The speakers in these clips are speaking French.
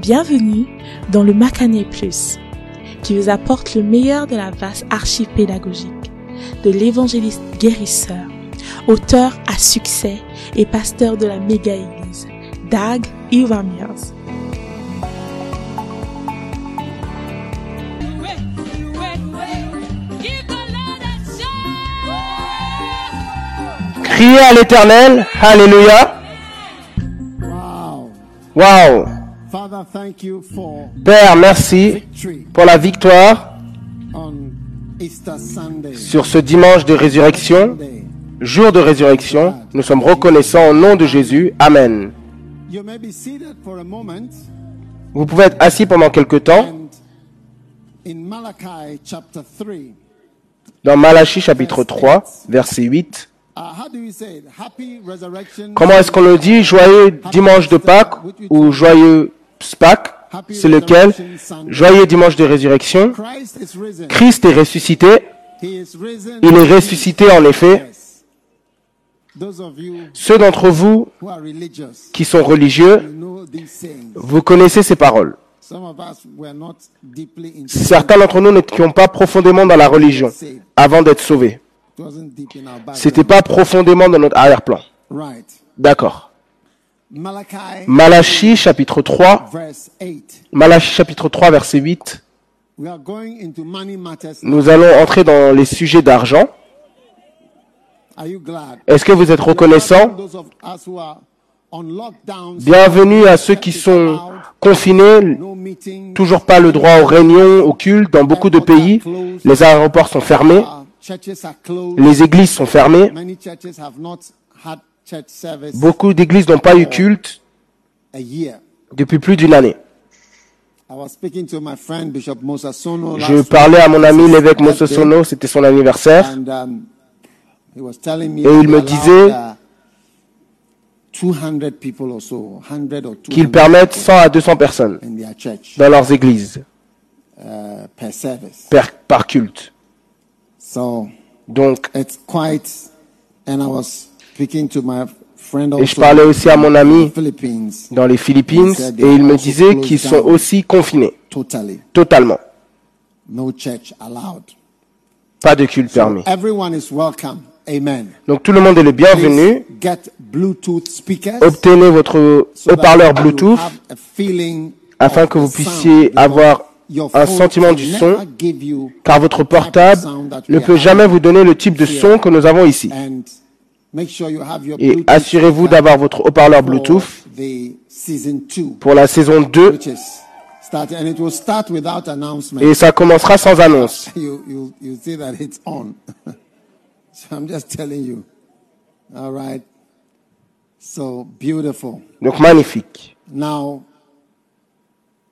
Bienvenue dans le Macané Plus, qui vous apporte le meilleur de la vaste archive pédagogique de l'évangéliste guérisseur, auteur à succès et pasteur de la méga-église, Dag Iwamiers. Criez à l'éternel, Alléluia. Wow. Wow. Père, merci pour la victoire sur ce dimanche de résurrection, jour de résurrection. Nous sommes reconnaissants au nom de Jésus. Amen. Vous pouvez être assis pendant quelque temps. and in Malachi chapter 3. Dans Malachie chapitre 3, verset 8. Uh. Comment est-ce qu'on le dit? Joyeux dimanche de Pâques ou joyeux Pâques C'est lequel Joyeux dimanche de résurrection. Christ est ressuscité. Il est ressuscité en effet. Ceux d'entre vous qui sont religieux, vous connaissez ces paroles. Certains d'entre nous n'étions pas profondément dans la religion avant d'être sauvés. C'était pas profondément dans notre arrière-plan. D'accord. Malachi Malachie chapitre 3, verse 8. Malachie chapitre 3 verset 8. We are going into money matters. Nous allons entrer dans les sujets d'argent. Are you glad? Est-ce que vous êtes lockdown, Bienvenue à ceux qui sont confinés, toujours pas le droit aux réunions, aux cultes. Dans beaucoup de pays, les aéroports sont fermés, les églises sont fermées. Beaucoup d'églises n'ont pas eu culte depuis plus d'une année. I was speaking to my friend Bishop Moses Sono last Je parlais à mon ami l'évêque Mososono, c'était son anniversaire. um, Et il me disait 200 people or so, 100 or 200 qu'ils permettent 100 à 200 personnes in their church dans leurs églises uh, par, par culte. Donc, et je parlais aussi à mon ami dans les Philippines et il me disait qu'ils sont aussi confinés, totalement. no church allowed. Pas de culte permis. Everyone is welcome. Amen. Donc tout le monde est le bienvenu. Obtenez votre haut-parleur Bluetooth afin que vous puissiez avoir un sentiment du son, car votre portable ne peut jamais vous donner le type de son que nous avons ici. And make sure you have your Et assurez-vous d'avoir votre haut-parleur Bluetooth the season two, pour la saison 2 which is starting, and it will start without announcement. et ça commencera sans annonce. you you you see that it's on. so I'm just telling you. All right. So beautiful. Donc magnifique. Now,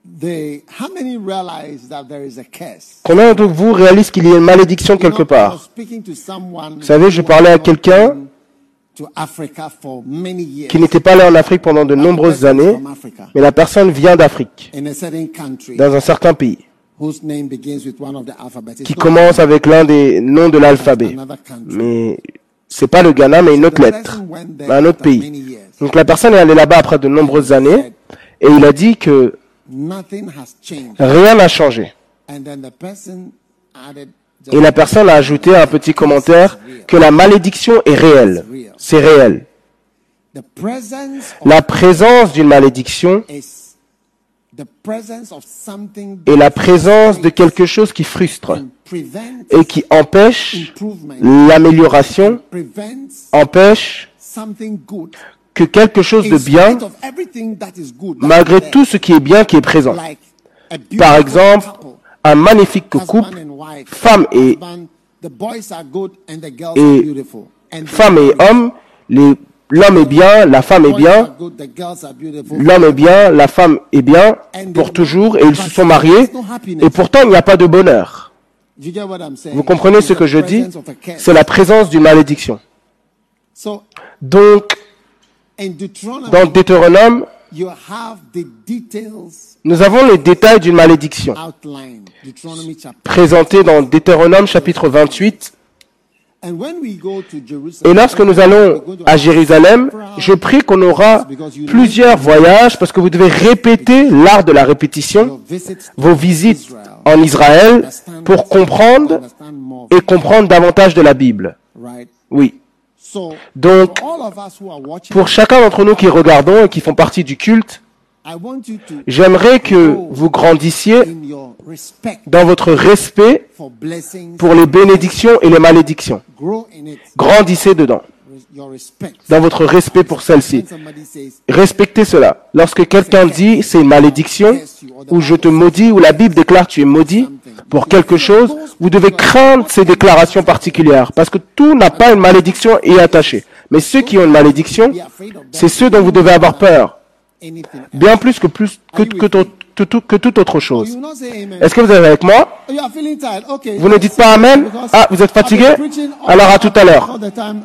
they how many realize that there is a curse? Combien d'entre vous réalisent qu'il y a une malédiction quelque part? Vous savez, je parlais à quelqu'un qui n'était pas allé en Afrique pendant de nombreuses années, mais la personne vient d'Afrique, dans un certain pays, whose name begins with one of the alphabets. qui commence avec l'un des noms de l'alphabet. Mais c'est pas le Ghana, mais une autre The lettre, un autre pays. Donc la personne est allée là-bas après de nombreuses années, et il a dit que rien n'a changé. Et la personne a ajouté un petit commentaire que la malédiction est réelle. C'est réel. La présence d'une malédiction est la présence de quelque chose qui frustre et qui empêche l'amélioration, empêche que quelque chose de bien, malgré tout ce qui est bien, qui est présent. Par exemple, un magnifique couple, femme et, husband, the boys are good and the girls et are beautiful. And the femme et homme, l'homme est bien, la femme est bien, l'homme est bien, la femme est bien pour toujours et ils se sont mariés et pourtant il n'y a pas de bonheur. Vous comprenez ce que je dis? presence of a curse. C'est la présence d'une malédiction. So Donc, dans Deutéronome, you have the details nous avons les détails d'une malédiction. présentés dans Deutéronome chapitre 28. And when we go to Et Jerusalem, lorsque nous allons à Jérusalem, je prie qu'on aura plusieurs voyages parce que vous devez répéter l'art de la répétition, your visits vos visites en Israël pour comprendre et comprendre davantage de la Bible. Oui. Donc, pour chacun d'entre nous qui regardons et qui font partie du culte, j'aimerais que vous grandissiez dans votre respect pour les bénédictions et les malédictions. Grandissez dedans. Dans votre respect pour celle-ci. Respectez cela. Lorsque quelqu'un dit c'est une malédiction, ou je te maudis, ou la Bible déclare tu es maudit pour quelque chose, vous devez craindre ces déclarations particulières, parce que tout n'a pas une malédiction et est attaché. Mais ceux qui ont une malédiction, c'est ceux dont vous devez avoir peur, bien plus que, plus, que, que tout- que toute autre chose. Est-ce que vous êtes avec moi? Okay. Vous ne dites pas Amen? Ah, vous êtes fatigué? Alors à tout à l'heure.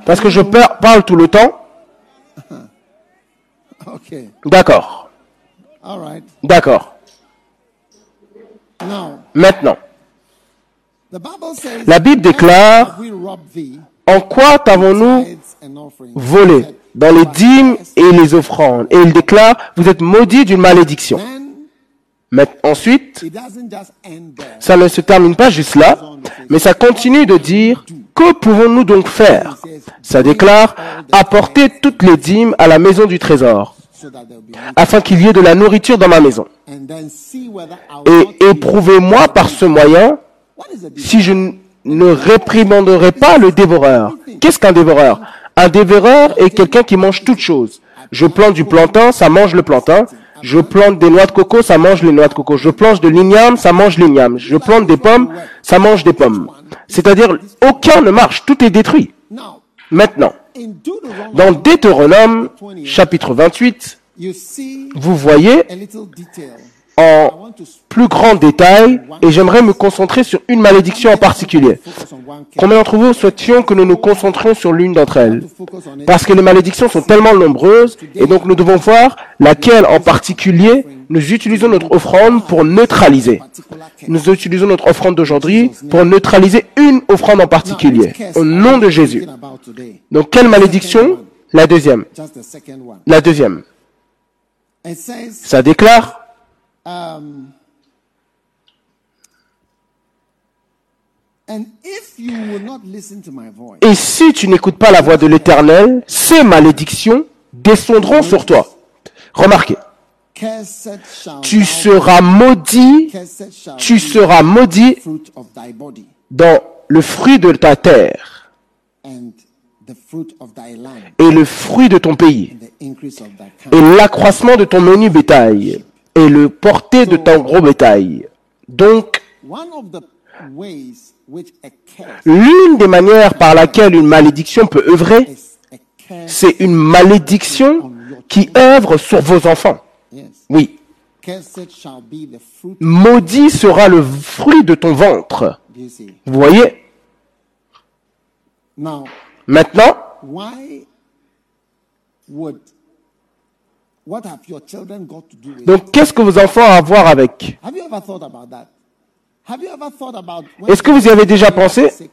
Parce que je par- parle tout le temps. D'accord, d'accord. Maintenant, la Bible déclare "Have we robbed thee, En quoi t'avons-nous tithes and offerings?" volé? Dans les dîmes et les offrandes. Et il déclare, vous êtes maudits d'une malédiction. Mais ensuite, ça ne se termine pas juste là, mais ça continue de dire, que pouvons-nous donc faire? Ça déclare, apporter toutes les dîmes à la maison du trésor, afin qu'il y ait de la nourriture dans ma maison. Et éprouvez-moi par ce moyen si je ne réprimanderai pas le dévoreur. Qu'est-ce qu'un dévoreur? Un dévoreur est quelqu'un qui mange toutes choses. Je plante du plantain, ça mange le plantain. Je plante des noix de coco, ça mange les noix de coco. Je plante de l'igname, ça mange l'igname. Je plante des pommes, ça mange des pommes. C'est-à-dire, aucun ne marche, tout est détruit. Maintenant, dans Deutéronome, chapitre 28, you see vous voyez. En plus grand détail, et j'aimerais me concentrer sur une malédiction en particulier. Combien d'entre vous souhaitions que nous nous concentrions sur l'une d'entre elles? Parce que les malédictions sont tellement nombreuses, et donc nous devons voir laquelle en particulier nous utilisons notre offrande pour neutraliser. Nous utilisons notre offrande d'aujourd'hui pour neutraliser une offrande en particulier, au nom de Jésus. Donc quelle malédiction? La deuxième. La deuxième. Ça déclare, um, and if you will not listen to my voice, et si tu n'écoutes pas la voix de l'Éternel, ces malédictions descendront sur toi. Remarquez, tu seras maudit, tu seras maudit dans le fruit de ta terre et le fruit de ton pays et l'accroissement de ton menu bétail et le porté de ton gros bétail. Donc, l'une des manières par laquelle une malédiction peut œuvrer, c'est une malédiction qui œuvre sur vos enfants. Oui. Maudit sera le fruit de ton ventre. Vous voyez? Now, Maintenant, what have your children got to do with it? donc qu'est-ce que vos enfants ont à voir avec? Have you ever thought about that? Have you ever thought about when Est-ce que vous y avez déjà pensé? sick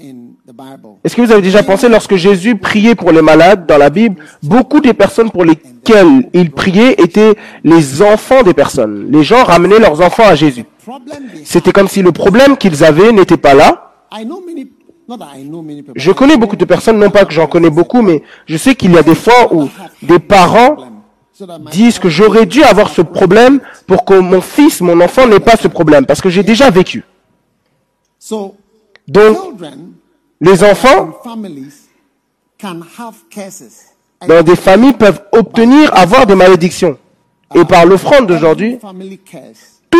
in the Bible? Est-ce que vous avez déjà pensé lorsque Jésus priait pour les malades dans la Bible, beaucoup des personnes pour lesquelles il priait étaient les enfants des personnes. Les gens ramenaient leurs enfants à Jésus. C'était comme si le problème qu'ils avaient n'était pas là. I know many Je connais beaucoup de personnes, non pas que j'en connais beaucoup, mais je sais qu'il y a des fois où des parents disent que j'aurais dû avoir ce problème pour que mon fils, mon enfant n'ait pas ce problème, parce que j'ai déjà vécu. Donc, les enfants and families can have curses. dans des familles peuvent obtenir, avoir des malédictions. Et par l'offrande d'aujourd'hui,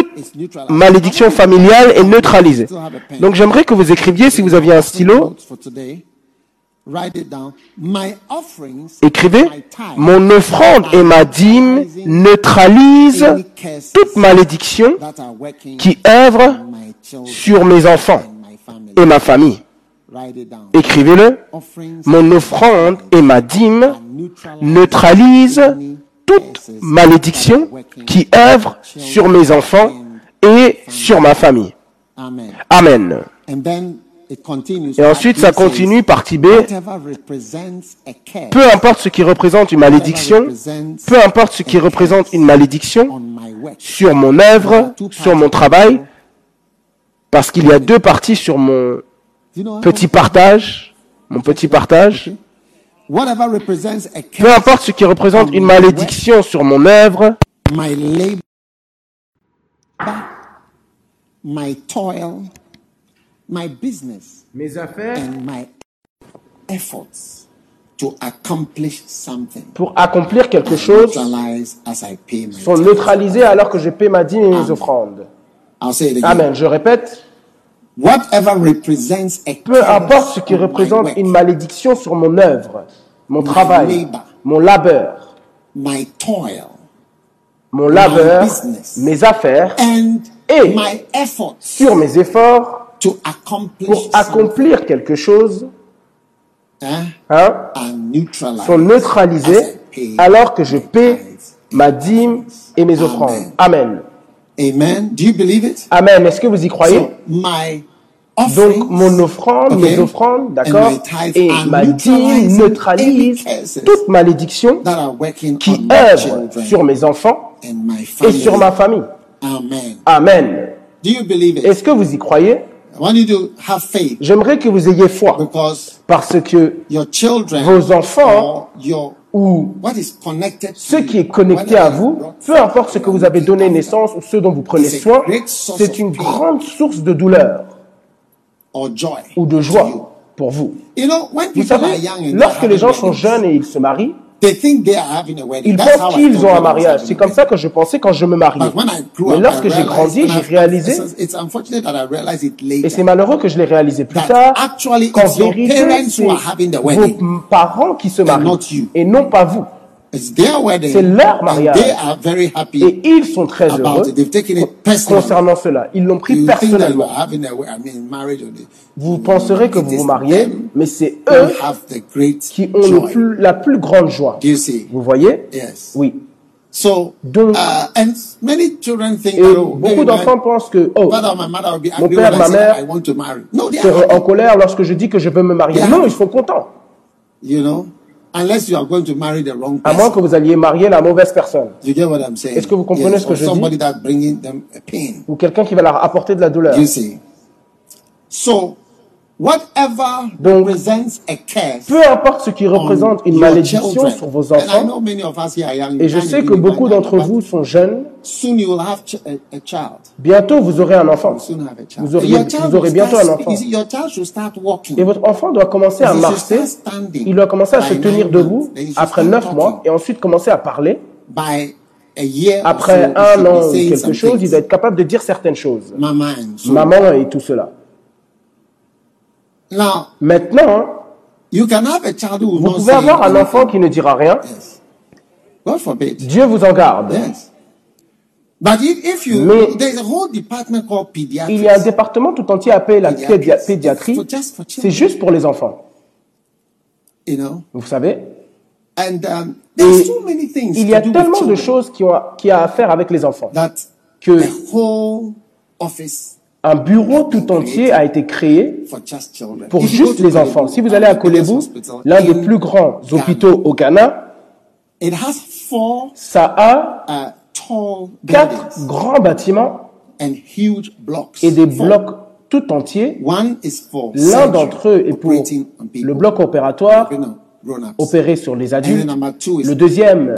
toute malédiction familiale est neutralisée. Donc j'aimerais que vous écriviez, si vous aviez un stylo, écrivez, mon offrande et ma dîme neutralisent toute malédiction qui œuvre sur mes enfants et ma famille. Écrivez-le, mon offrande et ma dîme neutralisent toute malédiction qui œuvre sur mes enfants et sur ma famille. Amen. Et ensuite, ça continue par curse Peu importe ce qui représente une malédiction, peu importe ce qui représente une on malédiction sur mon œuvre, sur mon travail, parce qu'il y a deux parties sur mon petit partage, mon petit partage. Whatever represents a Peu curse, importe ce qui représente une malédiction sur mon œuvre, my labor, my toil, my business, mes affaires, and my efforts to accomplish something. Pour accomplir quelque chose, neutralize as I pay my sont neutralisées alors que je paie ma dîme et mes offrandes. I'll say it again. Amen. Je répète, Whatever represents a peu importe ce qui représente work, une malédiction sur mon œuvre, mon travail, mon labeur, my toil, mon labeur, business. mes affaires, and Et- my efforts sur mes efforts to pour accomplir quelque chose, hein, sont neutralisés alors que je paie ma dîme et mes offrandes. Amen. Amen. Do you believe it? Amen. Est-ce que vous y croyez? So my Donc mon offrande, mes offrandes, d'accord, et ma dîme neutralise toute malédiction qui œuvre sur mes enfants et sur ma famille. Amen. Amen. Do you believe it? Est-ce que vous y croyez? I want you to have faith J'aimerais que vous ayez foi because parce que your children vos enfants ou what is connected to ce you, qui est connecté à it's vous, peu importe ce que vous avez donné naissance ou ce dont vous prenez soin, great source c'est of une grande source de douleur ou de joie pour vous. You know, when Vous people are savez, young and lorsque les gens sont jeunes et ils se marient, they think they are having a wedding. ils pensent qu'ils ont un mariage. C'est comme ça que je pensais quand je me mariais. Mais lorsque j'ai grandi, and j'ai réalisé, et c'est malheureux que je l'ai réalisé plus tard, qu'en vérité, parents c'est vos parents qui se marient et non pas vous. C'est leur mariage. they are very happy Et ils sont très heureux concernant cela. Ils l'ont pris personnellement. Vous penserez que vous vous mariez, mais c'est eux qui ont le joy. plus- la plus grande joie. Vous voyez? Oui. Donc- uh, and many children think Et that, oh, beaucoup d'enfants pensent que, oh, Mon père, ma mère seront en colère lorsque je dis que je veux me marier. Non, ils sont contents. Unless you are going to marry the wrong À moins person. que vous alliez marier la mauvaise personne. You get what I'm saying? Est-ce que vous comprenez Yes, ce que je dis? somebody that bringing them a pain. Ou quelqu'un qui va leur apporter de la douleur. You see. So, whatever Donc, represents a curse Peu importe ce qui représente une malédiction children. sur vos enfants, et je sais que beaucoup d'entre vous sont jeunes, Soon you will have ch- a, a child. bientôt vous aurez un enfant. Vous aurez, vous bientôt un enfant. Et votre enfant doit commencer à marcher, il doit commencer à se tenir debout après neuf mois et ensuite commencer à parler. By a year or Après un an ou quelque chose, il doit être capable de dire certaines choses. Maman et tout cela. Now, Maintenant, you can have a child who will vous pouvez avoir un enfant qui ne dira rien. Yes. God forbid. Dieu vous en garde. Yes. But if, if you, Mais- there's a whole department called Il y a un département tout entier appelé la pédiatrie. C'est juste pour les enfants. You know? Vous savez? And um, there's Et so many things il y a to do with tellement de choses qui ont, qui a à faire avec les enfants that que the whole office un bureau tout entier a été créé pour juste les enfants. Si vous allez à Kolebu, l'un des plus grands hôpitaux au Ghana, ça a uh, quatre grands bâtiments et des blocs tout entiers. L'un d'entre eux est pour le bloc opératoire, opérer sur les adultes. Le deuxième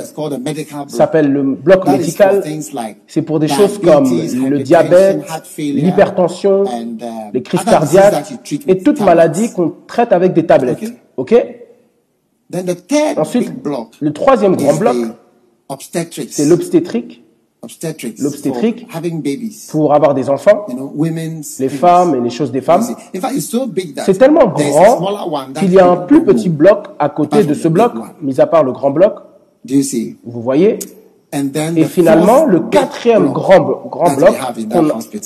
s'appelle le bloc médical. C'est pour des choses comme le diabète, failure, l'hypertension, uh, les crises cardiaques et toute maladie qu'on traite avec des tablettes. Ok. Ok? Then the third Ensuite, le troisième grand bloc, c'est l'obstétrique. L'obstétrique. for having babies. pour avoir des enfants, les femmes et les choses des femmes. see, In fact, it's so big that C'est tellement grand qu'il y a un plus petit bloc à côté de ce bloc, mis à part le grand bloc. Do you see? Vous voyez? And then Et the finalement, le quatrième block grand, grand bloc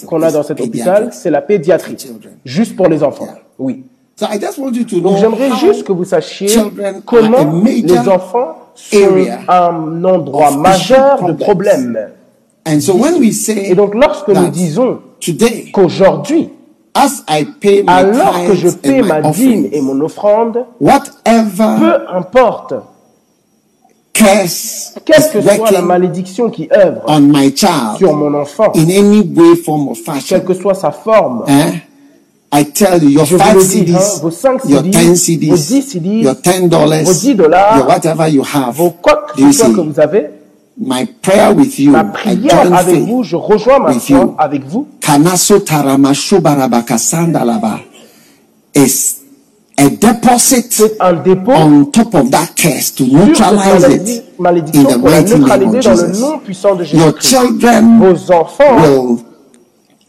qu'on a dans cet hôpital, c'est la pédiatrie, juste pour les enfants. Oui. So I just want you to know Donc j'aimerais juste que vous sachiez comment les enfants sont un endroit majeur de problèmes. And so when we say Et donc lorsque nous disons today qu'aujourd'hui, as I pay my alors que je paie and ma my dîme et mon offrande, whatever peu importe, quelle is que soit la malédiction qui œuvre on my child sur mon enfant, in any way, form, or quelle fashion, que soit sa forme, eh, I tell you, your Je vous five CDs, hein, vos cinq your CDs, ten vos CDs, 10 CDs, your ten dollars, vos 10 dollars, your whatever you have. vos soit see? que vous avez, My prayer with you, ma I prière avec vous, je rejoins ma with foi you. avec vous, Kanaso is a deposit un dépôt on top of that curse to neutralize it in the mighty name of Jesus. Your children will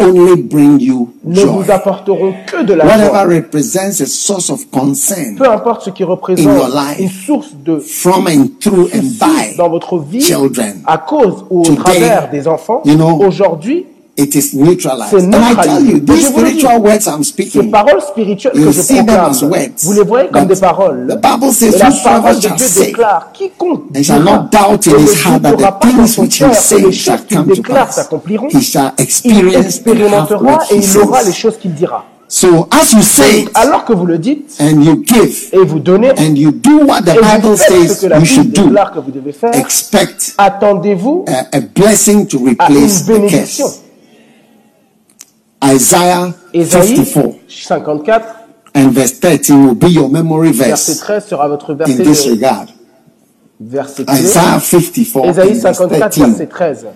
only bring you ne joy. vous apporteront que de la Whatever joie. represents a source of concern Peu importe ce qui In your représente life. une source de from and through and by dans votre vie children, à cause ou au Today, travers des enfants, you know, aujourd'hui, it is neutralized. And I tell you, these spiritual words I'm ces speaking, paroles spirituelles You que je see them proclame, as words. vous les voyez comme des paroles. the Bible says, Et la "Whosoever parole de Dieu déclare, quiconque and shall not doubt in his heart that the things which he says choses shall qu'il come to déclare pass, s'accompliront, he shall il experience expérimentera et il aura les says. choses qu'il dira. So as you say it, alors que vous le dites and you give, et vous donnez and you do what the et vous Bible faites ce says que la you Bible should do, que vous devez faire, expect attendez-vous a, a blessing to à une replace the bénédiction. curse. Isaiah Ésaïe 54 54, and verse 13 will be your memory verset verse 13 sera votre in verset this de- regard. verset. Isaiah 54 Ésaïe and verse 54, 13. verset 13.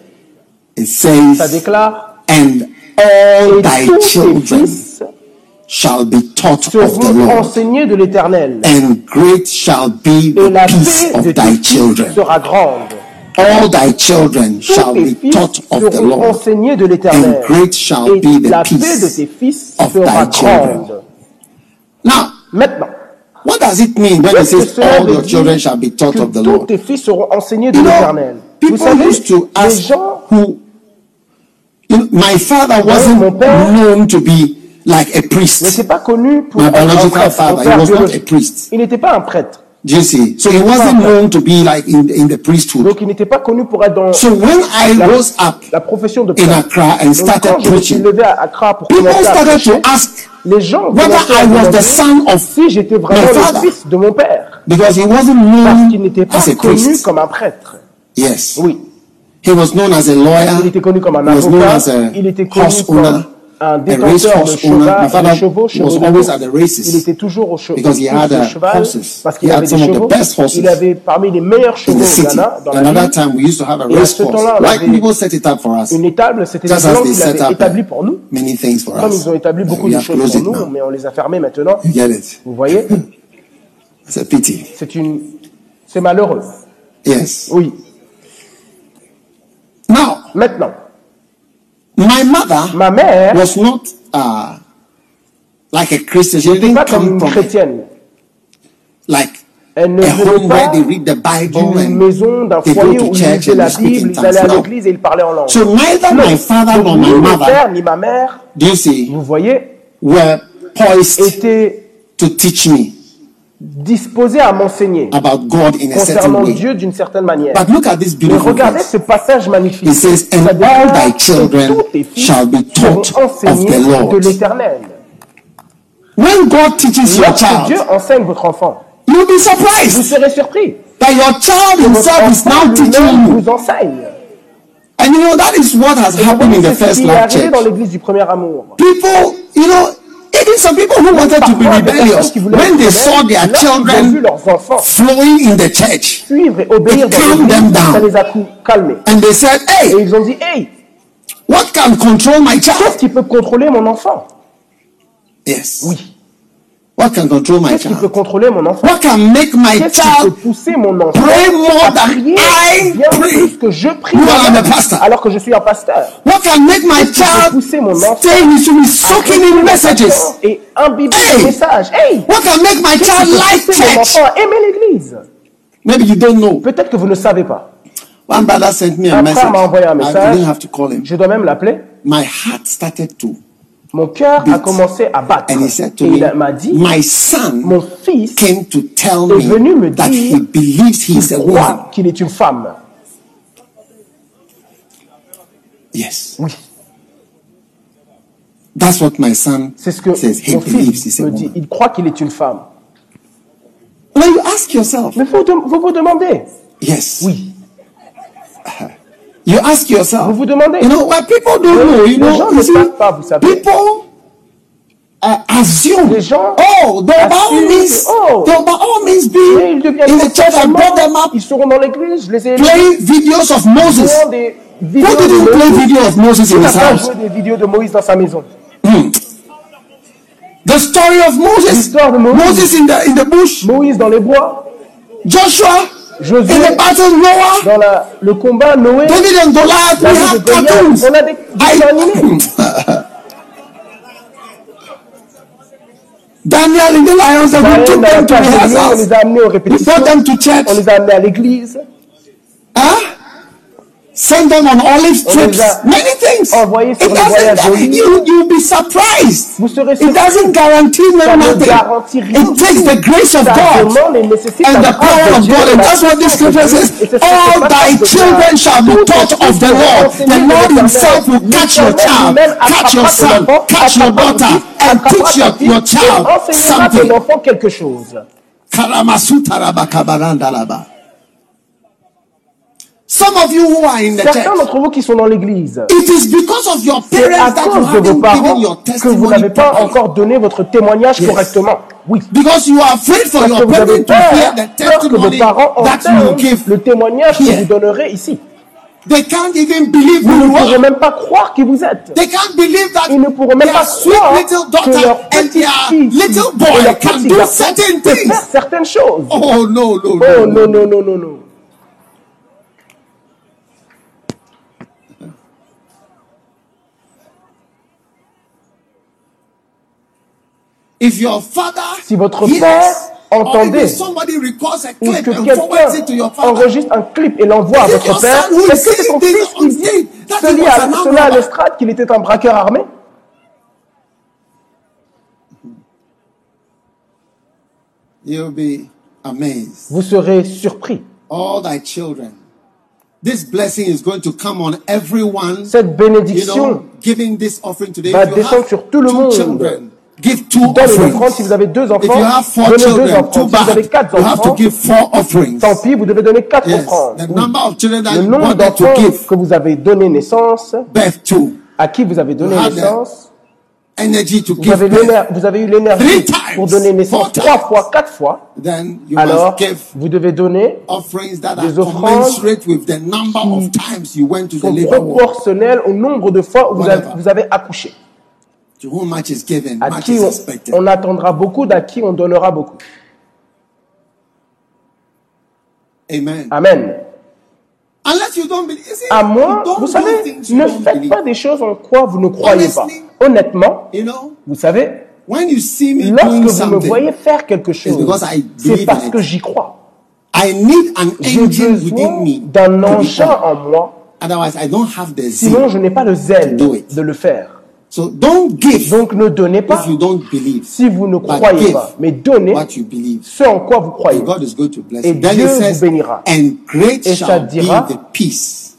It Ça says, déclare And all Et thy tous tes children shall be taught of the Lord, de l'éternel. and great shall be Et the la peace of thy children. sera grande. All thy children shall be taught of the Lord, de and great shall be the peace of thy children. Now, Maintenant, what does it mean when it says all your children shall be taught of the Lord? tes fils seront enseignés de You know, people savez, used to ask who. You know, my father wasn't père known to be like a priest. pas connu pour My biological prêtre, father, he was not a priest. Il n'était pas un prêtre. Do you see? So he wasn't known to be like in, in the priesthood. Donc il n'était pas connu pour être dans So when I la, rose up la profession de in. Accra and Donc, started quand je me suis preaching, levé à Accra pour people à started prêcher, to ask les gens whether I was demander the son of si j'étais vraiment my le fils de mon père. because he wasn't Parce qu'il known n'était pas as a connu priest. comme un prêtre. Yes. Oui. He was known as a Il lawyer. était connu comme un He was known avocat. as a Il était connu comme owner, un détenteur de, cheval, de chevaux, was chevaux de always course. at the Il races était toujours au cheval, because he had uh, cheval horses. parce He qu'il had avait des chevaux. best horses Il avait parmi les meilleurs chevaux the au. Ghana, dans la time we used to have a Et à race ce temps-là, on Like avait people set it up for us. Une étable, c'était blancs they qui l'avaient up établi uh, pour nous. many things for Comme us. ils ont établi But beaucoup de choses pour nous, now. mais on les a fermées maintenant. You get it? Vous voyez? It's a pity. C'est une... C'est malheureux. Yes. Oui. Now, Maintenant, my mother ma mère was not uh, like a Christian. She n'était didn't pas come from chrétienne. like Elle ne a home where they read the Bible and maison, d'un they go foyer to où ils church lisaient and la they speak Bible, in ils allaient à tongues. No. l'église et ils parlaient en langue. So neither my father Donc, nor ni my mon mother, père ni ma mère, do you see, vous voyez, were poised to teach me disposés à m'enseigner about God in a certain concernant way. Dieu d'une certaine manière. But look at this Mais beautiful regardez verse. ce passage magnifique. It says, Ça and déclare all thy que children tous tes fils shall be seront taught of enseignés the Lord. de l'éternel. When God teaches your Lorsque Dieu child, enseigne votre enfant, you'll be vous surprised serez surpris. that your child Votre himself is enfant now teaching lui-même you. vous enseigne. And you know, that is what has Et vous happened in the ce first qui est love arrivé dans church. l'église du premier amour. People, you know, even some people who wanted to be Parfois, des rebellious, personnes qui voulaient when they être saw rebelles, their lorsqu'ils ont vu children leurs enfants flowing in the church, suivre et obéir It dans calmed them l'église, down. ça les a cou- calmés. and they said, Et hey, ils ont dit, hey, what can control my qu'est-ce child? qui peut contrôler mon enfant? Yes. Oui. What can control my Qu'est-ce qui peut child? contrôler mon enfant? What can make my Qu'est-ce qui peut child pousser mon enfant? pray more à than prier I bien pray? plus que je prie I'm a pastor? alors que je suis un pasteur? What can make my peut child pousser mon enfant? stay be à soaking in messages? sa Et imbiber Hey! les messages. Hey What can make my Qu'est-ce child qui peut like pousser mon church? enfant? À aimer l'église Maybe you don't know. Peut-être que vous ne savez pas. One brother sent me a Un message. frère m'a envoyé un I message. didn't have to call him. Je dois même l'appeler. My heart started to. Mon cœur a commencé à battre. And he said to Et me, il m'a dit, My son mon fils came to tell est venu me that dire he believes a woman. qu'il est une femme. Yes. Oui. That's what my son C'est ce que says. He mon believes fils he's a me dit. woman. Il croit qu'il est une femme. Now you ask yourself. Mais vous vous, vous demandez. Yes. Oui. You ask yourself. Vous vous demandez. You know, what people don't know, you Les know, gens you ne see, savent pas, vous savez. people uh, assume, Les gens oh, they by all means, oh, they by all means be in the church. I brought them up Ils seront dans l'église. Les ai playing videos of Moses. Des vidéos Who de didn't play Moïse. video of Moses in his house? joué des vidéos de Moïse dans sa maison? The story of Moses. L'histoire de Moïse. Moses in the in the bush. Moïse dans les bois, Joshua Josué in the battle. Noah. dans la, le combat, Noé, David and Goliath. We David have et Goliath. cartoons. On a des animés. Daniel in the lions. And we took them to on les a amenés aux We répétitions, brought them to church. on les a amenés à l'église, Huh? Send them on olive On trips. les a Many things. envoyés sur It des voyages doesn't, d'olive. you, you'll be surprised. Vous serez It surpris. doesn't guarantee Ça them ne nothing. garantit rien. It takes the grace of Ça God demande et nécessite and la the grâce power de of Dieu God. et And la that's what this puissance de scripture Dieu. says. Et c'est ce que All cette thy passage de children Dieu. shall be Tous tes taught of fils the seront Lord. enseignés The de Lord l'Éternel. himself will catch your L'Éternel child, lui-même catch your attrapera ton son, enfant, catch your attrapera ton daughter, fils, and attrapera teach ta your, fille, your et child enseignera ton something. enfant quelque chose. Karamasutarabakabarandalaba. Some of you who are in the Certains d'entre vous qui sont dans l'église, it is because of your c'est à parents that you cause de vos parents your que vous n'avez pas encore donné votre témoignage Yes. correctement. Oui. Because you are afraid for Parce que your vous avez peur, the peur que vos parents entendent le témoignage que here. vous donnerez ici. They can't even believe Vous ne you pourrez même pas croire qui vous êtes. They can't believe that Ils ne pourront même pas croire little que daughter leur and petit little et boy leur can petit do garçon certain peut things. faire certaines choses. Oh no, no, Oh no. non, non, non, non, non. If your father Si votre hears, père entendait ou que quelqu'un enregistre un clip et l'envoie à votre père, est-ce que c'est ton fils qui dit cela à, l'estrade qu'il était un braqueur armé? You'll be amazed. Vous serez surpris. All thy children. This blessing is going to come on everyone. Cette You bénédiction know, giving this offering today. va descendre sur tout le monde. children, give two offerings. Si vous avez deux If enfants, you have four donnez deux offrandes. Si vous avez quatre You have to enfants, give four offerings. tant pis, vous devez donner quatre Yes, offrandes. the Oui. number of children that Le you nombre wanted to d'enfants give que vous avez donné naissance, birth to, à qui vous avez donné naissance, energy to vous give avez, birth, l'éner- vous avez eu l'énergie times, pour donner naissance four trois times. fois, quatre fois, then you alors must give vous devez donner offerings that des offrandes commensurate with the number of times you went to the sont labor ward. proportionnelles au nombre de fois où vous avez, vous avez accouché. To whom much is given, À much qui is on, expected. on attendra beaucoup, d'à qui on donnera beaucoup. Amen. Amen. Unless you don't believe. You see, À moins, don't vous savez, ne don't faites believe. pas des choses en quoi vous ne croyez pas. Honnêtement, You know, vous savez, when you see me lorsque doing vous me voyez faire quelque chose, c'est believe parce que j'y crois. I need an J'ai besoin me. d'un engin en moi, Otherwise, I don't have the sinon je n'ai pas le zèle de le faire. So don't give Donc ne donnez pas if you don't believe si vous ne But croyez pas, mais donnez what you believe. ce en quoi vous croyez. And God is going to bless Et. Then Dieu vous bénira. and great Et ça be the peace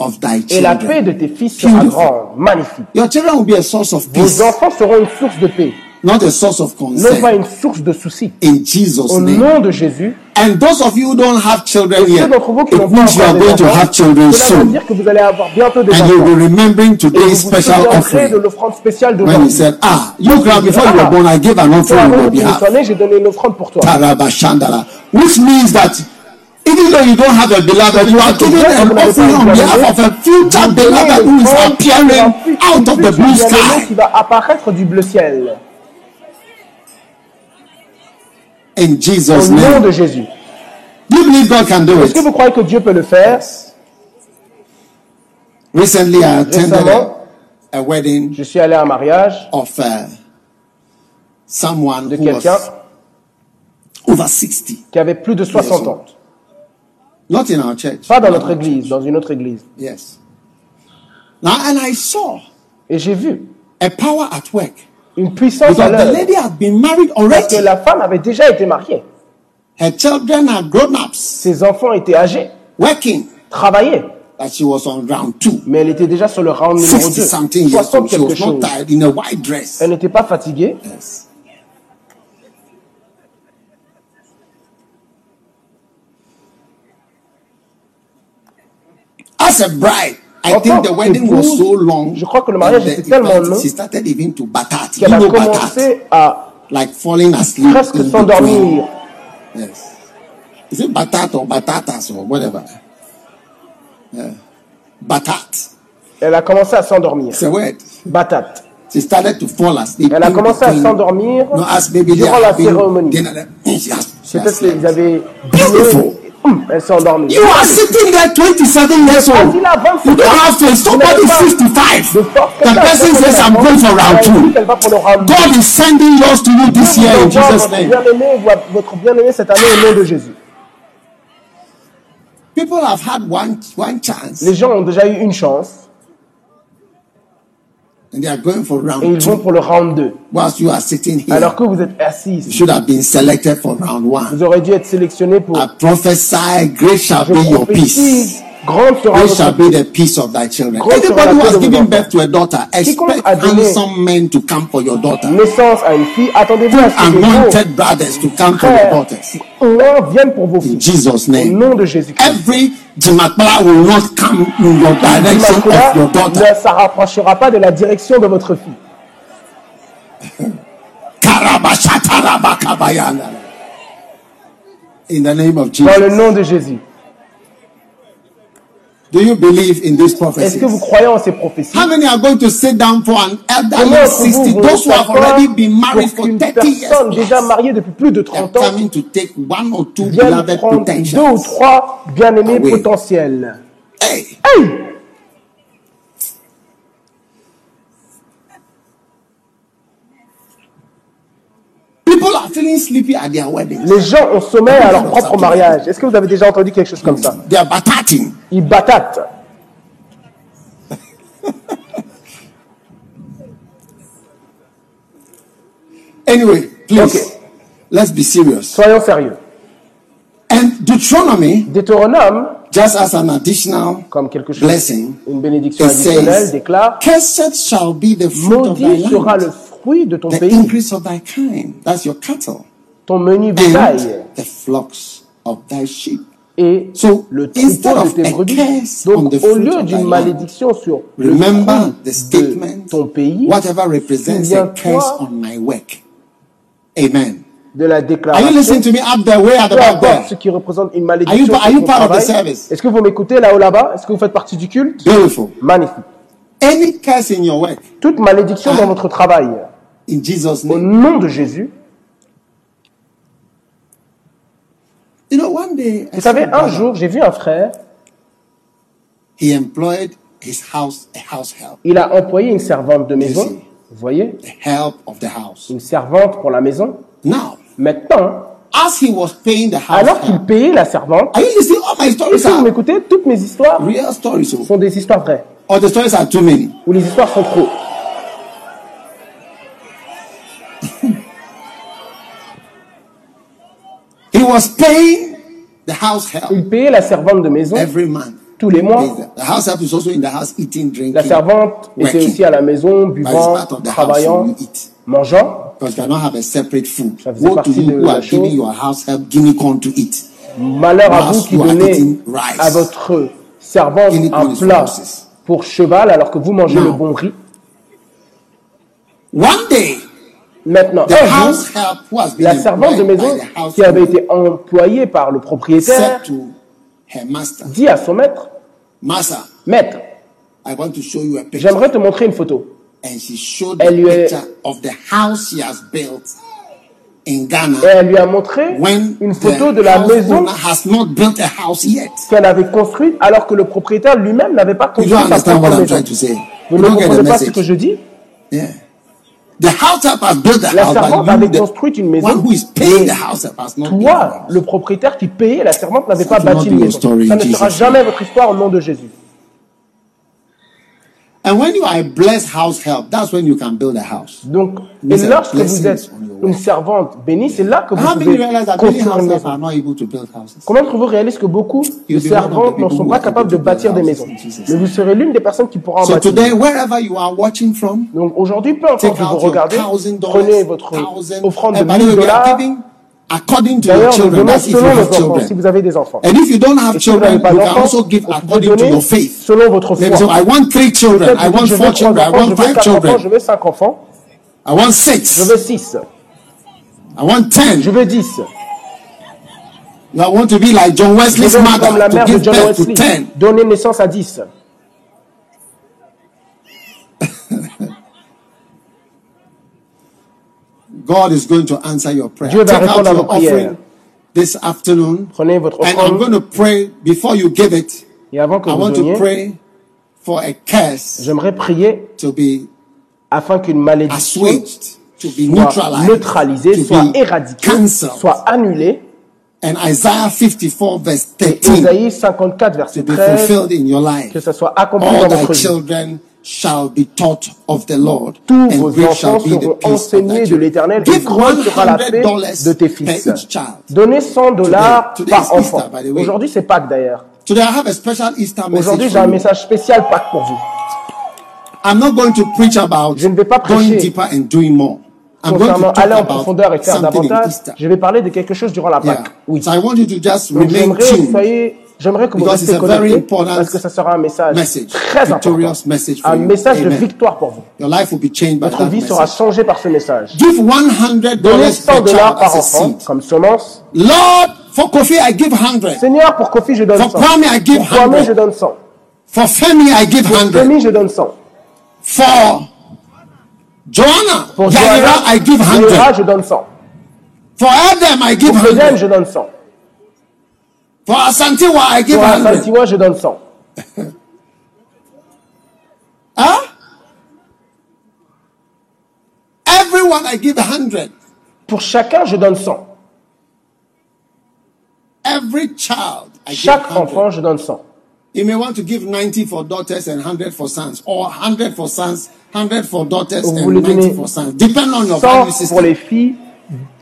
of thy Et la paix children. de tes fils sera Beautiful. grande, magnifique. Your children will be a source of peace, Vos enfants seront une source de paix, not a source of non pas concern. une source de soucis. In Jesus' Au name. nom de Jésus, And those of you who don't have children et yet, d'entre vous qui it n'ont pas means you are going to have children cela veut soon. dire que vous allez avoir bientôt des And you'll enfants. be remembering Et vous today's vous special de l'offrande spéciale When he d'aujourd'hui. said, Ah, you Graham, before you were born, I gave an offering on your behalf. j'ai donné une offrande pour toi. Tarabashandala. Which means that even though you don't have a beloved, you are giving an offering on behalf of a future beloved who is appearing out of the blue sky. qui va apparaître du bleu ciel. In Au Jesus' nom name. de Jésus. Do you believe God can do Est-ce que it? vous croyez que Dieu peut le faire? Recently, I attended Récemment, a, a wedding je suis allé à un mariage of uh, someone de who quelqu'un was over 60. qui avait plus de 60 ans. Not in our church. Pas dans notre église, dans une autre église. Yes. Now, and I saw Et j'ai vu a power at work. Une puissance à Because the l'œuvre. lady had been married Parce que already. la femme avait déjà été mariée. Her children are grown ups, Ses enfants étaient âgés, working. travaillaient. that she was on round two. mais elle était déjà sur le round numéro 60 2. something years 60 old. She was not tired in a white dress. Elle n'était pas fatiguée. Yes. As a bride, I think the wedding was so long. je crois que le mariage était tellement long She started even to batat. Qu'elle a batat? commencé à Like falling asleep. presque s'endormir. Yes. Is it batat or batatas or whatever? Yeah. Batat. Elle a commencé à s'endormir. A word. Batate. She started to fall asleep. Elle a commencé à s'endormir No, durant la cérémonie. Peut-être qu'ils avaient Beautiful. You are sitting there 27 years old. Assis là, 27 You don't have to. Somebody Vous n'avez pas 55. de force. The person says, I'm going for round two. God is sending yours to you this year vous in Jesus' name. votre bien-aimé cette année au nom de Jésus. People have had one, one chance Les gens ont déjà eu une chance and they are going for et round ils vont two. pour le round 2. Whilst you are sitting here, Alors que vous êtes assis you ici. should have been selected for round one. Vous aurez dû être sélectionné pour I prophesy, great shall je be your prophétise, peace. Grande sera Great shall be the peace of thy children. Anybody la who paix has given enfants. birth to a daughter, expect handsome men to come for your daughter. naissance à une fille. Attendez-vous à ce que Anointed brothers to come for your daughters. pour vos In filles. Jesus' Au name. nom de Jésus-Christ. Every Jimakbala will not come in your direction of your daughter. ne se rapprochera pas de la direction de votre fille. In the name of Dans le Jesus. nom de Jésus. Do you believe in these Est-ce que vous croyez en ces prophéties? How many are going to sit down for an elderly vous 60? vont Those who have already been married for qu'une 30 years. déjà mariée depuis plus de they are 30 ans coming to take one or two beloved deux ou trois bien-aimés potentiels? Hey, Hey people are feeling sleepy at their weddings. Les gens ont sommeil à leur propre mariage. Est-ce que vous avez déjà entendu quelque chose comme ça? They are batating. Ils batatent. Anyway, please, Okay. let's be serious. Soyons sérieux. And Deuteronomy, Deutéronome, just as an additional comme quelque chose, blessing, une bénédiction it additionnelle, says, 'Cursed Cursed shall be the fruit of thy sera le land, fruit de ton the pays, increase of thy kind. That's your cattle. ton menu bétail And the flocks of thy sheep. et So, le instead troupeau de of tes a brebis. curse on Donc, the au fruit lieu of thy d'une land, malédiction sur le Remember fruit the statement, de ton pays, whatever represents a Souviens-toi- curse on my work. Amen. de la Are you déclaration, listening to me? Up there, way at the peu back importe ce there? qui représente une Are you, malédiction are sur you ton part of the travail. service? Est-ce que vous m'écoutez là-haut là-bas? Est-ce que vous faites partie du culte? Beautiful. Magnifique. Any curse in your work, Toute malédiction Ah. dans votre travail, in Jesus' au name. nom de Jésus, You know, one day, I vous savez, un jour, j'ai vu un frère, he employed his house, a house help, il a employé une servante de maison, vous voyez, the help of the house. une servante pour la maison. Now, Maintenant, as he was paying the house alors qu'il payait la servante, are you listening? All my stories est-ce que vous m'écoutez Toutes mes histoires real stories, so- sont des histoires vraies, or the stories are too many? ou les histoires sont trop. Was paying the house help Il payait la servante de maison every month. tous les mois. The house help is also in the house eating, drinking. La servante était working. aussi à la maison, buvant, travaillant, mangeant. Because you cannot have a separate food. Ça faisait Woe to partie you de who la are giving chose. your house help guinea corn to eat. Malheur à vous qui donnez à votre servante un plat pour cheval alors que vous mangez Now, le bon riz. One day, Maintenant, un jour, la servante de maison qui avait été employée par le propriétaire said to her master, dit à son maître, Maître, I want to show you a picture. j'aimerais te montrer une photo. And she showed Elle the lui est- picture of the house she has built in Ghana. Et elle lui a montré une the photo de la maison a qu'elle avait construite alors que le propriétaire lui-même n'avait pas construit sa maison. Vous ne comprenez pas ce que je dis? Yeah. The house help has built the La house, servante avait construit une maison. one who is paying the house has not built the Toi, house. le propriétaire qui payait, la servante n'avait pas bâti une maison. story Ça ne sera Jesus' jamais votre histoire au nom de Jésus. And when you are a blessed house help, that's when you can build a house. Donc, et lorsque vous êtes une servante bénie, c'est là que vous How pouvez realize that many construire house une help maison? are not able to build houses? Combien d'entre vous réalisent que beaucoup de servantes people sont pas capables de bâtir des maisons? Mais vous serez l'une des personnes qui pourra en So bâtir. today, wherever you are watching from, Donc aujourd'hui, peu importe où vous regardez, prenez votre offrande de And by the 1000 way, we are dollars. According to your children. That's if you have enfants, si children. vous avez des enfants. And if you don't have Et children, you can also give according to your faith. selon votre Maybe so foi. I want three children, I want je four children, I enfants, je want five quatre enfants, je children, veux cinq enfants, I want je six, veux six, I want ten. je veux dix. You want to be like John Je Wesley's mother to give birth to ten. donner naissance à dix. God is going to answer your prayer. Dieu va Take out répondre à offering this afternoon, Prenez votre and I'm offrande going to pray before you give it. et avant que I vous want to donniez, pray for a curse j'aimerais prier to be afin qu'une malédiction assuaged, to be soit neutralized, neutralisée, to soit be éradiquée, cancelled. soit annulée. And Isaiah 54 verse Et 13 Isaïe 54, verset to be 13, fulfilled in your life. que ça soit accompli All dans thy votre vie. children shall be taught of the Lord, Tous and vos enfants shall be the seront enseignés de l'éternel et grande sera la paix $100 de tes fils. Donnez 100 dollars Today- par today is Easter, enfant. by the way. Aujourd'hui, c'est Pâques d'ailleurs. Today I have a special Easter Aujourd'hui, message j'ai un message spécial Pâques pour vous. I'm not going to preach about Je ne vais pas going prêcher deeper and doing more. I'm going to aller en profondeur et faire davantage, je vais parler de quelque chose durant la Yeah. Pâques. Oui. So I want you to just Donc remain tuned. J'aimerais que vous restiez connectés parce que ça sera un message message, très important, victorious message for un you. message de victoire pour vous. Your life will be changed by Votre that vie sera message. changée par ce message. Give $100 Donnez per 100 dollars par enfant comme semence. Lord, for Kofi I give 100. Seigneur, pour Kofi, je donne For 100. Kwame, I give Pour Kwame, 100. je donne 100. For Femi I give Pour 100. Femi, je donne 100. For Joanna, Pour Joanna, I give 100. Yaira, je donne 100. For Adam, I give Pour Eden, 100. je donne 100. For Asantiwa, I give Pour 100. Asantiwa, je donne 100. Huh? Everyone, I give 100. Pour chacun, je donne 100. Every child, I give Chaque 100. enfant, je donne 100. You may want to give 90 for daughters and 100 for sons, or 100 for sons, 100 for daughters Vous and voulez 90 donner for sons. Depend on your value 100 system. pour les filles,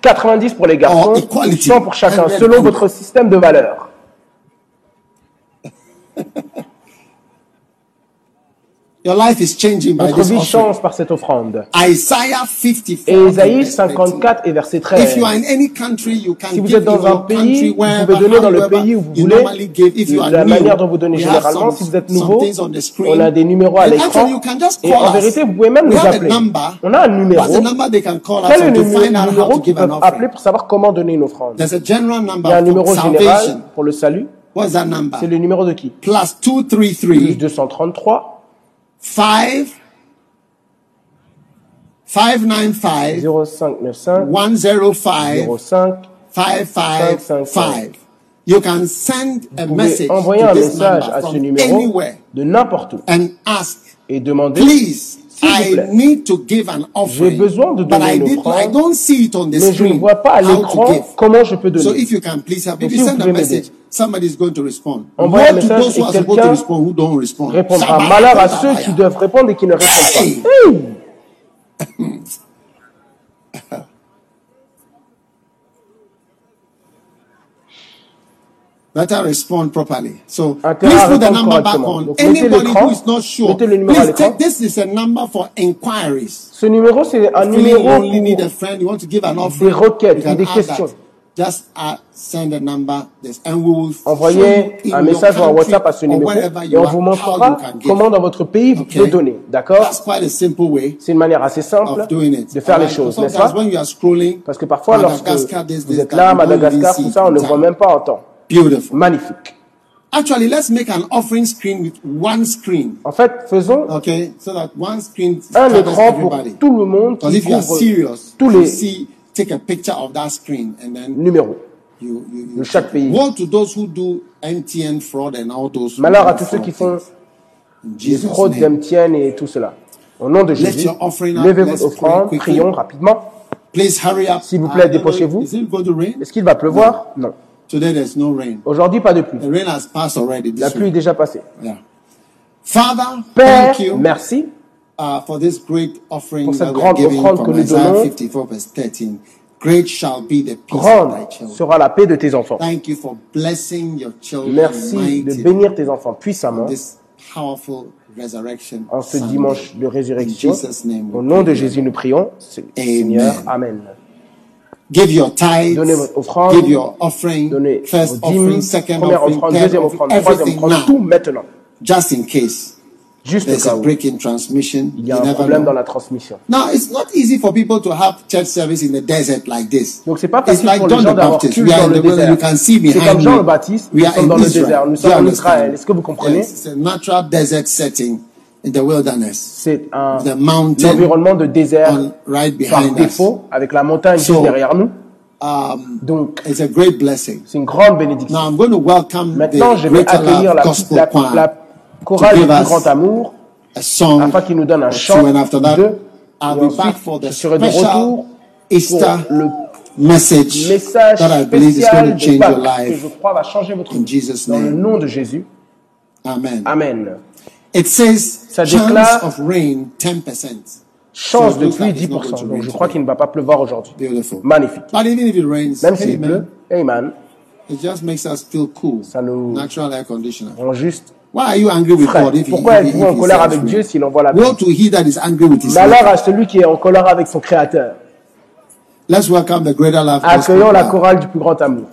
90 pour les garçons, Or equality. 100 pour chacun, selon votre système de valeurs. Your life is changing by Votre this vie offering. change par cette offrande. Isaiah 54. Et Isaïe verse 13. 54 et verset If 13. you are in any country, you can Si vous êtes dans un pays, vous pouvez donner dans le pays où vous voulez. De la manière dont vous donnez généralement, some- si vous êtes nouveau, things on the screen. on a des numéros à l'écran. actually, you can just Et call en vérité, vous pouvez même nous appeler. number. On a un numéro. Quel est le numéro qu'ils peuvent appeler pour savoir comment donner une offrande? Il y a un numéro général pour le salut. What's that number? C'est le numéro de qui? Plus Plus 233 233 5 595 0595 105 05 555. You can send a Vous message envoyer to un this message number à ce from numéro anywhere de n'importe où and ask, et demander please, S'il vous I plaît. need to give an offering. J'ai besoin de but donner I, une offrande, I don't see it on the mais je ne screen vois pas à l'écran give. comment je peux So donner. if you can please help, Donc, if you si vous send a pouvez message, somebody is going to respond. Envoyez un message et quelqu'un respond who don't respond? Répondra. Malheur à ceux qui doivent répondre et qui ne répondent pas. Hey Better respond properly. So Intérêt please put the number back on. Donc, Anybody who is not sure, please take this is a number for inquiries. Ce numéro, c'est un Feeling numéro you only need a friend, you want to give an offering, requêtes you can ou des add questions. that. Just uh, send a number, this, and we will Envoyez un message ou un country WhatsApp à ce numéro et you on vous montrera comment dans votre pays vous Okay. pouvez donner. D'accord C'est une manière assez simple of doing it. de faire les choses, n'est-ce pas? when you are scrolling, Parce que parfois, lorsque this, vous êtes that, là, Madagascar, tout ça, on ne voit même pas en temps. Beautiful. Magnifique. Actually, let's make an offering screen with one screen. En fait, faisons Okay, so that one screen un écran pour tout le monde qui if you are serious, tous les see, take a picture of that screen and then numéros. you, you, you de chaque pays. Woe to those who do MTN fraud and all those. Malheur à tous ceux qui font les fraudes d'MTN et tout cela. Au nom de Jésus, levez votre offrande, prions rapidement. S'il vous plaît, dépêchez-vous. Is it going to rain? Est-ce qu'il va pleuvoir? Non. Today there's no rain. Aujourd'hui, pas de pluie. The rain has passed already. La pluie est déjà passée. Yeah. Father, Père, thank you merci uh, for this great offering Pour cette grande offrande que nous donnons. 54 verse 13. Great shall be the peace of Grande thy children. sera la paix de tes enfants. Thank you for blessing your children Merci de bénir tes enfants puissamment this powerful resurrection en ce Sunday. dimanche de In résurrection. Jesus' name Au nom de. Jésus, nous prions. Seigneur, Amen. Give your tithes, Donnez votre offrande, give your offering, Donnez first vos dîmes, offering, second première offering, offrande, third deuxième offering, offrande, troisième everything offrande, tout now, maintenant. just in case Juste au there's cas a où break in transmission. il y a You un never problème know. dans la transmission. Now, it's not easy for people to have church service in the desert like this. Donc c'est pas It's facile like pour les John gens the d'avoir Baptist. culte We are dans in le the wilderness. You can see C'est behind comme Jean me. Baptiste, We nous are sommes in dans le Israel. désert, nous Do sommes you en understand? Israël. Est-ce que vous comprenez Yes, it's a natural desert setting in the wilderness. C'est un The mountain environnement de désert on, right par us. défaut, avec la montagne So- juste derrière nous. Um, Donc it's a great blessing. c'est une grande bénédiction. Now I'm going to welcome Maintenant, the je vais accueillir la, chorale du grand amour a song afin qu'il nous donne un chant and after that, deux. I'll be back for the je serai de special retour Easter pour le message message that I believe is spécial going to de change your Pâques que je crois va changer votre In vie. Jesus' Dans le nom de Jésus. Amen. Amen. It says Ça chance déclare- of rain 10%. Chance So it de pluie like it's not 10%. going to Donc rain je crois qu'il ne va pas pleuvoir aujourd'hui. Beautiful. Magnifique. But even if it rains, Même s'il pleut, Amen, it just makes us feel cool. Ça nous- Natural air conditioner. rend juste Why are you angry with. God if Pourquoi êtes-vous en colère avec rain? Dieu s'il envoie la pluie? to he that is angry with his Malheur maker. à celui qui est en colère avec son Créateur. Let's welcome the greater love. gospel Accueillons la chorale du plus grand amour.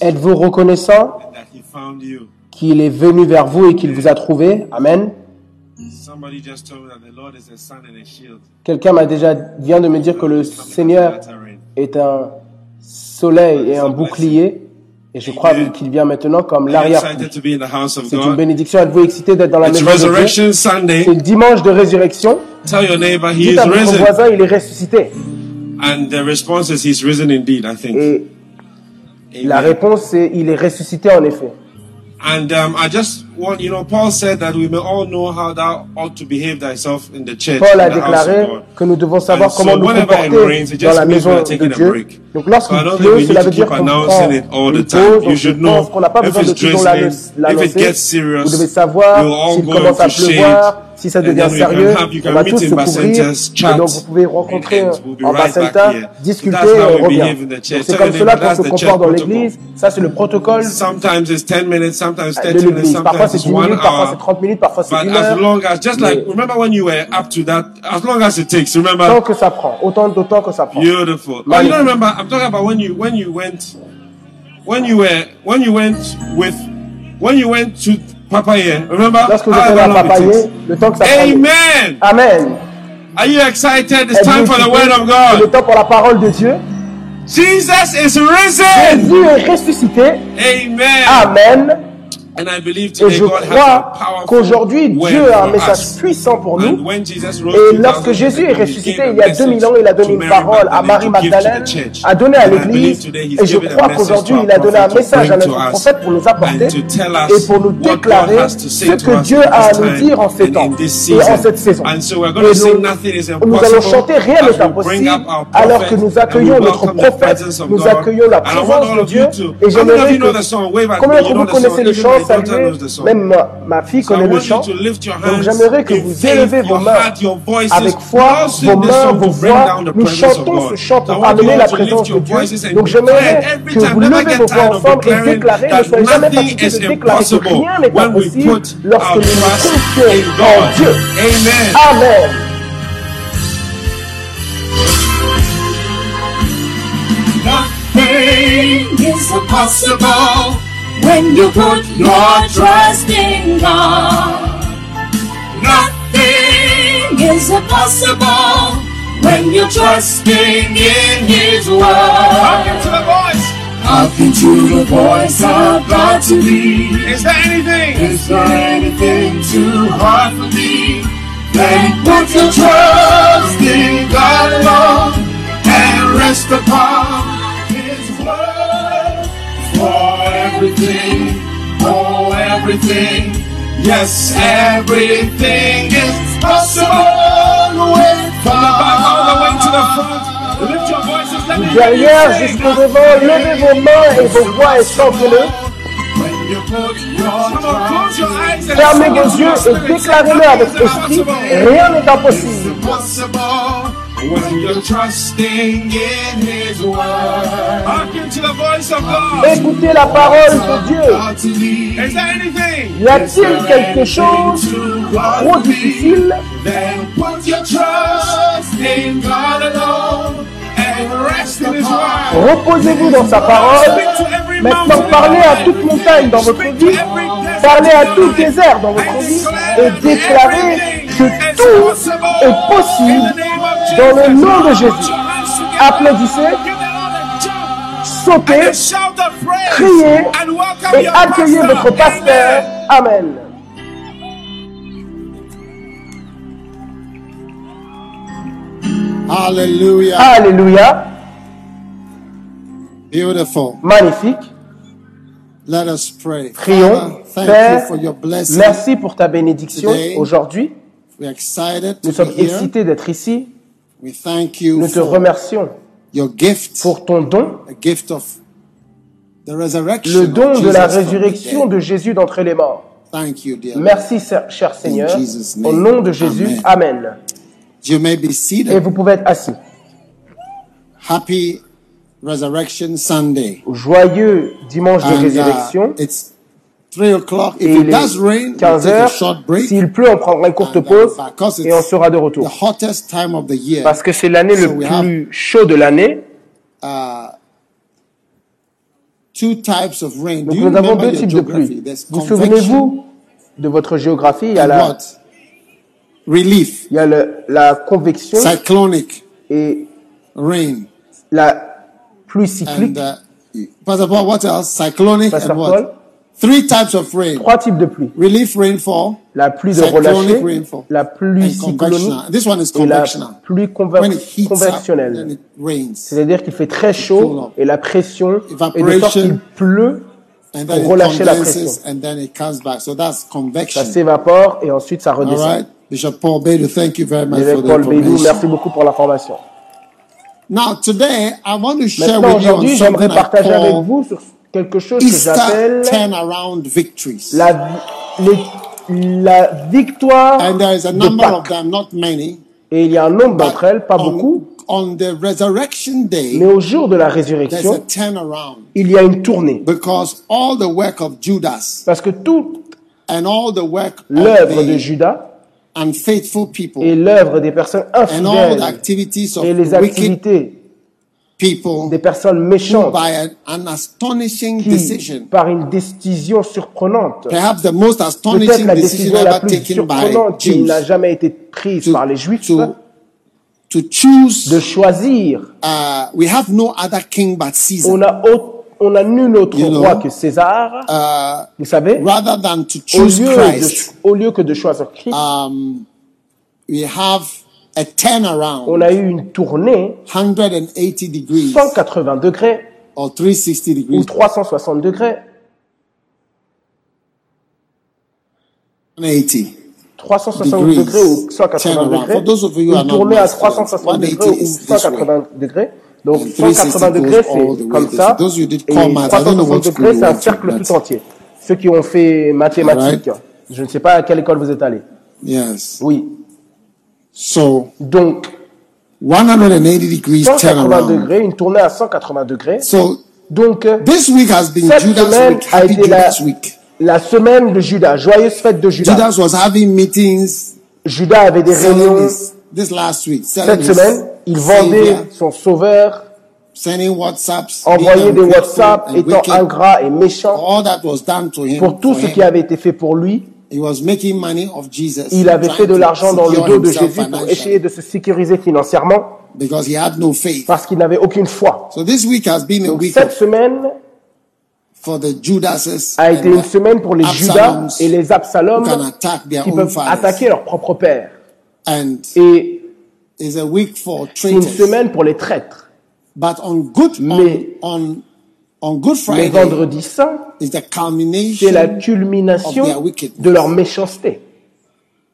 Êtes-vous reconnaissant qu'il est venu vers vous et qu'il vous a trouvé? Amen. Quelqu'un m'a déjà vient de me dire que le Seigneur est un soleil et un bouclier. Et je crois qu'il vient maintenant comme l'arrière. C'est une bénédiction. Êtes-vous excité d'être dans la maison de Dieu? C'est le dimanche de résurrection. Dites à votre voisin, il est ressuscité. And the response is He's risen indeed, I think. Et la Amen. réponse c'est, il est ressuscité en effet. And um, I just want, you know, Paul said that we may all know how thou ought to behave thyself in the church, Paul a déclaré que nous devons savoir And so comment nous whenever it comporter rains, dans la maison de Dieu. Donc lorsqu'il So pleut, cela to veut dire qu'on prend une pause. Know qu'on n'a pas if besoin de toujours l'annoncer. if it l'annoncer. gets serious, Vous devez savoir s'il commence à pleuvoir, si ça devient sérieux, on va tous se couvrir. Et donc vous pouvez rencontrer en Bacenta, here. discuter church. c'est comme cela qu'on se comporte dans l'église. Ça c'est le protocole Sometimes it's 10 minutes, sometimes 30 de minutes, l'église. Parfois c'est it's 10 one minutes, parfois c'est hour. 30 minutes, parfois c'est But une as heure. long as, just like, Mais- remember when you were up to that, as long as it takes, remember? Tant que ça prend, autant d'autant que ça prend. Beautiful. Oh, you don't remember? I'm talking about when you when you went when you were when you went with when you went to Papaye. Remember? Lorsque vous êtes takes. le temps que ça prend. Amen. Amen. Are you excited? It's time for the excité? word of C'est le God. temps pour la parole de Dieu. Jesus is risen. Jésus est ressuscité. Amen. Amen. Et je a crois qu'aujourd'hui, Dieu a un message puissant pour nous. Et 2000 lorsque Jésus est ressuscité il y a a 2000 ans, il a donné une parole à Marie Magdalene, the church. à l'Église. Et je a crois qu'aujourd'hui, il a donné un message à notre prophète pour nous apporter et pour nous déclarer ce que Dieu a à nous dire en ces temps et en cette saison. Et nous, allons chanter Rien n'est impossible alors que nous accueillons notre prophète, nous accueillons la présence de Dieu. Et j'aimerais que Combien d'entre vous connaissez le Even the song. Même ma, ma fille So connaît le chant. Donc j'aimerais que vous élevez vos mains avec foi, vos mains, vos voix. down the Nous chantons ce chant pour amener la présence de Dieu. Donc j'aimerais que time, vous levez get vos tired voix of ensemble et declaring déclarez, ne soyez jamais is de déclarer que impossible rien n'est when we impossible put lorsque nous confions in en God. Dieu. Amen. Amen. Nothing is impossible when you put your trust in God. Nothing is impossible when you're trusting in His Hearken word. to the voice. Hearken to the voice of God to me. Is there anything? Is there anything too hard for me? Then put your trust in God alone and rest upon everything. Oh, everything. Yes, everything is possible with From the back all the way to the God. front. Lift your voices. Let me Du hear you derrière sing. jusqu'au devant, levez vos mains et vos voix et chantez-le. When you put Come on, close your eyes and Fermez sing it vos to yeux your et spirit. déclarez-le avec Nothing is esprit. impossible. Rien n'est impossible. When you're trusting in His word. Hearken to the voice of God? Écoutez la parole de Dieu. Is there anything? Y a-t-il quelque chose trop difficile? Then put your trust in God alone and rest in His word. Reposez-vous dans sa parole. Speak to every Maintenant, mountain parlez in à your toute life. montagne dans votre vie. every desert Parlez à in tout your life. désert dans votre vie declare et déclarez que tout est possible dans le nom de Jésus. Applaudissez, sautez. Criez et accueillez votre pasteur. Amen. Hallelujah. Alléluia. Beautiful. Magnifique. Let us pray. Prions. Père, merci pour ta bénédiction aujourd'hui. Nous sommes excités d'être ici. We thank you Nous te remercions pour ton don, le don de la résurrection de Jésus d'entre les morts. Thank you, dear. Lord. Merci, cher Seigneur. Au nom de Jésus, Amen. You may be Et seated. vous pouvez être assis. Happy Resurrection Sunday. Joyeux dimanche de uh, résurrection. Et it il does est rain, we'll 15 take a heures. S'il pleut, on prendra une courte uh, pause it's et on sera de the retour. hottest time of the year. Parce que c'est l'année le plus chaud de l'année. uh, two types of rain. Donc Do you nous avons deux types de geography? pluie. Vous souvenez-vous de votre géographie? Il y a la? Relief, il y a le- la convection cyclonic et rain. la pluie cyclique. Uh, Pastor Paul, what else? Cyclonic Pastor and what? Three types of rain. Trois types de pluie. Relief rainfall, La pluie de relâcher, rainfall, la pluie cyclonique. This one is et la pluie conver- convectionnelle. it rains. C'est-à-dire qu'il fait très chaud et la pression est de sorte qu'il pleut pour relâcher la pression. condenses and then it comes back. So that's Ça s'évapore et ensuite ça All redescend. right. Bishop Paul Bedu, thank you very much for the Paul information. merci beaucoup pour l'information. Now, today, I want to share Maintenant, with you on something I partager avec call vous sur quelque chose que j'appelle la, les- la victoire And there is a de number of them, not many. Et il y a un nombre d'entre elles, pas on, beaucoup, on the resurrection day, mais au jour de la there's a résurrection, turnaround il y a une tournée. because all the work of Judas Parce que toute and all the work of l'œuvre de Judas unfaithful people et l'œuvre des personnes and all the infidèles activities of et les activités des personnes méchantes by an, an astonishing qui, decision, par une décision surprenante, perhaps the most peut-être astonishing la décision la plus taken by surprenante qui n'a jamais été prise to, par les Juifs, to, to choose de choisir uh, we have no other king but Caesar. On a, au- on a nul autre roi que César, Uh, vous savez. rather than to Au choose lieu, que de choisir Christ, um, we have a turnaround, on a eu une tournée 180 degrees 180 degrés or 360 ou degrees, 360 degrés, 180 360 Degrees. degrés ou 180 Turnaround. degrés, For those of you une tournée à masters, 360 degrés 180 ou is this 180 degrés. Donc And 360 180 degrés, c'est comme ça. Et call math, I don't know 360 what school degrés, c'est un cercle tout entier. Ceux qui ont fait mathématiques, je ne sais pas à quelle école vous êtes allé. Yes. Oui. So Donc, 180 degrees 180 turnaround. degrés, une tournée à 180 degrés. So Donc, this week has been Cette Judas semaine week. a été la, Judas week. la semaine de Judas, joyeuse fête de Judas. Judas was having meetings Judas avait des réunions his, this last week. cette semaine. Il vendait savior, son sauveur, sending WhatsApps, envoyait des WhatsApp, étant ingrat et méchant All that was done to him. pour tout ce him. qui avait été fait pour lui. He was making money of Jesus. Il avait fait de l'argent dans le dos de Jésus pour essayer de se sécuriser financièrement Because he had no faith. parce qu'il n'avait aucune foi. So this week has been a Donc week cette semaine for the Judases a été and une semaine pour les Judas et les Absaloms who can attack their qui own peuvent attaquer leur propre père. And Et is a week for c'est une traitors. semaine pour les traîtres. But on good Mais- on Good Friday, le vendredi saint, c'est la culmination de leur méchanceté.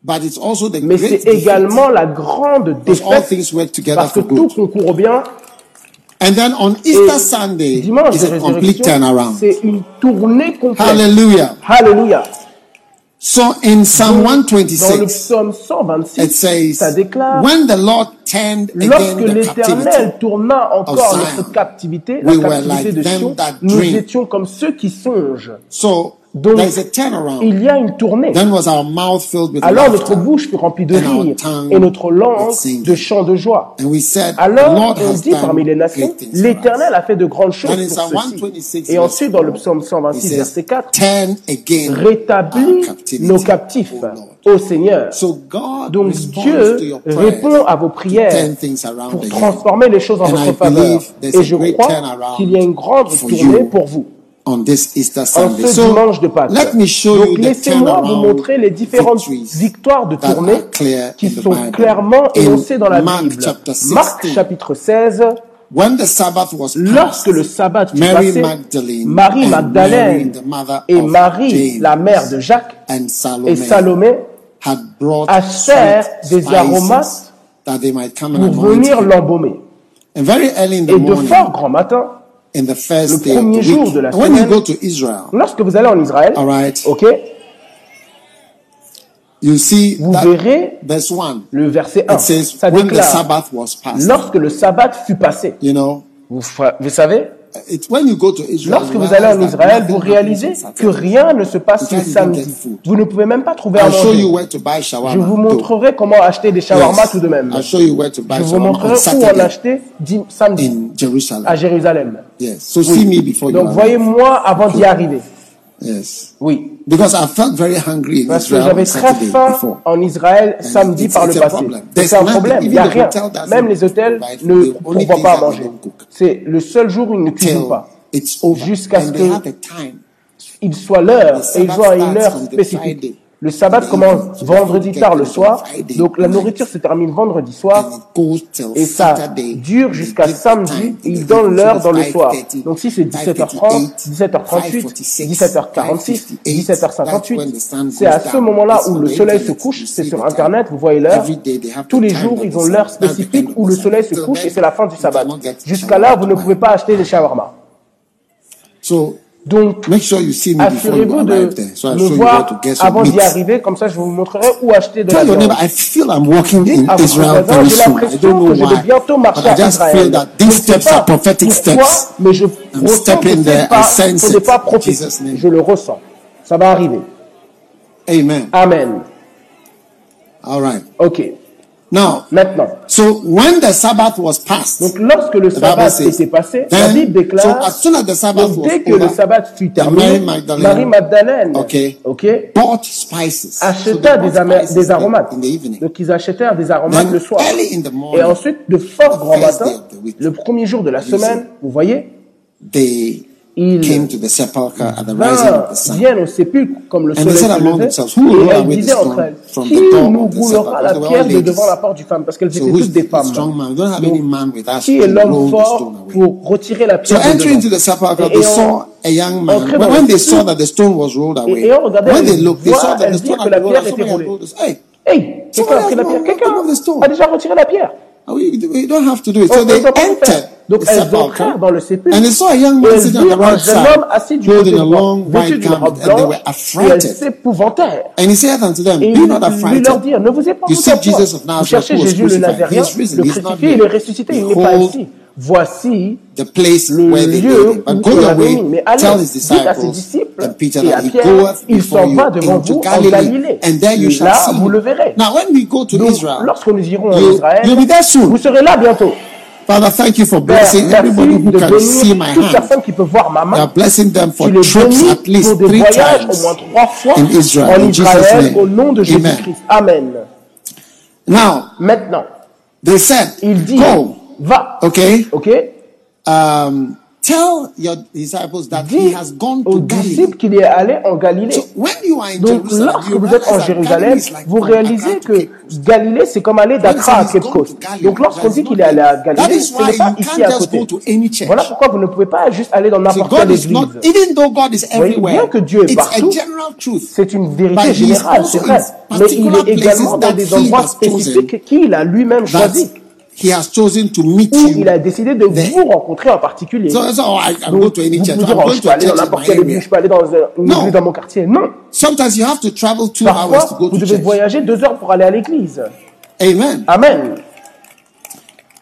But it's also the Mais c'est également la grande défaite parce que tout concourt bien. And then on Easter Sunday, dimanche, c'est une tournée complète. Hallelujah. Hallelujah. So in Psalm 126, dans le psaume 126, it says, When the Lord turned lorsque l'Éternel tourna encore notre captivité, la captivité de Sion, nous étions comme ceux qui songent. Donc, il y a une tournée. Alors notre bouche fut remplie de rire et notre langue de chants de joie. Alors on dit parmi les nations, l'Éternel a fait de grandes choses pour ceci. Et ensuite dans le psaume 126, verset 4, rétablis nos captifs au Seigneur. Donc Dieu répond à vos prières pour transformer les choses en votre faveur. Et je crois qu'il y a une grande tournée pour vous on this Easter Sunday. De Pâques. Let me show Donc laissez-moi vous montrer les différentes victoires de tournée qui sont clairement énoncées dans la Mark Bible. 16, Marc chapitre 16. When the Sabbath was Lorsque le sabbat fut Marie Magdalene et Marie, la mère de Jacques, and et Salomé achetèrent des aromates that they might come and pour venir l'embaumer. Et de fort grand matin, le premier jour de la semaine, lorsque vous allez en Israël, ok, You vous verrez le verset 1. Says, ça déclare, lorsque le sabbat fut passé, vous savez, Lorsque vous allez en Israël, vous réalisez que rien ne se passe le samedi. Vous ne pouvez même pas trouver un manger. Je vous montrerai comment acheter des shawarma tout de même. Je vous montrerai où en acheter samedi à Jérusalem. Donc voyez-moi avant d'y arriver. Oui. Because I felt very hungry in Parce que j'avais très faim en Israël samedi par le passé. C'est un problème. Il n'y a rien. Même les hôtels ne proposent pas à manger. C'est le seul jour où ils ne cuisinent pas. Jusqu'à ce qu'ils soient l'heure et ils ont une heure spécifique. Le sabbat commence vendredi tard le soir, donc la nourriture se termine vendredi soir et ça dure jusqu'à samedi et ils donnent l'heure dans le soir. Donc si c'est 17h30, 17h38, 17h46, 17h58, c'est à ce moment-là où le soleil se couche, c'est sur Internet, vous voyez l'heure. Tous les jours, ils ont l'heure spécifique où le soleil se couche et c'est la fin du sabbat. Jusqu'à là, vous ne pouvez pas acheter des shawarma. Donc, assurez-vous de me voir avant d'y arriver. Comme ça, je vous montrerai où acheter de la viande. Ah, Dites à que je vais bientôt marcher à Israël. Je ne sais mais je ressens que pas. Je le ressens. Ça va arriver. Amen. Amen. All right. Now, maintenant. So when the Sabbath was passed, donc lorsque le sabbat était passé, then, déclare donc, dès que le sabbat fut terminé, Marie Magdalene, okay, bought spices, acheta des, spices aromates. In the evening. Donc ils achetèrent des aromates le soir. Early in the morning, Et ensuite, de fort grand matin, le premier jour de la semaine, vous voyez, ils came to the sepulchre at the ah, rising of the sun. viennent au sépulcre comme le soleil se levait. Et elles disaient entre elles, qui nous brûlera la pierre de devant la porte du femme Parce qu'elles étaient toutes des femmes. Qui est l'homme fort pour retirer la pierre de devant? a young man. When, when they saw that the stone was rolled away, when they looked, they saw that the stone had rolled away. Quelqu'un a déjà retiré la pierre. We, we don't have to do it. So oh, they entered Donc they saw dans le sépulcre. Et elles virent side, jeune homme assis du côté droit, vêtu d'une robe blanche, et elles s'épouvantèrent. Et il leur dit, ne vous pas. Jésus of Nazarien, le crucifié. voici the place le where lieu où go your way, mais allez, tell à ses disciples and Peter et à Pierre, il s'en va devant vous Galilee, Galilée. And you shall là, vous le verrez. Now, when we go to Israel, lorsque nous irons en Israël, vous serez là bientôt. Father, thank you for blessing Père, everybody who can see my hand. Qui peut voir ma main. You are blessing them for trips at least au moins trois fois. En Israël, au nom de Jésus-Christ. Amen. Maintenant, they said, Va. Okay. Okay. Um, tell your disciples that he has gone to qu'il est allé en Galilée. So when you are in Donc lorsque vous êtes en Jérusalem, vous réalisez que Galilée, c'est comme aller d'Accra à Cape Coast. Donc lorsqu'on dit qu'il est allé à Galilée, ce n'est pas ici à côté. Voilà pourquoi vous ne pouvez pas juste aller dans n'importe quelle église. Bien que Dieu est partout, c'est une vérité générale, c'est vrai. Mais il est également dans des endroits spécifiques qu'il a lui-même choisis he has chosen to meet où you. il a décidé de there. vous rencontrer en particulier. So, so I can Donc, go to any vous church. pouvez I'm dire, going je to peux aller dans n'importe quelle église, je peux aller dans une église dans mon quartier. Non. Sometimes you have to travel two hours to go vous to devez church. voyager deux heures pour aller à l'église. Amen. Amen.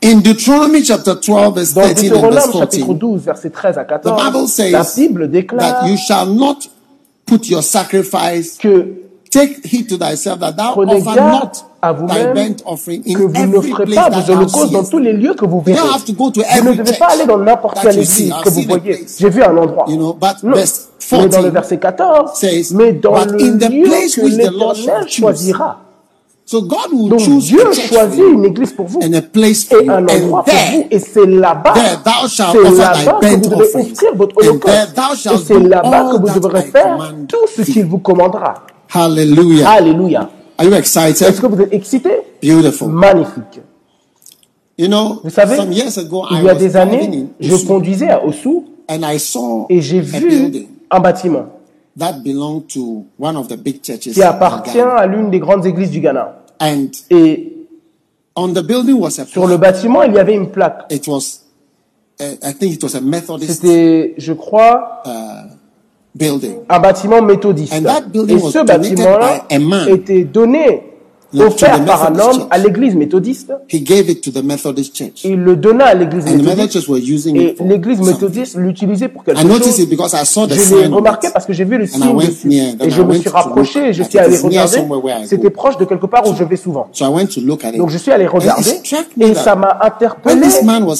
In Deuteronomy chapter 12, verse Dans 13 and verse Deutéronome chapitre 14, 12, versets 13 à the Bible 14, la says Bible déclare that you shall not put your sacrifice, que take heed to thyself that thou Prenez offer not à thy vous-même burnt offering que in vous n'offrez pas vos thou holocaustes dans tous les lieux que vous You verrez. Vous ne devez pas aller dans n'importe quelle église que vous voyez. J'ai vu un endroit. You know, but Non. verse Mais dans 14 le verset 14, says, mais dans "But le in the lieu place que which the Lord l'Éternel shall choose." choisira. So God will Donc choose Dieu choisit une église pour vous and a place for et you. un And endroit pour vous. Et c'est là-bas, c'est là-bas que vous devez offrir votre holocauste. thou Et shalt c'est là-bas que vous devrez faire tout ce qu'il vous commandera. Hallelujah. Alléluia. Are you Est-ce excited? que vous êtes excité? Beautiful. Magnifique. You know, Vous savez, some years ago, il y a des années, je Osu, conduisais à Ossou and I saw et j'ai a vu building un bâtiment that belonged to one of the big churches qui appartient à l'une des grandes églises du Ghana. And Et on the building was a sur le bâtiment, il y avait une plaque. it was uh, I think it was a Methodist C'était, je crois, building. Un bâtiment méthodiste. And that building Et ce bâtiment-là était donné, offert par un homme à l'église méthodiste. He gave it to the Methodist church. Il le donna à l'église méthodiste. Et l'église méthodiste l'utilisait pour quelque I noticed chose. it because I saw the Je l'ai remarqué parce que j'ai vu le signe dessus. Et je me suis rapproché et je suis allé regarder. C'était proche de quelque part où je vais souvent. So I went to look at it. Donc je suis allé regarder et ça m'a interpellé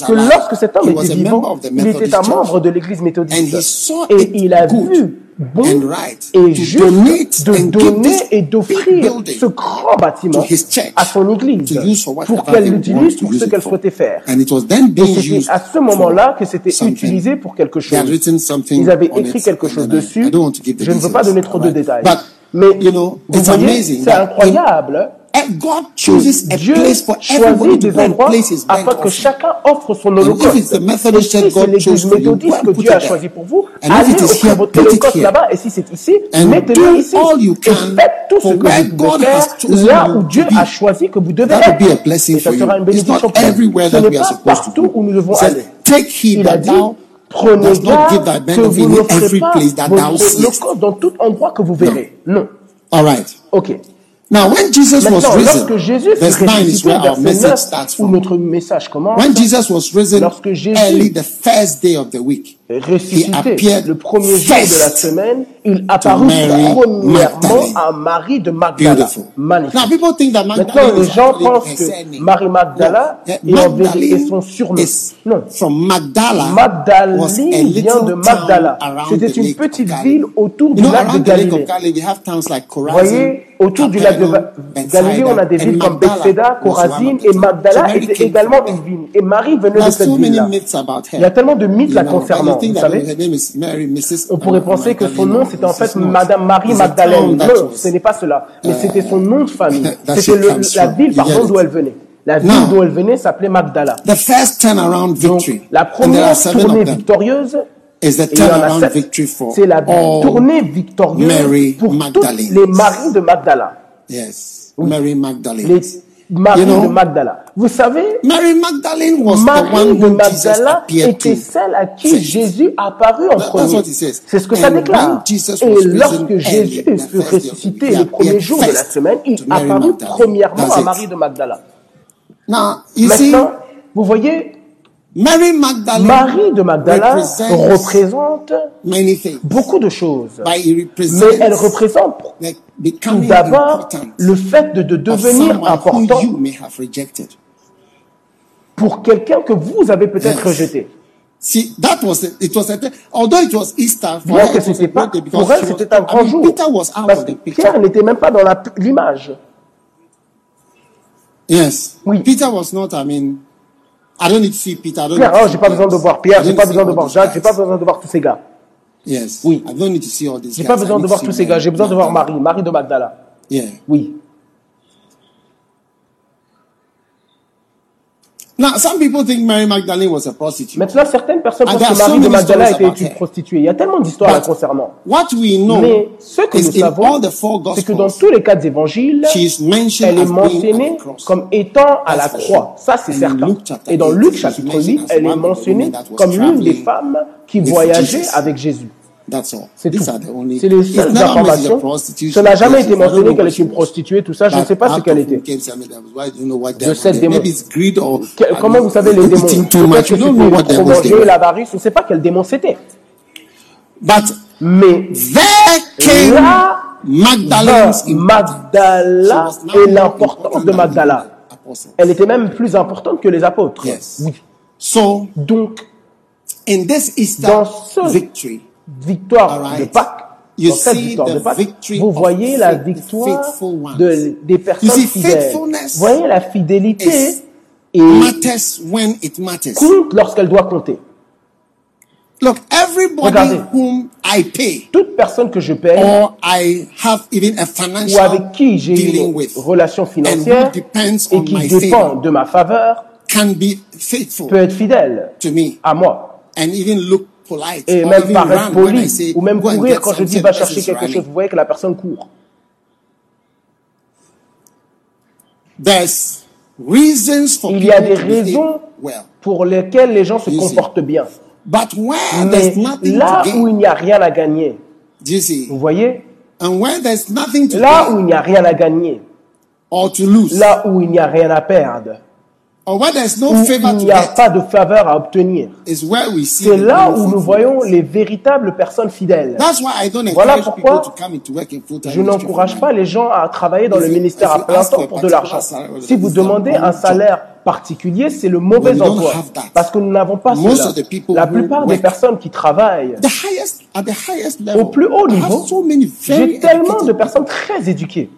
que lorsque cet homme était vivant, il était un membre de l'église méthodiste. Et il a vu bon right et juste de donner et d'offrir ce grand bâtiment à son église pour qu'elle l'utilise pour ce qu'elle souhaitait faire. Et c'était à ce moment-là que c'était utilisé pour quelque chose. Ils avaient écrit it, quelque chose dessus. Je ne veux pas donner trop de détails. But, Mais you know, vous it's voyez, amazing c'est incroyable God chooses a Dieu place for everybody choisit to go and endroits place his burnt afin que chacun offre son if it's holocauste. the si c'est l'église méthodiste que Dieu a choisi pour vous, allez offrir votre holocauste là-bas. Et si c'est ici, mettez-le ici. all you Et can faites tout ce que vous has faire là où Dieu a choisi que vous devez That will be a être. blessing Et ça sera une bénédiction pour vous. everywhere Ce that n'est we are pas supposed to partout où nous devons aller. Take heed Il a that dit, prenez garde que vous n'offrez pas votre holocauste dans tout endroit que vous verrez. Non. All right. Ok. Now, when Jesus was Maintenant, lorsque risen, Jésus verse 9 is where our message 9, starts où from. notre message commence, When Jesus was risen Lorsque Jésus early the first day of the week, ressuscité le premier jour de la semaine, il apparut premièrement à Marie de Magdala. Beautiful. Magnifique. Now, people think that Maintenant, les gens pensent que. Marie Magdala No, est, en vérité- son surnom. Non. from Magdala. Magdalene vient de Magdala. C'était une petite ville autour du lac de Galilée. Vous voyez, autour du lac de Galilée, on a des villes comme Bethsaida, Corazine et Magdala était également une ville. Et Marie venait de cette ville-là. her. Il y a tellement de mythes la concernant, think vous that savez. her name is Mary, Mrs. On pourrait penser que son nom c'était en fait. Madame Marie Magdalene. Non, ce n'est pas cela. Mais c'était son nom de famille. C'était la ville, pardon, d'où elle venait. La ville d'où elle venait s'appelait Magdala. The first turnaround Donc, victory, la première tournée victorieuse, c'est la tournée victorieuse Mary pour Magdalene. toutes les maris de Magdala. Yes, Mary Magdalene. Les You know, de Magdala. Vous savez, Mary Magdalene was the Marie one de Magdala était celle à qui. Jésus apparut en premier. C'est ce que ça déclare. Et lorsque Jésus fut ressuscité le premier jour de la semaine, il apparut Magdalene. premièrement That's à. Marie de Magdala. Now, you see, Maintenant, vous voyez, Mary Magdalene Marie de Magdala représente beaucoup de choses. Mais elle représente tout d'abord le fait de, de devenir important pour quelqu'un que vous avez peut-être Yes. rejeté. See, that was it was a although it was Easter for c'était pas, pour elle, c'était un grand jour. Peter was out Parce of que the picture. Pierre n'était même pas dans l'image. Yes. Oui. Peter was not. I mean, I don't need to see Peter. I don't Pierre, oh, j'ai pas besoin de voir Pierre, j'ai pas besoin de voir Jacques, j'ai pas besoin de voir tous ces gars. Yes. Oui. I don't need to see all these J'ai pas besoin de voir tous ces gars, j'ai besoin de voir. Marie, Marie de Magdala. Yeah. Oui. Now, some people think Mary Magdalene was a prostitute. Maintenant, certaines personnes pensent que Marie de Magdala était une prostituée. Il y a tellement d'histoires la concernant. what we know Mais ce que nous savons, c'est que dans tous les quatre évangiles, she is mentioned elle est mentionnée comme étant à la croix. Ça, c'est certain. Et dans 8, Luc chapitre mentioned 8, as elle est mentionnée comme l'une des femmes qui voyageait avec Jésus. That's all. C'est These tout. are the only. C'est les seules informations. Ça n'a jamais été mentionné qu'elle she une prostituée, tout ça. Je ne sais pas ce qu'elle était. De cette démon. Que- Comment vous savez les démons? Peut-être que c'était trop manger, l'avarice, on ne sait pas quel démon c'était. But Mais là. Magdala now et l'importance important de Magdala. the apostles. Elle était même plus importante que les apôtres. Yes. Oui. So Donc, in this Easter Dans ce- victory, victoire de Pâques, You dans cette see victoire the de Pâques, victory vous voyez la victoire de, des personnes see, fidèles. Vous voyez la fidélité et matters when it matters. compte lorsqu'elle doit compter. Look, everybody Regardez. whom I pay Toute personne que je paye or I have even a ou financial avec qui j'ai une with relation financière et qui dépend de ma faveur can be faithful peut être fidèle to me à moi. and even look Et même paraître poli ou même courir quand je dis va chercher quelque chose. Vous voyez que la personne court. There's reasons for Il y a des raisons pour lesquelles les gens se comportent bien. Mais there's nothing là to où gain, il n'y a rien à gagner, vous voyez, And where there's nothing to là où il n'y a rien à gagner, là où il n'y a rien à perdre, où il n'y a pas de faveur à obtenir, c'est the là où nous voyons les véritables personnes fidèles. That's why I don't Voilà encourage pourquoi people to come into work in full-time Je n'encourage pas les gens à travailler dans If le you- ministère à plein ask temps for a pour de l'argent. salary, Si vous demandez un salaire particulier, c'est le mauvais emploi. Parce que nous n'avons pas Most cela. of the people La plupart des personnes qui travaillent The highest, at the highest level, au plus haut niveau, so many very j'ai tellement de personnes très éduquées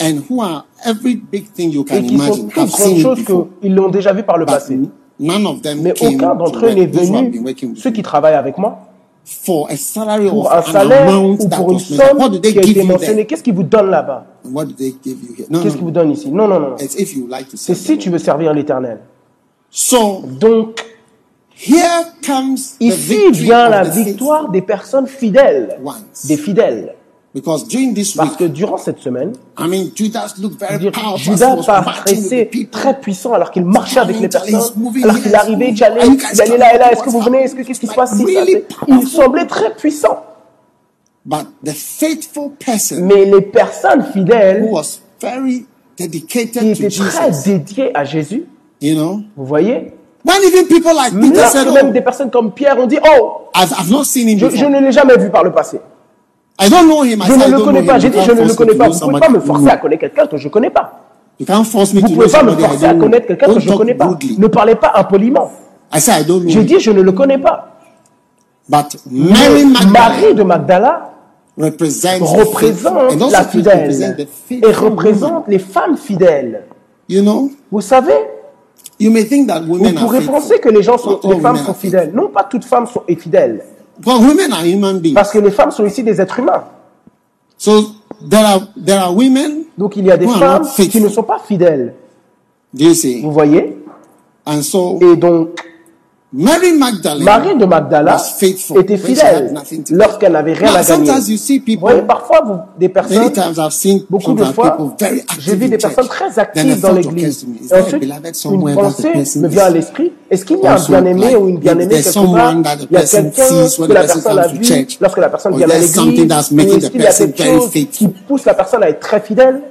and who are every big thing you can et qui sont imagine toutes choses qu'ils l'ont déjà vu par le But passé. none of them Mais aucun d'entre eux n'est venu, ceux me, qui travaillent avec moi, for a salary pour un salaire ou pour une somme What do they qui a été mentionnée? Qu'est-ce qu'ils vous donnent là-bas? What do they give you here? No, Qu'est-ce no, qu'ils vous no. donnent ici? Non, non, non. non. It's if you like to C'est si tu veux servir l'Éternel. So Donc, here comes the ici victory vient of la victoire des personnes fidèles, des fidèles. Because during this Parce week, que durant cette semaine, I mean, Judas looked very dire, Judas paraissait très puissant alors qu'il marchait avec les personnes, alors qu'il arrivait, il allait, il allait là et là, est-ce que vous venez, est-ce que qu'est-ce qui se passe Really Il semblait très puissant. But the faithful person Mais les personnes fidèles who was very qui dedicated to étaient très Jesus, dédiées à Jésus, you know, vous voyez, when even people like Peter lorsque said, même oh, des personnes comme Pierre ont dit, oh, I've, I've not seen him je, je ne l'ai jamais vu par le passé. I don't know him. I Je ne le connais pas. J'ai You dit, je ne le connais pas. Vous ne pouvez pas me forcer à connaître quelqu'un que je ne connais pas. Vous ne pouvez pas me forcer à connaître quelqu'un que je ne connais pas. Ne parlez pas impoliment. J'ai dit, je ne le connais pas. But Mary Marie de Magdala représente la fidèle et représente les femmes fidèles. You know, Vous savez, you may think that vous women are pourrez faithful. penser que les gens sont, les femmes women sont are fidèles. Non, pas toutes femmes sont fidèles. But women are human beings. Parce que les femmes sont aussi des êtres humains. So there are there are women. Donc il y a des femmes qui ne sont pas fidèles. Do you see? Vous voyez? And so Et donc. Marie de Magdala était fidèle lorsqu'elle n'avait rien à gagner. sometimes you see Vous voyez, parfois, vous, des personnes, beaucoup de fois, j'ai vu des personnes très actives dans l'église. Et ensuite, une pensée me vient à l'esprit. Est-ce qu'il y a un bien-aimé ou une bien-aimée quelque part? Il y a quelqu'un que la person personne a vu lorsque la personne vient à l'église est-ce qu'il y a quelque chose qui pousse la personne à être très fidèle?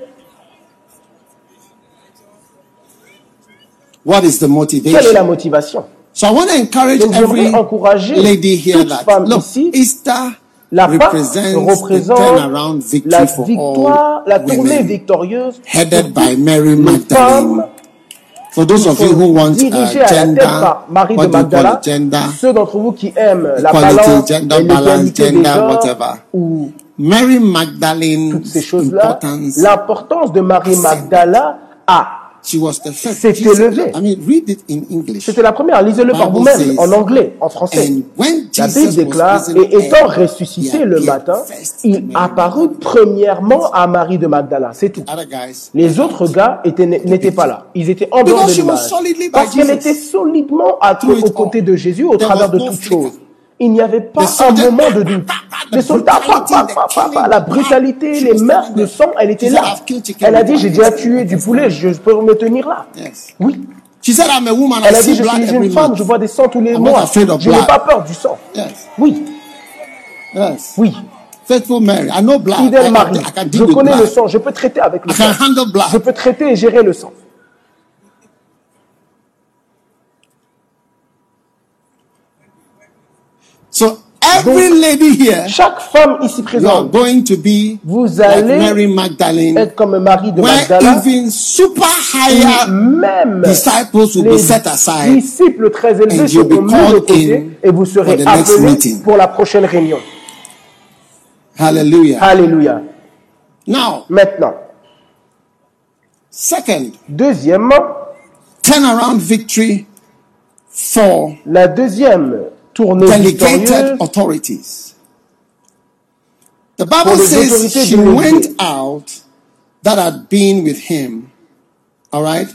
What is the Quelle est la motivation? So I want to encourage Donc, j'aimerais every encourager lady here toute that femme look, ici, Easter La Pâque represents the représente turnaround la victory for victoire, la all tournée women, victorieuse headed by Mary Magdalene. For those of you who want uh, gender, par Marie what Magdala, gender, ceux d'entre vous qui aiment la balance, gender balance, gender, genres, whatever. ou Mary Magdalene's toutes ces choses-là, importance l'importance de Marie Magdala a She was the first. s'est élevée. I mean, read it in English. C'était la première. Lisez-le par vous-même, en anglais, en français. La Bible déclare, et étant ressuscité le matin, il apparut premièrement à Marie de Magdala. C'est tout. Les autres gars étaient- n'étaient pas là. Ils étaient en dehors de l'image. Parce qu'elle était solidement it aux côtés de Jésus au travers de toutes choses. Il n'y avait pas un moment de doute. Les soldats, pa, brutality, pa, the pa, pa, pa, killing, la brutalité, les le there. sang, elle était là. "I've killed chicken Elle a dit, j'ai déjà hand." tué du poulet, je peux me tenir là. Oui. She said, I'm a woman. I Elle a dit, je suis une femme, je vois des sangs tous les mois. Je n'ai pas peur du sang. Oui, oui. Faithful Mary. I know blood. I Fidèle can, Marie, je connais le sang, je peux traiter avec le sang. Je peux traiter et gérer le sang. So every lady here, Chaque femme ici you are présente, going to be Vous like allez Mary Magdalene, être comme Marie de even super higher même disciples will be les set aside disciples très élevés and you'll seront be mis de called côté in et vous serez for the next appelés pour la prochaine réunion. Hallelujah. Alléluia. Now, Maintenant, second, deuxièmement, turnaround victory for la deuxième tournée delegated authorities. The Bible says she went out that had been with him. All right?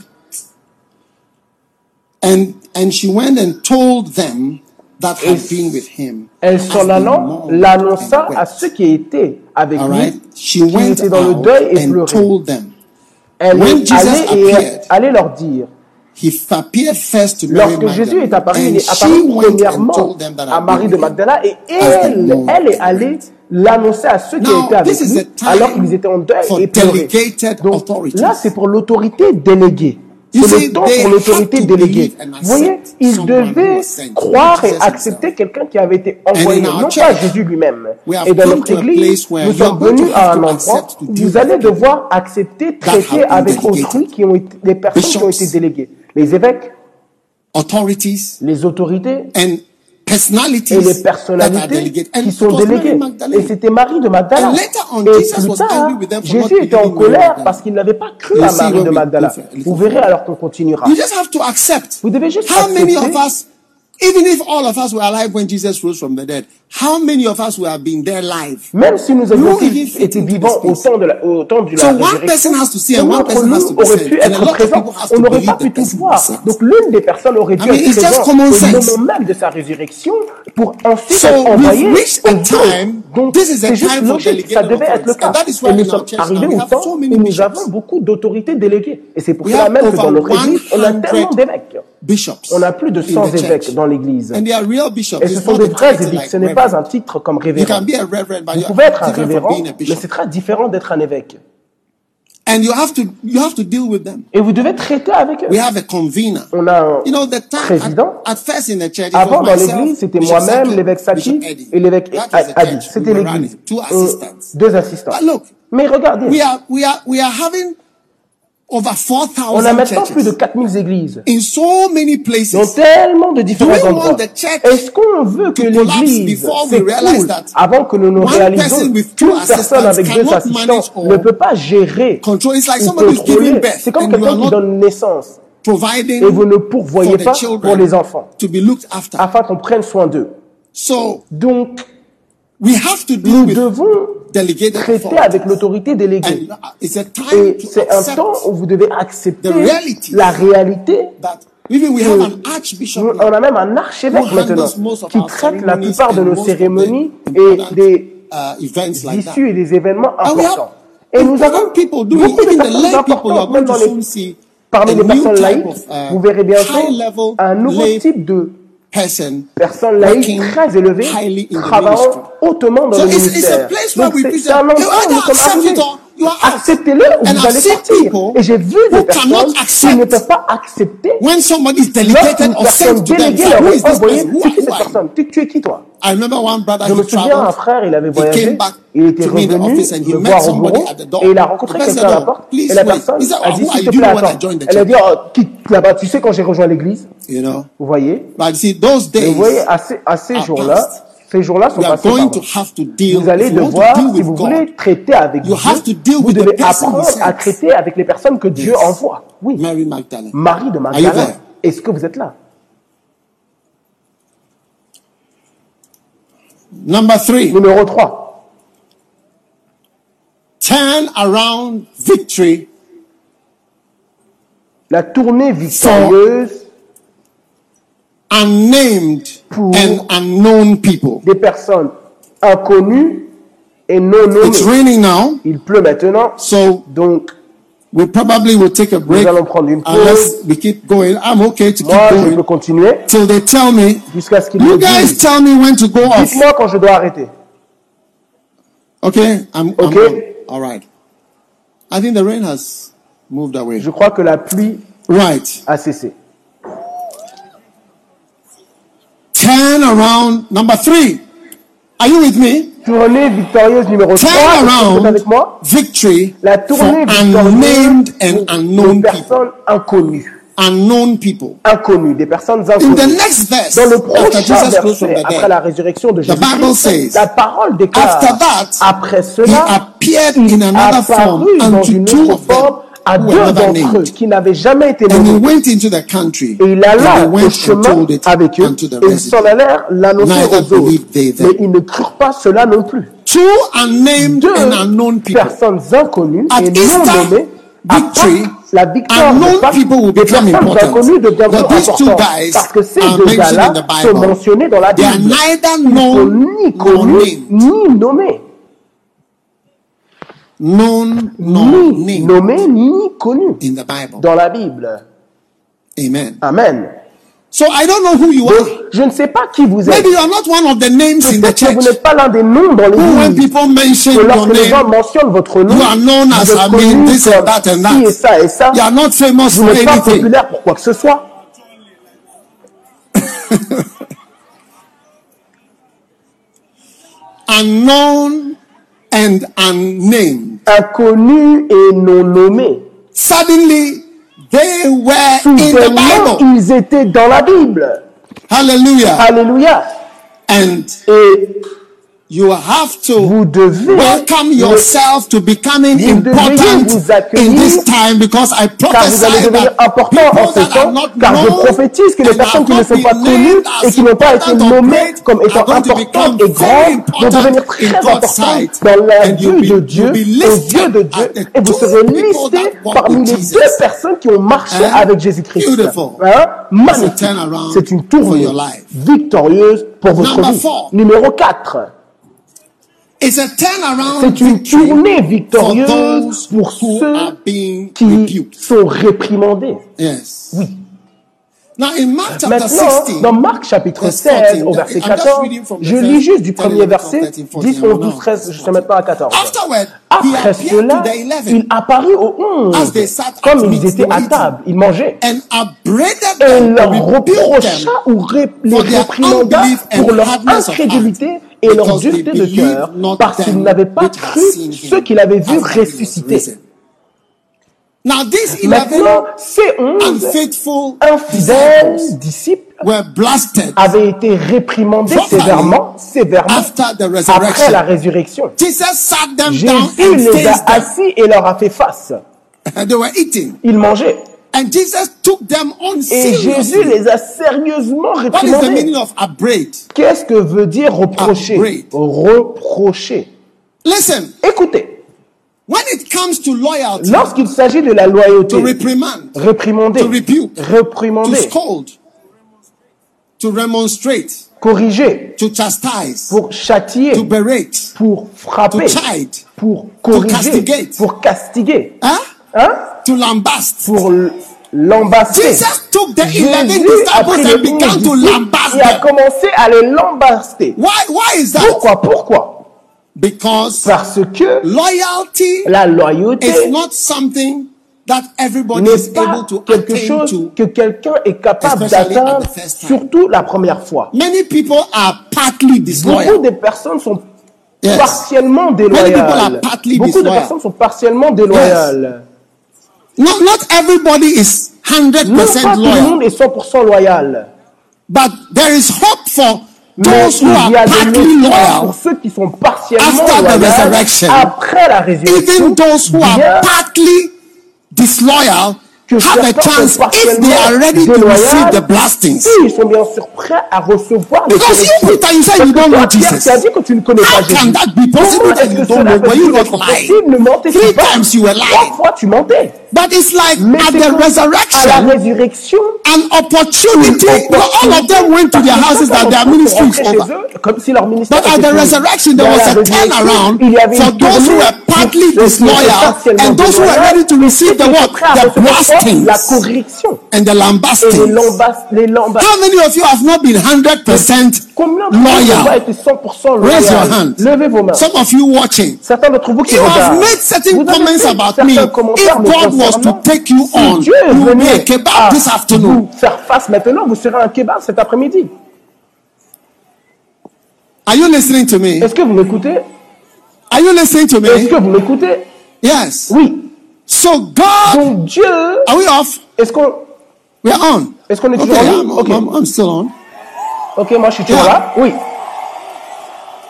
And and she went and told them that had been with him. Elle s'en allant l'annonça à ceux qui étaient avec All lui, right? She qui went étaient dans le out deuil et and pleuraient. told them. Elle When Jesus et appeared, allait leur dire, Lorsque Jésus est apparu, il est apparu premièrement à Marie de. Magdala et elle, elle est allée l'annoncer à ceux qui Now, étaient avec lui alors qu'ils étaient en deuil et pleuraient. Donc là, c'est pour l'autorité déléguée. C'est le temps pour l'autorité déléguée. Vous voyez, ils devaient croire et accepter quelqu'un qui avait été envoyé, non pas Jésus lui-même. Et dans notre église, nous sommes venus à un endroit où vous allez devoir accepter, traiter avec autrui qui ont été, des personnes qui ont été déléguées. Les évêques, authorities les autorités and personalities et les personnalités qui sont déléguées. Et c'était Marie de Magdala. On, Et Jesus plus tard, Jésus était en colère parce qu'il n'avait pas cru You à Marie de Magdala. Vous verrez alors qu'on continuera. You just have to accept. Vous devez juste How many accepter. of us, even if all of us were alive when Jesus rose from the dead, how many of us would have been there live? Même si nous avions été vivants au temps de la, au temps So la one person has to see and un one d'entre person has nous to be aurait sent. pu être présent. On n'aurait pas pu tout voir. Donc l'une des personnes aurait dû I mean, être présente au moment même de sa résurrection pour ensuite So être we've envoyé reached a aux autres. time- Donc this is a c'est juste logique, ça devait être le cas. Et nous sommes arrivés au temps où nous bishops. avons beaucoup d'autorités déléguées. Et c'est pour cela même que dans notre église, on a 100 tellement d'évêques. On a plus de in 100 the church. évêques dans l'église. Et ce sont des vrais évêques. Ce n'est. Pas un titre comme révérend. Vous pouvez être un révérend, mais c'est très différent d'être un évêque. And you have to you have to deal with them. Et vous devez traiter avec eux. We have a convener. On a un You know, the time président. at, at first in the church, Avant, dans l'église, c'était moi-même, l'évêque Saki et l'évêque Adi. C'était l'église. assistants. Deux assistants. But look, Mais regardez, we are we are we are having over on a maintenant plus de churches 4000 églises. in so many Dans tellement de différents Do endroits. Est-ce qu'on veut que l'église that avant que nous nous two qu'une personne avec deux assistants ne peut pas gérer Control. It's like ou contrôler C'est comme quelqu'un qui donne naissance et vous ne pourvoyez pas pour les enfants to be looked after. afin qu'on prenne soin d'eux. So Donc, we have to deal nous with devons traiter avec l'autorité déléguée. And it's a time Et c'est un temps où vous devez accepter la réalité. On a même un archevêque maintenant qui traite la plupart de nos cérémonies et des uh, that. issues et des événements importants. Et nous avons beaucoup de personnes importantes, même dans les Parmi les personnes laïques, uh, vous verrez bientôt un nouveau type de person personnes laïques working très élevées, highly in the travaillant hautement dans So le ministère. c'est un endroit où nous sommes arrivés. Acceptez-le ou vous allez people Et j'ai vu des cannot personnes qui ne peuvent pas accepter when somebody is delegated or sent to them. who is this person? Who cette personne Tu tu es qui toi? I remember one brother Je he me souviens, un frère, il avait voyagé, came back il était revenu office and he me met voir au somebody bureau at the door. et il a rencontré quelqu'un à la porte "Oh, please et la wait." personne a "Oh, dit who are s'il you? te Do you plaît know when I attends. joined the Elle a church?" dit oh, là-bas, tu sais quand j'ai rejoint l'église, You know? vous voyez? Vous à ces, à ces are jours-là. Ces jours-là sont passés par. Vous allez devoir, si vous voulez traiter avec Dieu, vous devez apprendre à traiter avec les personnes que Dieu envoie. Oui. Marie de Magdala, est-ce que vous êtes là? Number three, Numéro 3. turn around victory La tournée victorieuse unnamed Pour- and unknown people. des personnes inconnues et non It's nommées. raining now, Il pleut maintenant, so donc we probably will take a break nous allons prendre une unless pause. we keep going. I'm okay to keep Moi, je peux going continuer till they tell me. jusqu'à ce qu'ils You me guys disent. tell me when to go off. Dites-moi quand je dois arrêter. Okay, I'm, I'm Okay. on. all right. I think the rain has moved away. Je crois que la pluie Right. a cessé. Turn around. Number three. Are you with me? Tournée victorieuse numéro 3. Turn around avec moi? victory La for tournée unnamed victorieuse and unknown personnes inconnues. Unknown people. Inconnues, des personnes In the inconnues. next verse, Dans le after prochain verset, après la résurrection de The Bible Jésus, says, la parole déclare, after that, après he cela, appeared il in another form unto two autre of them forme à deux d'entre eux qui n'avaient jamais été nommés. Et il alla au chemin avec eux et ils residents. s'en allèrent l'annoncer aux autres. Mais ils ne crurent pas cela non plus. Two unnamed Deux and unknown people. personnes inconnues et non nommées victory, la victoire unknown de Pâques, people will become personnes important. But these two guys parce que ces are deux mentioned gars-là sont Bible. mentionnés dans la They are Bible. neither known ni connus ni nommés. Nor Ni nommés ni connus in the Bible. dans la Bible. Amen. Amen. So I don't know who you Donc, are. je ne sais pas qui vous êtes. Maybe you are not one of the names in the Peut-être que vous church. n'êtes pas l'un des noms dans Who, when l'église. people mention que your les gens name, mentionnent votre nom, You are known as, I mean, connu this and that and that. ça et ça. you are not famous Vous for n'êtes pas anything. populaire pour quoi que ce soit. Unknown and unnamed. Inconnus et non nommés. Suddenly, they were in the Bible. ils étaient dans la Bible. Hallelujah. Alléluia. And Et you have to vous devez welcome yourself to becoming important in this time because I prophesy that important en people ce temps, not car je prophétise que les personnes qui ne sont pas connues et qui n'ont pas été nommées great comme étant importantes et grandes vont devenir in très importantes dans la vue de Dieu, listed yeux de Dieu, the et vous two serez listés parmi with les Jesus. deux personnes qui ont marché avec Jésus-Christ. Hein? Magnifique. C'est une for tournée your life. victorieuse pour votre Number vie. four. Numéro 4. It's a turnaround C'est une tournée victorieuse pour ceux qui sont réprimandés. Chapter Maintenant, 16, dans Marc chapitre verse 16 14, au verset I'm just 14, reading from the je lis juste du 10, premier 11, verset, 13, 14, 10, 11, 12, now. 13, jusqu'à maintenant à 14. afterward, he Après cela, il apparut aux as onze, they sat at comme meat, ils étaient à table, ils mangeaient. Et leur reprocha ou les réprimanda pour leur incrédulité et leur dureté de cœur, parce qu'ils n'avaient pas cru ceux qu'il avait was ressusciter. Maintenant, ces onze infidèles disciples disciples were blasted avaient été réprimandés sévèrement, sévèrement après la résurrection. Jesus sat them down Jésus les a assis et leur a fait face. They were eating. Ils mangeaient. And Jesus took them on Et Jésus seriously. les a sérieusement What is the réprimandés. meaning of upbraid? Qu'est-ce que veut dire reprocher? Upbraid. Reprocher. Listen, Écoutez, when it comes to loyalty, lorsqu'il s'agit de la loyauté, to reprimand, réprimander, to rebuke, to réprimander, scold, to remonstrate, corriger, to chastise, pour châtier, to berate, pour to frapper, chide, pour corriger, castigate. pour castiguer, huh? hein, to lambast. pour l- l'embasser. Jesus took the eleven Jésus a pris disciples et a commencé à les lambaster. Why? Why is that? Pourquoi Pourquoi? Because Parce que loyalty la loyauté is not something that everybody n'est is pas able to quelque chose to. que quelqu'un est capable d'atteindre, the first time. surtout la première fois. Many people are partly Beaucoup disloyal. de personnes sont Yes. partiellement people are déloyales. partly Beaucoup de disloyal. personnes sont partiellement déloyales. Not, not everybody is 100% pas tout le loyal, monde est 100% loyal. but there is hope for Mais those who il y a are partly loyal, pour ceux qui sont partiellement after the loyaux resurrection, après la résurrection. even those who are partly disloyal have a certains chance sont if they are ready to partiellement receive the déloyaux, blastings? si ils sont bien sûr prêts à recevoir les Because corrections. if Peter, you say Parce you que don't toi, know Pierre, Jesus, tu as dit que tu ne connais how pas Jésus. can that be possible Comment that est-ce you que don't cela know? Peut when you être not lying? possible Ne mentez Three pas. times you were Trois lying. fois tu mentais. But it's like Mais at c'est the comme à la resurrection, résurrection, an opportunity. You know, all of them went to their houses that their ministry is chez over. eux, comme si leur ministère But at était the fini. resurrection, there Mais à was la a résurrection, turnaround il y avait for une those who tournée were pour partly ceux qui étaient disloyal partiellement and those who were déloyaux, ready to et receive ceux the qui étaient what? prêts à The recevoir blastings La correction. and the Et les lambastings. lambas. How many of you have not been 100% Combien de vous n'ont pas loyal? Raise your hand. Levez vos mains. Some of you watching. Certains d'entre vous qui You have made certain comments about me. If God was to take you on, Dieu you will be a kebab this afternoon. vous faire face maintenant, vous serez un kebab cet après-midi. Are you listening to me? Est-ce que vous m'écoutez Are you listening to Est-ce me? que vous m'écoutez Yes. Oui. So God, Donc Dieu, are we off? est-ce qu'on We're on. est-ce qu'on est Okay, toujours en I'm, ligne Ok. I'm, I'm still on. Ok, moi je suis toujours Yeah. là? Oui.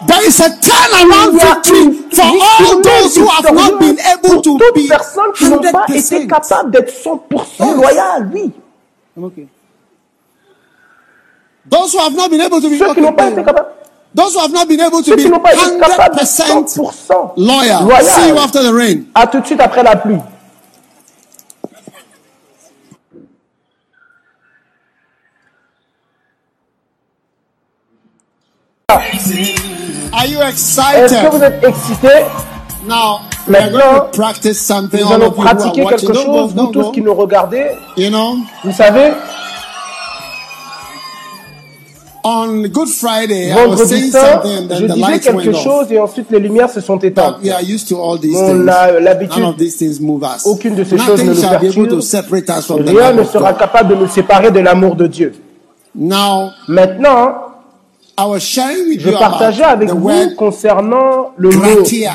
There is a turnaround Il y a victory for all those who have not been able pour to toutes be personnes qui n'ont pas été 100%. capables d'être 100% Yes. loyales, oui. Okay. Those who have not been able to be Ceux qui n'ont pas okay, été capables, those who have not been able to ceux be qui n'ont pas été capables d'être 100% 100% loyal. loyal. See you after the rain. À tout de suite après la pluie. Are you Est-ce que vous excited? êtes excités? Now, Maintenant, to practice something. Nous All allons pratiquer quelque chose, vous tous qui nous regardez. You know, Vous savez, on Good Friday, vendredi saint, je disais quelque off. chose et ensuite les lumières se sont éteintes. We are used to all these On things. a l'habitude- move us. Aucune de ces choses ne nous perturbe. Rien ne sera capable de nous séparer de l'amour de Dieu. Now, Maintenant, je you partageais avec the vous concernant le mot gratia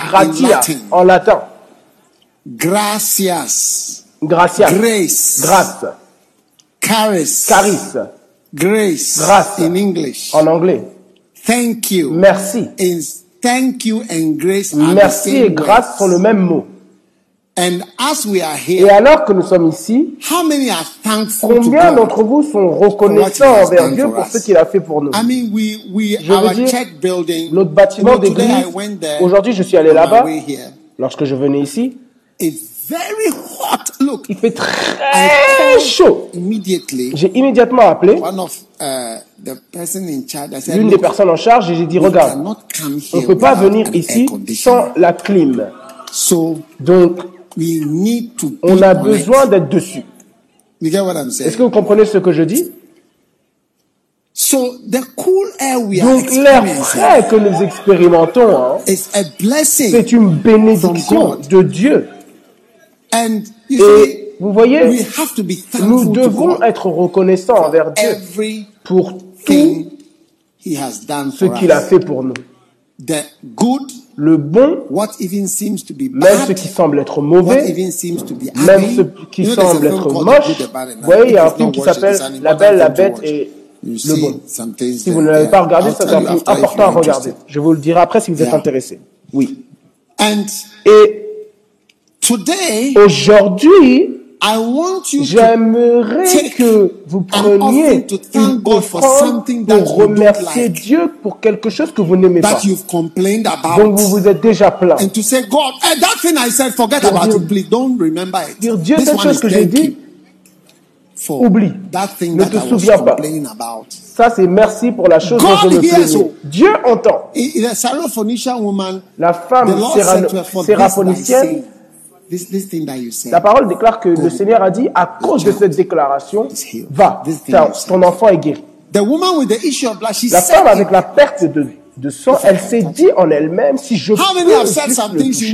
en latin. gracias, Gracia, grace, grâce, charis, charis grace, Grâce. in English. en anglais. Thank you. Merci. Is thank you and grace are the Merci same et grâce sont le même mot. And as we are Et here, alors que nous sommes ici, how many are thankful to combien God? d'entre vous sont reconnaissants For what he has envers done Dieu for pour us? ce qu'il a fait pour nous? I mean, we we Je veux dire, church building. Notre you bâtiment know, today d'église, I went there. aujourd'hui je suis allé on my là-bas, way here. lorsque je venais ici, It's very hot. Look, il fait très chaud. immediately. J'ai immédiatement appelé One of uh, the person in charge. I said, l'une des "Look, personnes en charge et j'ai dit, regarde, on ne here peut pas venir ici sans la clim. So Donc, we need to. on a besoin d'être dessus. You get what I'm saying? Est-ce que vous comprenez ce que je dis? So the cool air we are Donc, l'air frais que nous expérimentons, hein, is a blessing. c'est une bénédiction de Dieu. And you Et vous voyez, have to be nous devons être reconnaissants envers Dieu pour tout ce qu'il a fait pour nous. The good, Le bon, what even seems to be même ce qui semble être mauvais, even seems to be même ce qui semble être moche. Vous voyez, il y a un film qui s'appelle La Belle, la Bête et le Bon. Si vous ne l'avez pas regardé, c'est un film important à regarder. Je vous le dirai après si vous êtes intéressé. Oui. Et aujourd'hui, I want you to j'aimerais take que vous preniez offering to thank une God for offrande something that pour don't remercier. Dieu pour quelque chose que vous n'aimez pas. Donc vous vous êtes déjà plaint. and to say, God, eh, that thing I said, forget Pour about dire- it, please. Don't remember it. Dire, Dieu, cette chose que j'ai dit, oublie. that thing Ne te souviens pas. Ça, c'est merci pour la chose dont je me plaignais. Dieu entend. La femme séraphonicienne, this, this thing that you said, la parole déclare que le Seigneur a dit, à cause de cette déclaration, va, ton enfant est guéri. the woman with the issue of blood, she La femme avec la perte de, de sang, elle s'est dit en elle-même, si je peux have said juste some le toucher.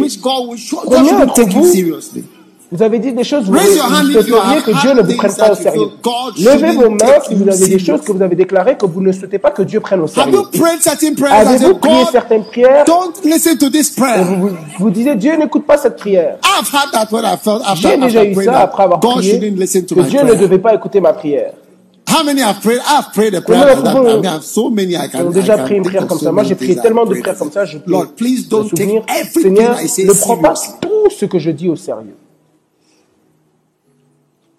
Combien d'entre vous- seriously? Vous avez dit des choses, vous, vous souhaiteriez have que Dieu ne vous prenne pas au sérieux. Levez vos mains si vous avez des choses que vous avez déclarées que vous ne souhaitez pas que Dieu prenne au sérieux. Avez-vous prié certaines prières don't listen to this et prayer? vous, vous, vous disiez Dieu n'écoute pas cette prière. J'ai déjà eu ça après avoir prié que Dieu ne devait pas écouter ma prière. How many have prayed? I've prayed a prayer like that? I mean, I have so many I can. déjà prié une prière comme ça. Moi, j'ai prié tellement de prières comme ça, je Lord, please don't take everything Seigneur, I say ne prends pas tout ce que je dis au sérieux.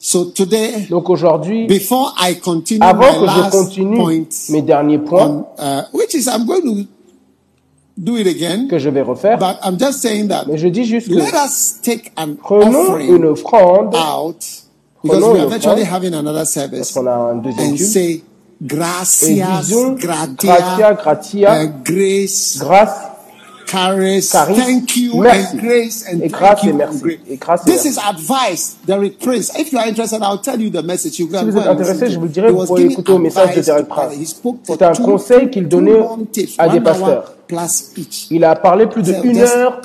So today, Donc aujourd'hui, before I continue avant my que je last continue point, mes derniers points uh, which is I'm going to do it again, que je vais refaire, but I'm just saying that mais je dis juste que let us take an prenons une offrande out because we are virtually having another parce service qu'on a un deuxième and say et gracias, disons gratia, gratia, gratia, uh, grace, grâce, charis, Charis, thank you, merci. and grace, and Et thank grâce et you, merci. and grace. Et grâce et This merci. is advice, Derek Prince. If you are interested, I'll tell you the message. You Si vous êtes intéressé, je vous dirai, vous giving écouter au message de Derek. Prince. C'était un conseil qu'il donnait à des pasteurs. Il a parlé plus de une heure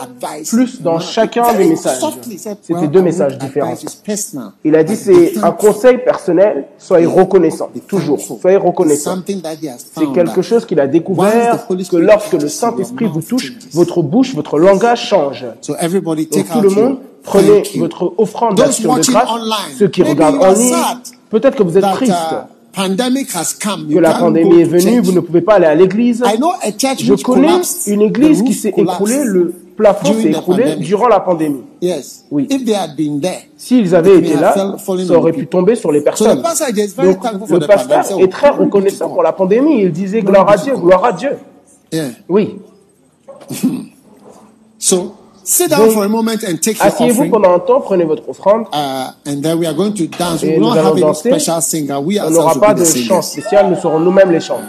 plus dans chacun des messages. C'était deux messages différents. Il a dit c'est un conseil personnel, soyez reconnaissant, toujours, soyez reconnaissant. C'est quelque that chose qu'il a découvert que lorsque le Saint-Esprit vous touche, votre bouche, votre langage change. Donc tout out le your monde, prenez votre offrande d'action de grâce. Ceux qui regardent en ligne, peut-être que vous êtes that triste, pandemic has come. que la pandémie est venue, vous ne pouvez pas aller à l'église. I know a church Je connais une église qui s'est écroulée, le plafond s'est écroulé durant la pandémie. Yes. Oui. If they had been there. S'ils avaient été là, ça aurait pu tomber sur les personnes. pastor is very Donc, le the pandemic. pasteur est très reconnaissant pour la pandémie. Il disait gloire à Dieu, gloire à Dieu. Oui. So sit down Donc, for a moment and take your Asseyez-vous offering. pendant un temps, prenez votre offrande. Uh, and then we are going to dance. We Et don't nous have allons any danser. special singer. We On n'aura pas de chant spécial, nous serons nous-mêmes les chants.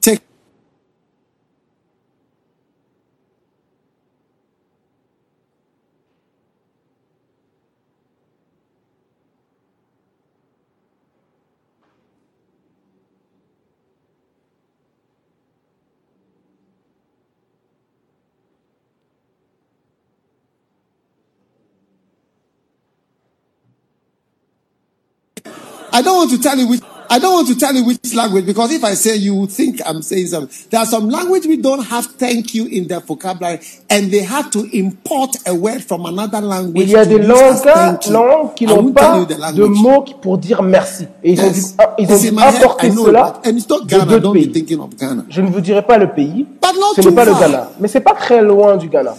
Take I don't want to tell you which I don't want to tell you which language because if I say you think I'm saying something. There are some language we don't have thank you in their vocabulary and they have to import a word from another language. Il y a des langues, qui n'ont pas de mots pour dire merci. Et ils ont Yes. dû, ils ont dû importer cela de d'autres pays. Je ne vous dirai pas le pays. Ce n'est pas le. Ghana. Mais c'est pas très loin du Ghana.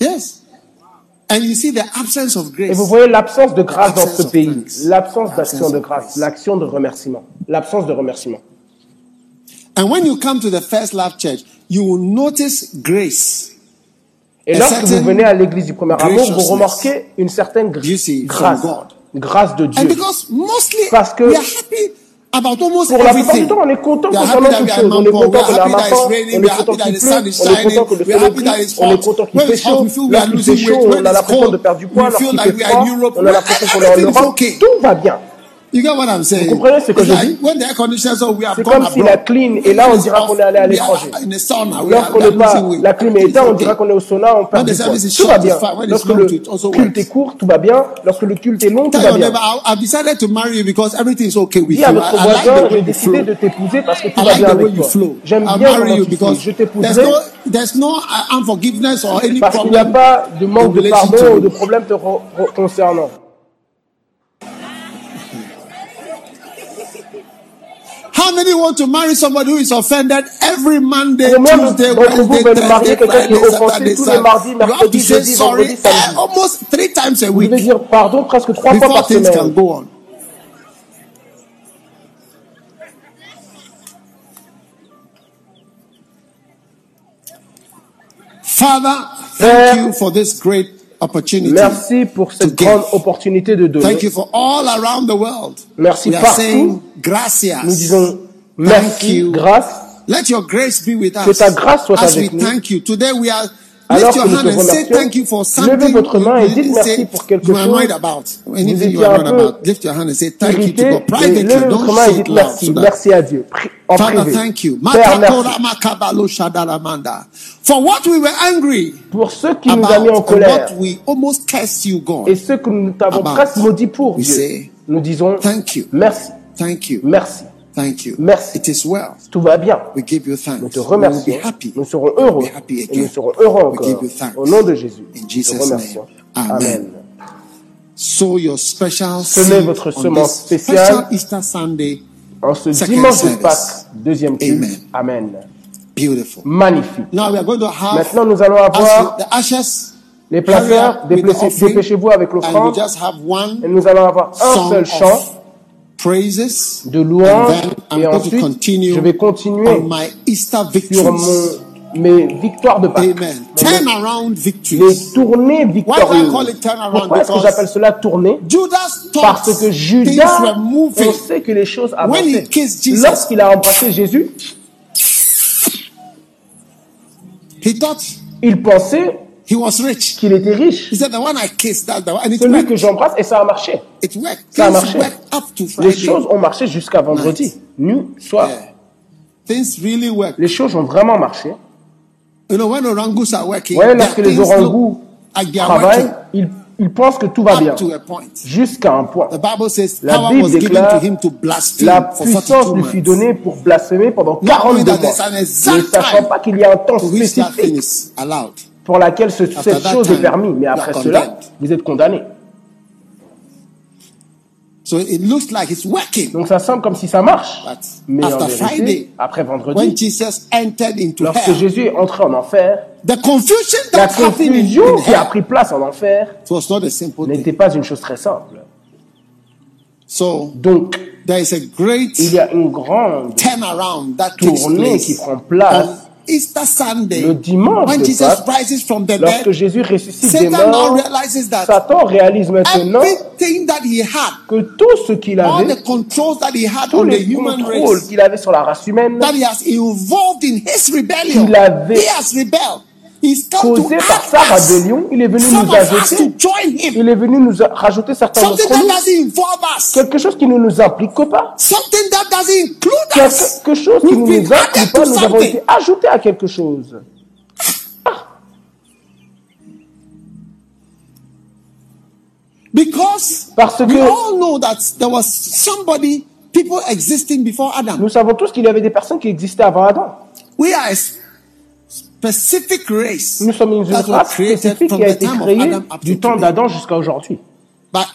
Yes. And you see the absence of Et grace. vous voyez l'absence de grâce dans ce pays. L'absence d'action de grâce. L'action de remerciement. L'absence de remerciement. And when you come to the first love church, you will notice grace. Et lorsque vous venez à l'église du premier amour, vous remarquez une certaine grâce. Grâce de And Dieu. because mostly Parce que Pour la plupart du temps, on est content that toute we are chose. On est content que la it's on est content qu'il pleut, on est content que le soleil brille, on est content qu'il fait chaud. are Lorsqu'il fait chaud, on a l'impression de perdre du poids. Lorsqu'il like fait froid, on a l'impression qu'on est en Europe. Tout va bien. You get what I'm saying? Vous comprenez ce que je dis? when the air conditioner is on, we have C'est comme si la clim est là, on dira qu'on est allé à l'étranger. Lorsqu'on we are n'est pas, la clim est éteinte, on dira qu'on est au sauna, on perd When the du poids. Tout va short, bien. Lorsque le culte est court, tout va bien. Lorsque le culte est long, tout va bien. neighbor, I- I've decided to marry you because everything is okay with Dis à I, votre voisin, j'ai décidé de t'épouser parce que tout I va bien avec you toi. J'aime bien marry comment you tu. Je there's t'épouserai no, there's no uh, unforgiveness or any parce qu'il n'y a problem. pas de manque de in relation pardon to ou de you. problème te concernant. How many want to marry somebody who is offended every Monday, Combien Tuesday, d'entre vous Wednesday, veulent marier Thursday, quelqu'un qui est Friday, offensé Saturday, tous les Sunday? mardis, You have to mercredis, say jeudi, sorry vendredi, samedi. eh, almost three times a Vous week devez dire pardon presque trois fois before par things can semaine. go on. Father, thank Père, you for this great opportunity. Merci pour cette grande give. opportunité de donner. Thank you for all around the world. Merci we are partout. saying gracias. Nous disons Thank merci, you. grâce. Let your grace be with us. Que ta grâce soit As avec we nous. thank you. Today we are Alors lift que your nous hand te and say remercions, thank you for something levez votre main you et dites didn't merci say pour quelque chose. annoyed about. Anything étiez un peu about. Lift your hand and say thank you to Irrité, God. et Privately, levez don't votre main et dites merci. Merci à Dieu. En privé. thank you. Père, merci. Matakora makabalo shadalamanda. For what we were angry Pour ceux qui nous ont mis en colère what we almost cursed you, God. et ceux que nous t'avons presque maudit pour We Dieu, say, nous disons Thank you. merci, Thank you. merci, Thank you. Merci. It is well. tout va bien. We give you thanks. Nous te We remercions. happy. Nous serons heureux be happy et again. nous serons heureux We give encore. you thanks. Au nom de Jésus, In nous Jesus' te remercions. name. Amen. Amen. sow your special Semez votre semence spéciale. special Easter Sunday. En ce dimanche de. Pâques, deuxième culte. Amen. Amen. Beautiful. Magnifique. Now we are going to have Maintenant, nous allons avoir the ashes. les placeurs. Dépêchez-vous avec And we l'offrande. just have Et one nous allons avoir un seul chant praises. de louange. I'm Et ensuite, je vais continuer on my Easter sur victories. mon, mes victoires de Pâques. Amen. Turn around Les victories. tournées Why do I victorieuses. Pourquoi est-ce que j'appelle cela tournée? Parce que Judas pensait que les choses avançaient. Lorsqu'il a embrassé Jésus, il pensait he was rich. qu'il était riche. He said, the one I kissed, that the one, and it Celui que worked. j'embrasse et ça a marché. It worked. Ça a Things marché. worked up to Les choses ont marché jusqu'à vendredi. Nuit, soir. Yeah. Things really work. Les choses ont vraiment marché. You know, when orangus are working, their lorsque les orangous travaillent, ils, ils pensent que tout va bien. Jusqu'à un point. The Bible says La power Bible was given déclare, to him to blaspheme La for puissance 42 lui fut donnée pour blasphémer pendant Not 42 only mois. Ne sachant pas qu'il y a un temps spécifique. Pour laquelle ce- cette chose time, est permise. Mais après cela, condemned. vous êtes condamné. So it looks like it's working. Donc ça semble comme si ça marche. But Mais en vérité, Friday, après when vendredi, Jesus entered into lorsque hell, Jésus est entré en enfer, the confusion la confusion qui a pris place en enfer n'était pas une chose très simple. So Donc, there is a great il y a une grande turnaround that takes tournée qui place prend place Easter Sunday le dimanche when Jesus Pâques, rises from the lorsque dead. Jésus ressuscite des Satan now morts. realizes that Satan réalise maintenant everything that he had, que tout ce qu'il all avait, the controls that he had tous on the les human contrôles race, qu'il avait sur la race humaine, that he has involved in his rebellion. qu'il avait Causé par sa rébellion, il est venu nous ajouter, il est venu nous rajouter certains us. quelque chose qui ne nous implique pas, quelque chose qui ne nous inclut pas, nous avons été ajoutés à quelque chose. Because Parce we que all know that there was somebody, people existing before Adam. nous savons tous qu'il y avait des personnes qui existaient avant Adam. We are specific race Nous sommes une race spécifique qui a été créée du temps d'Adam jusqu'à aujourd'hui. But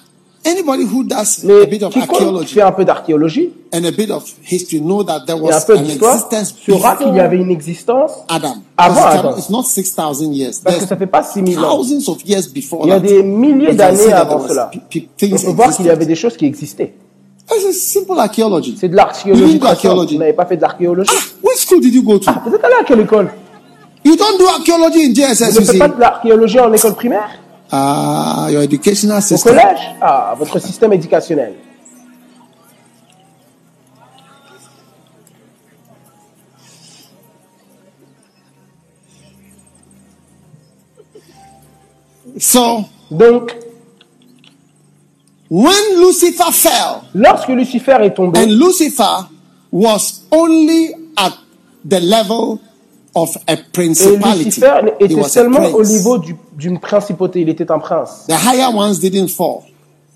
anybody who does a Mais bit of quiconque archaeology fait un peu d'archéologie and a bit of history know that there et un was peu d'histoire existence saura qu'il y avait une existence Adam. Avant Adam. It's not 6,000 years. parce que ça fait pas 6000 ans. thousands of years before Il y a that. des milliers d'années avant cela. On peut voir qu'il y avait des choses qui existaient. It's a simple archaeology. C'est de l'archéologie. Vous n'avez pas fait de l'archéologie. Ah, which school did you go to? Ah, vous êtes allé à quelle école? You don't do archaeology in JSS, Vous you ne faites pas de l'archéologie en école primaire? Ah, your educational Au system. collège? Ah, votre système éducationnel. So, Donc, when Lucifer fell, lorsque Lucifer est tombé, and Lucifer was only at the level of a et principality, Lucifer était seulement au du- principauté, il était un prince. The higher ones didn't fall.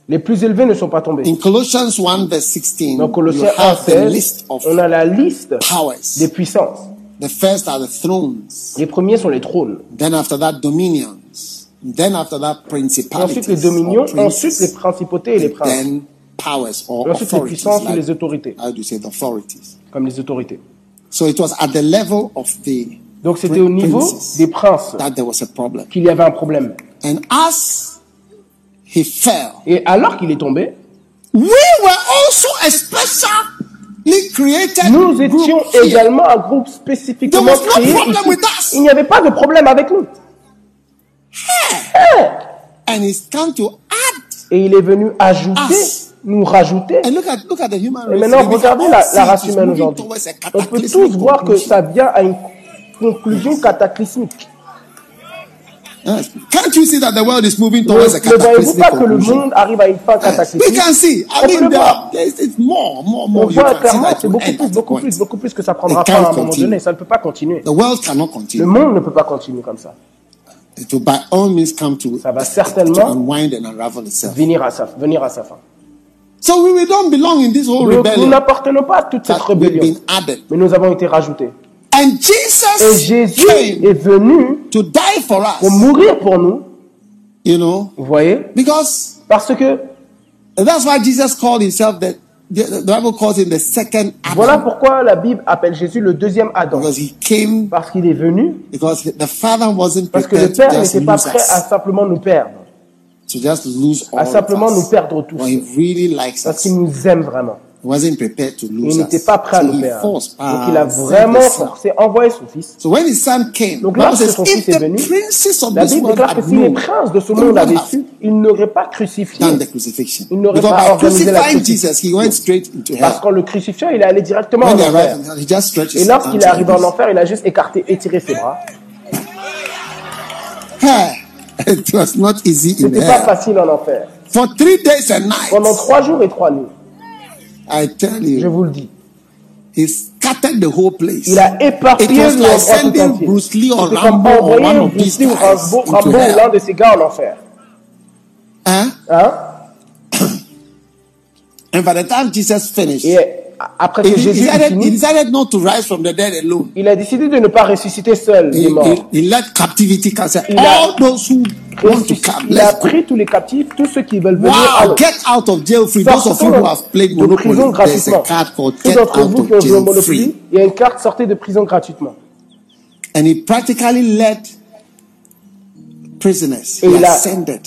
Les plus élevés ne sont pas tombés. In Colossians 1 verse 16, Dans Colossiens 1, have the list 16, of on a la liste powers. des puissances. The first are the thrones. Les premiers sont les trônes. Then after that, dominions. Then after that, principalities. Ensuite les dominions, ensuite les principautés et les princes. Then powers or Et ensuite les puissances ou like- les autorités, how do you say it? authorities? comme les autorités. So it was at the level of the Donc c'était au niveau des princes that there was a problem. qu'il y avait un problème. And as he fell, Et alors qu'il est tombé, we were also especially created. nous group étions également un groupe spécifiquement There was no créé problem ici. with us. Il n'y avait pas de problème avec nous. And he's come to add. Et il est venu ajouter, Us. Nous rajouter. Look at the Et maintenant, regardez la, race humaine aujourd'hui. On peut tous voir que ça vient à une conclusion cataclysmique. Yes. Can't you see that the world is moving Ne, towards a ne cataclysmic pas que le monde arrive à une fin. We cataclysmique? can see. I On mean, there, more, more, voit clairement, that c'est beaucoup plus, beaucoup plus, beaucoup plus que ça prendra fin à un moment donné. Ça ne peut pas continuer. The world cannot Le monde ne peut pas continuer comme ça. It will by all means come to, Ça va to certainement unwind and unravel itself. venir à sa, venir à sa fin. So we, we don't belong in this whole Donc, nous rebellion n'appartenons pas à toute cette rébellion, been added. mais nous avons été rajoutés. And Et Jesus Jésus came est venu to die for pour us. mourir pour nous. You know? Vous voyez? Because Parce que that's why Jesus called himself the, the, the Bible calls him the second Adam. voilà pourquoi la Bible appelle Jésus le deuxième Adam. Because he came, Parce qu'il est venu, because the Father wasn't parce que le Père n'était pas prêt à simplement nous perdre, to just lose all à simplement nous us. perdre tous. Really likes Parce qu'il nous aime vraiment. He wasn't prepared to lose Il n'était pas prêt à So nous he perdre. Donc il a vraiment forcé, envoyé son Fils. So when his son came, Donc lorsque son fils est the venu, La Bible déclare que si les princes de ce monde avaient su, ils n'auraient pas crucifié. done the crucifixion. Il n'aurait Because pas organisé la crucifixion. Jesus, he went straight into Parce qu'en le crucifiant, il est allé directement en enfer. Et lorsqu'il est arrivé en enfer, il a juste écarté, étiré ses bras. Hey, It was not easy in C'était pas hell. facile en enfer. For three days and Pendant nights, trois jours et trois nuits, I tell je you, vous le dis, he scattered the whole place. il a It éparpillé was l'endroit like tout sending entier. Bruce Lee or comme Rambo or envoyer one of Bruce these Lee ou guys Rambo, into hell. de ces gars en enfer. Hein? Hein? And by the time Jesus finished, Et après que Jésus ait decided, he fini, decided not to rise from the dead alone. il a décidé de ne pas ressusciter seul He, les morts. he, he let captivity come. Said, Il a- All those who want to come, Il a let's go. pris tous les captifs, tous ceux qui veulent venir Wow, get out of jail free. Those of you who have played de prison Monopoly, there's a gratuitement. card called Ceux Get d'entre Out vous qui ont of joué au Jail Monopoly, Free. il y a une carte sortez de prison gratuitement. And he practically led prisoners. Et He il a- ascended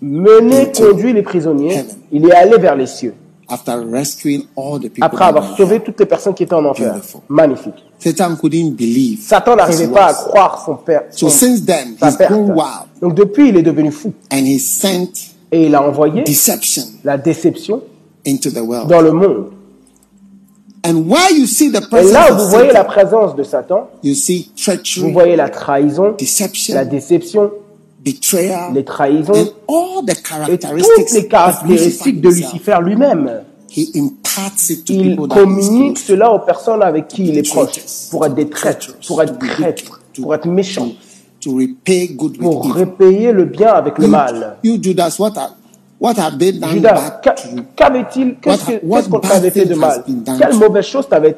Mené, conduit les prisonniers, il est allé vers les cieux. After rescuing all the people. Après avoir sauvé toutes les personnes qui étaient en enfer. Beautiful. Magnifique. Satan couldn't believe. Satan n'arrivait pas à croire son père. So son- since then, sa he's perte. wild Donc depuis, il est devenu fou. and he sent Et il a envoyé deception la déception into the world. dans le monde. And while you see the Et presence là, of vous voyez la Satan, présence de Satan, you see vous treachery, voyez la trahison, deception, la déception, les trahisons et toutes les caractéristiques de Lucifer. Lui-même. Il communique cela aux personnes avec qui il est proche, pour être des traîtres, pour être traîtres, pour être méchants, pour repayer le bien avec le mal. Judas, qu'avait-il, qu'est-ce qu'on t'avait fait de mal? Quelle mauvaise chose t'avait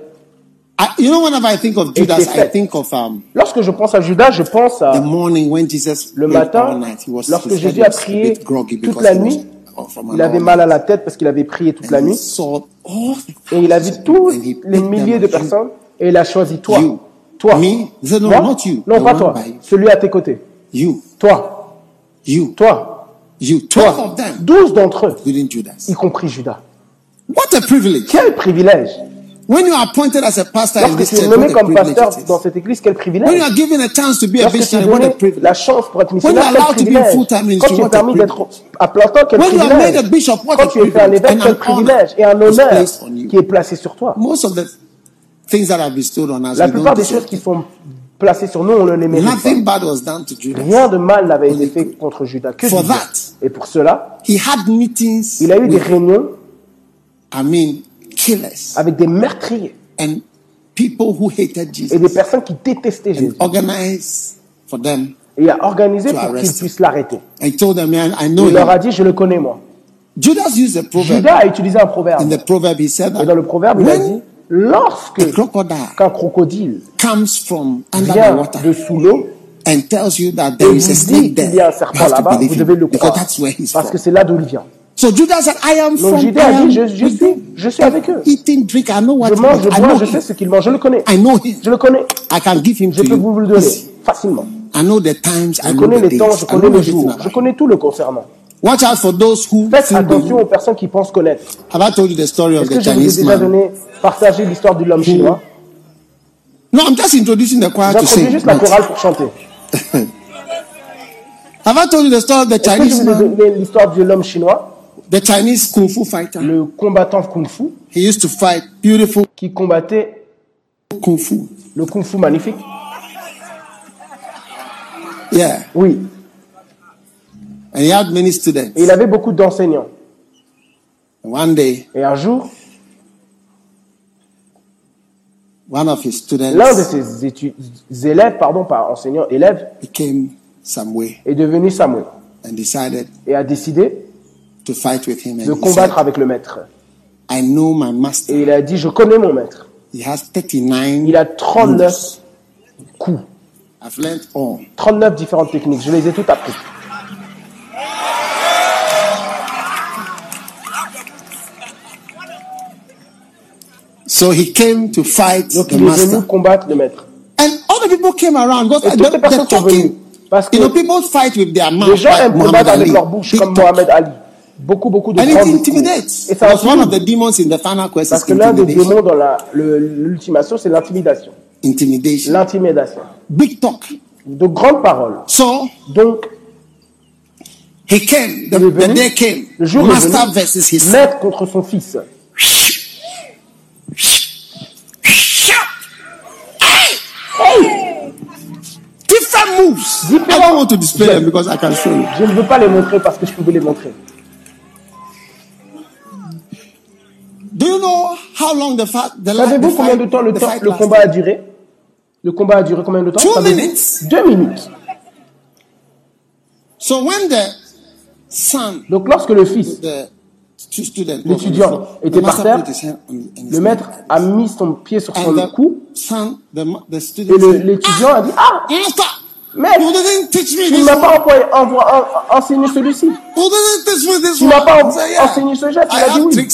I, you know, whenever I think of Judas, été I faite. think of um, Lorsque je pense à Judas, je pense the à morning when Jesus le matin, night. He was, lorsque Jésus a prié toute la nuit, il avait mal à la tête parce qu'il avait prié toute la nuit, et il a vu tous les milliers de personnes, et il a choisi toi. Toi. Moi? Non, pas toi. Celui à tes côtés. You, Toi. you, Toi. Toi. Douze d'entre eux, y compris Judas. What a privilege. Quel privilège When you are appointed as a pastor in Lorsque this tu es church, nommé what comme pasteur dans cette église, quel When you privilège are given a chance to be a Lorsque tu es missionary, what a donné privilege. la chance pour être When you missionnaire, are allowed to be in privilège? full-time tu what a privilege. d'être à plein temps, quel When you are made privilège? a bishop, what Quand a tu es fait un privilege évêque, and quel privilège Et un honneur placed on you. qui est placé sur toi. Most of the things that are bestowed on us, La plupart des choses qui sont placées sur nous, on ne les mérite pas. Nothing bad was done to Judas. Rien de mal n'avait été fait contre Judas. Que For that. Et pour cela, He had meetings il a eu des réunions I mean, killers avec des meurtriers and people who hated et Jesus des personnes qui détestaient Jésus. and organized for them. Et il a organisé pour qu'ils puissent l'arrêter. I told them, man, I know Il leur a dit, je le connais moi. Judas used a proverb. Judas a utilisé un In proverbe. the proverb, he said Et dans le that proverbe, il a dit, lorsque qu'un crocodile comes from under the vient water de sous l'eau and tells you that et there vous is a dit snake there, qu'il y a un serpent là-bas, vous devez le croire. Parce que c'est là d'où il vient. So Judas said, I am Donc from Judas a I am dit, je, je suis, je suis avec eux. Eating, drink, I know what Je mange, je I bois, know je him. sais ce qu'il mange, je le connais. I know him. Je le connais. I can give him Je to peux you. vous le donner Easy. facilement. I know the times, I Je know connais the les temps, days. je I connais les jours. Je connais tout le concernant. Watch out for those who Faites attention aux personnes qui pensent connaître. Have I told you the story of Est-ce the que je vous ai Chinese déjà man? donné, partagé l'histoire de l'homme chinois? No, I'm just introducing the choir to J'introduis sing. juste la chorale pour chanter. Have I told you the story of the Est-ce que Chinese je vous ai man? donné l'histoire de l'homme chinois, The Chinese kung fu fighter. le combattant kung fu, He used to fight beautiful qui combattait kung fu. le kung fu magnifique Yeah. Oui. And he had many students. Et il avait beaucoup d'enseignants. And one day, Et un jour, one of his students l'un de ses étu- élèves, pardon, pas enseignants, élèves, became way est devenu Samuel and decided et a décidé to fight with him. De combattre avec le maître. I know my master. Et il a dit, je connais mon maître. He has 39 il a 39 coups. I've learned all. 39 différentes techniques. Je les ai toutes apprises. So he came to fight Donc il est venu combattre le maître. And all people came around. Et toutes les personnes sont venues. Parce que people fight with their mouth, les gens aiment combattre avec leur bouche, comme Mohamed Ali. Beaucoup, beaucoup de And it intimidates. Et ça Because one of the demons in the final quest Parce que l'un des démons dans l'ultimation, c'est l'intimidation. Intimidation. L'intimidation. Big talk. De grandes paroles. So Donc, he came. The, Il est the venu. day came. le jour est Master venu, versus his son. maître contre son fils. Different moves. I don't want to display them because I can show you. Je ne veux pas les montrer parce que je peux vous les montrer. Savez-vous fight, combien de temps le, temps, combat a duré? Le combat a duré combien de temps? Two Savez-vous minutes. Deux minutes. So when the son, Donc lorsque le fils, the stu- student, L'étudiant était par terre, le maître a mis son pied sur son cou et l'étudiant a dit Ah, Maître, you didn't teach me tu ne m'as pas envoyé, envo- en- enseigné celui-ci. Tu one. m'as pas enseigné ce geste. Il a dit oui.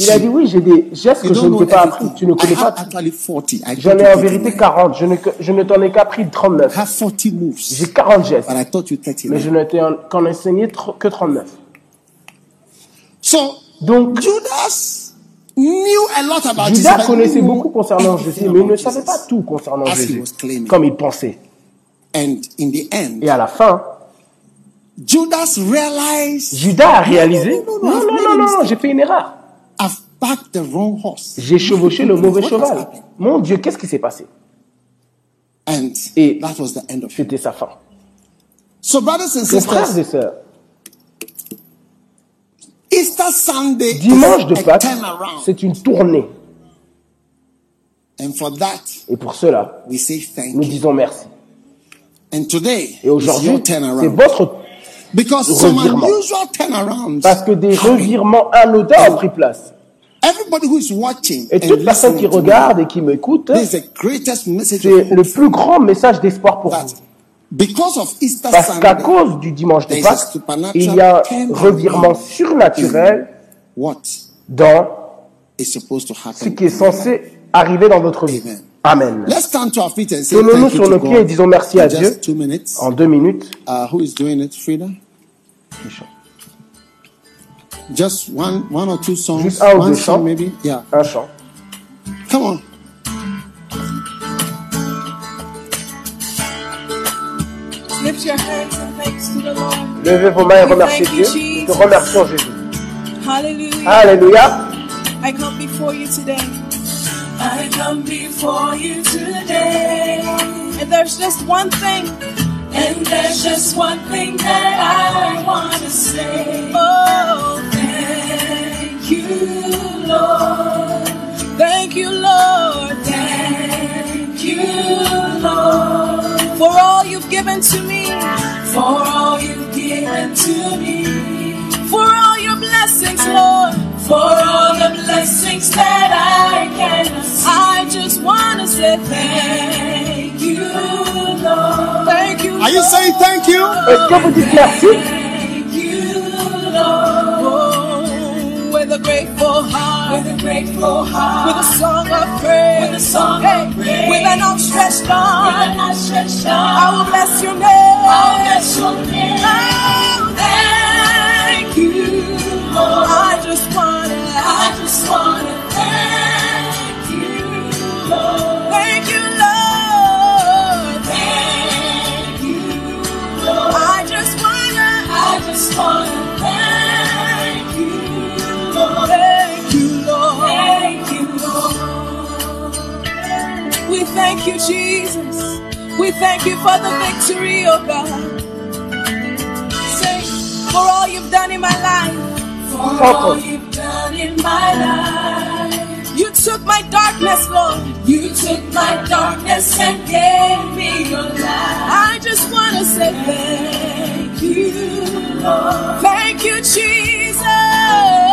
Il a dit oui, j'ai des gestes que je ne t'ai pas appris. Tu ne connais pas. actually 40. I J'en ai en 39. vérité 40. Je ne, je ne t'en ai qu'appris I 39. have 40 moves. J'ai 40 gestes. But I taught you 30. Mais je ne t'ai en- qu'en enseigné que 39. So Donc, Judas knew a lot about Jesus. Judas connaissait beaucoup concernant Jésus, mais il ne savait pas tout concernant Jésus, comme il pensait. And in the end, Et à la fin, Judas realized Judas a réalisé, No, no, no, non, non, non, non, j'ai fait une erreur. I've backed the wrong horse. J'ai chevauché le mauvais cheval. Mon Dieu, qu'est-ce qui s'est passé? And Et- that was the end of it. C'était sa fin. So, brothers and Mes frères sisters, et sœurs, Easter Sunday dimanche de Pâques, c'est une tournée. And for that, Et pour cela, we say thank nous disons merci. And today Et aujourd'hui, c'est votre... Because some revirement. unusual turnarounds. Parce que des revirements anodins ont pris place. Everybody who is watching Et and toute personne qui regarde et qui m'écoute, this is the greatest message c'est le plus grand message d'espoir pour vous. because of Easter Parce qu'à cause du dimanche de there is a Pâques, il y a un revirement surnaturel what dans is supposed to ce happen. qui est censé arriver dans votre vie. Amen. Let's stand to our feet and say Tenons-nous thank you sur to nos pieds et God. disons merci à In Dieu. Just two minutes. En deux minutes, Uh, who is doing it, Frida? Just one, one or two songs. Juste un ou one deux chants. maybe? Yeah. un chant. Come on. Lift your hands and thanks to the Lord. Levez vos mains et remerciez Dieu. Nous te remercions Jésus. Hallelujah. Alléluia. I come before you today. I come before you today. And there's just one thing. And there's just one thing that I want to say. Oh, thank you, Lord. Thank you, Lord. Thank you, Lord. For all you've given to me. For all you've given to me. For all your blessings, Lord. For all the blessings that I can see. I just want to say thank you, Lord. Thank you, Are you saying thank you? Est-ce que vous dites merci Thank you, Lord. Oh, with a grateful heart. With a grateful heart. With a song of praise. With a song of praise. With an outstretched arm. With an outstretched arm. I will bless your name. I'll bless your name. Oh, thank you, I just wanna. I just wanna thank you, Lord. Thank you, Lord. Thank you, Lord. I just wanna. I just wanna thank you, Lord. Thank you, Lord. Thank you, Lord. We thank you, Jesus. We thank you for the victory, oh God. Say, for all you've done in my life. For all you've done in my life. You took my darkness, Lord. You took my darkness and gave me your light. I just want to say thank you, Lord. Thank you, Jesus.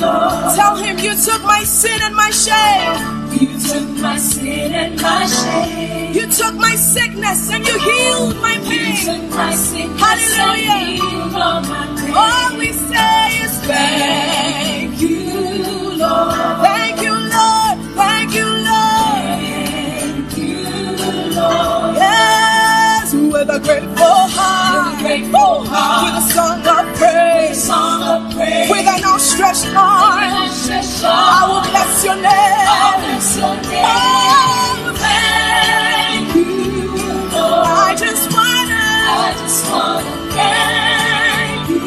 Tell him you took my sin and my shame. You took my sin and my shame. You took my sickness and you healed my pain. You took my sickness Hallelujah. And all, my pain. all we say is thank you, Lord. Thank you, Lord. Thank you, Lord. Thank you, Lord. Yes, with a grateful heart. With a grateful heart song of praise. Song of praise. With an outstretched arm, I will bless your name. Oh, thank you. Just wanna. I just wanna thank you.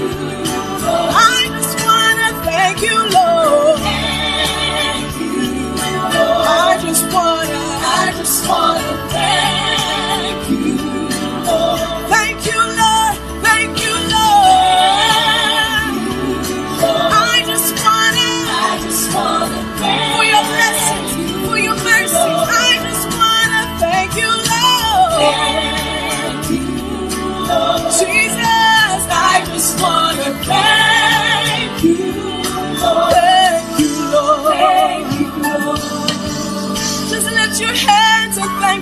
I just wanna thank you, Lord. I just wanna.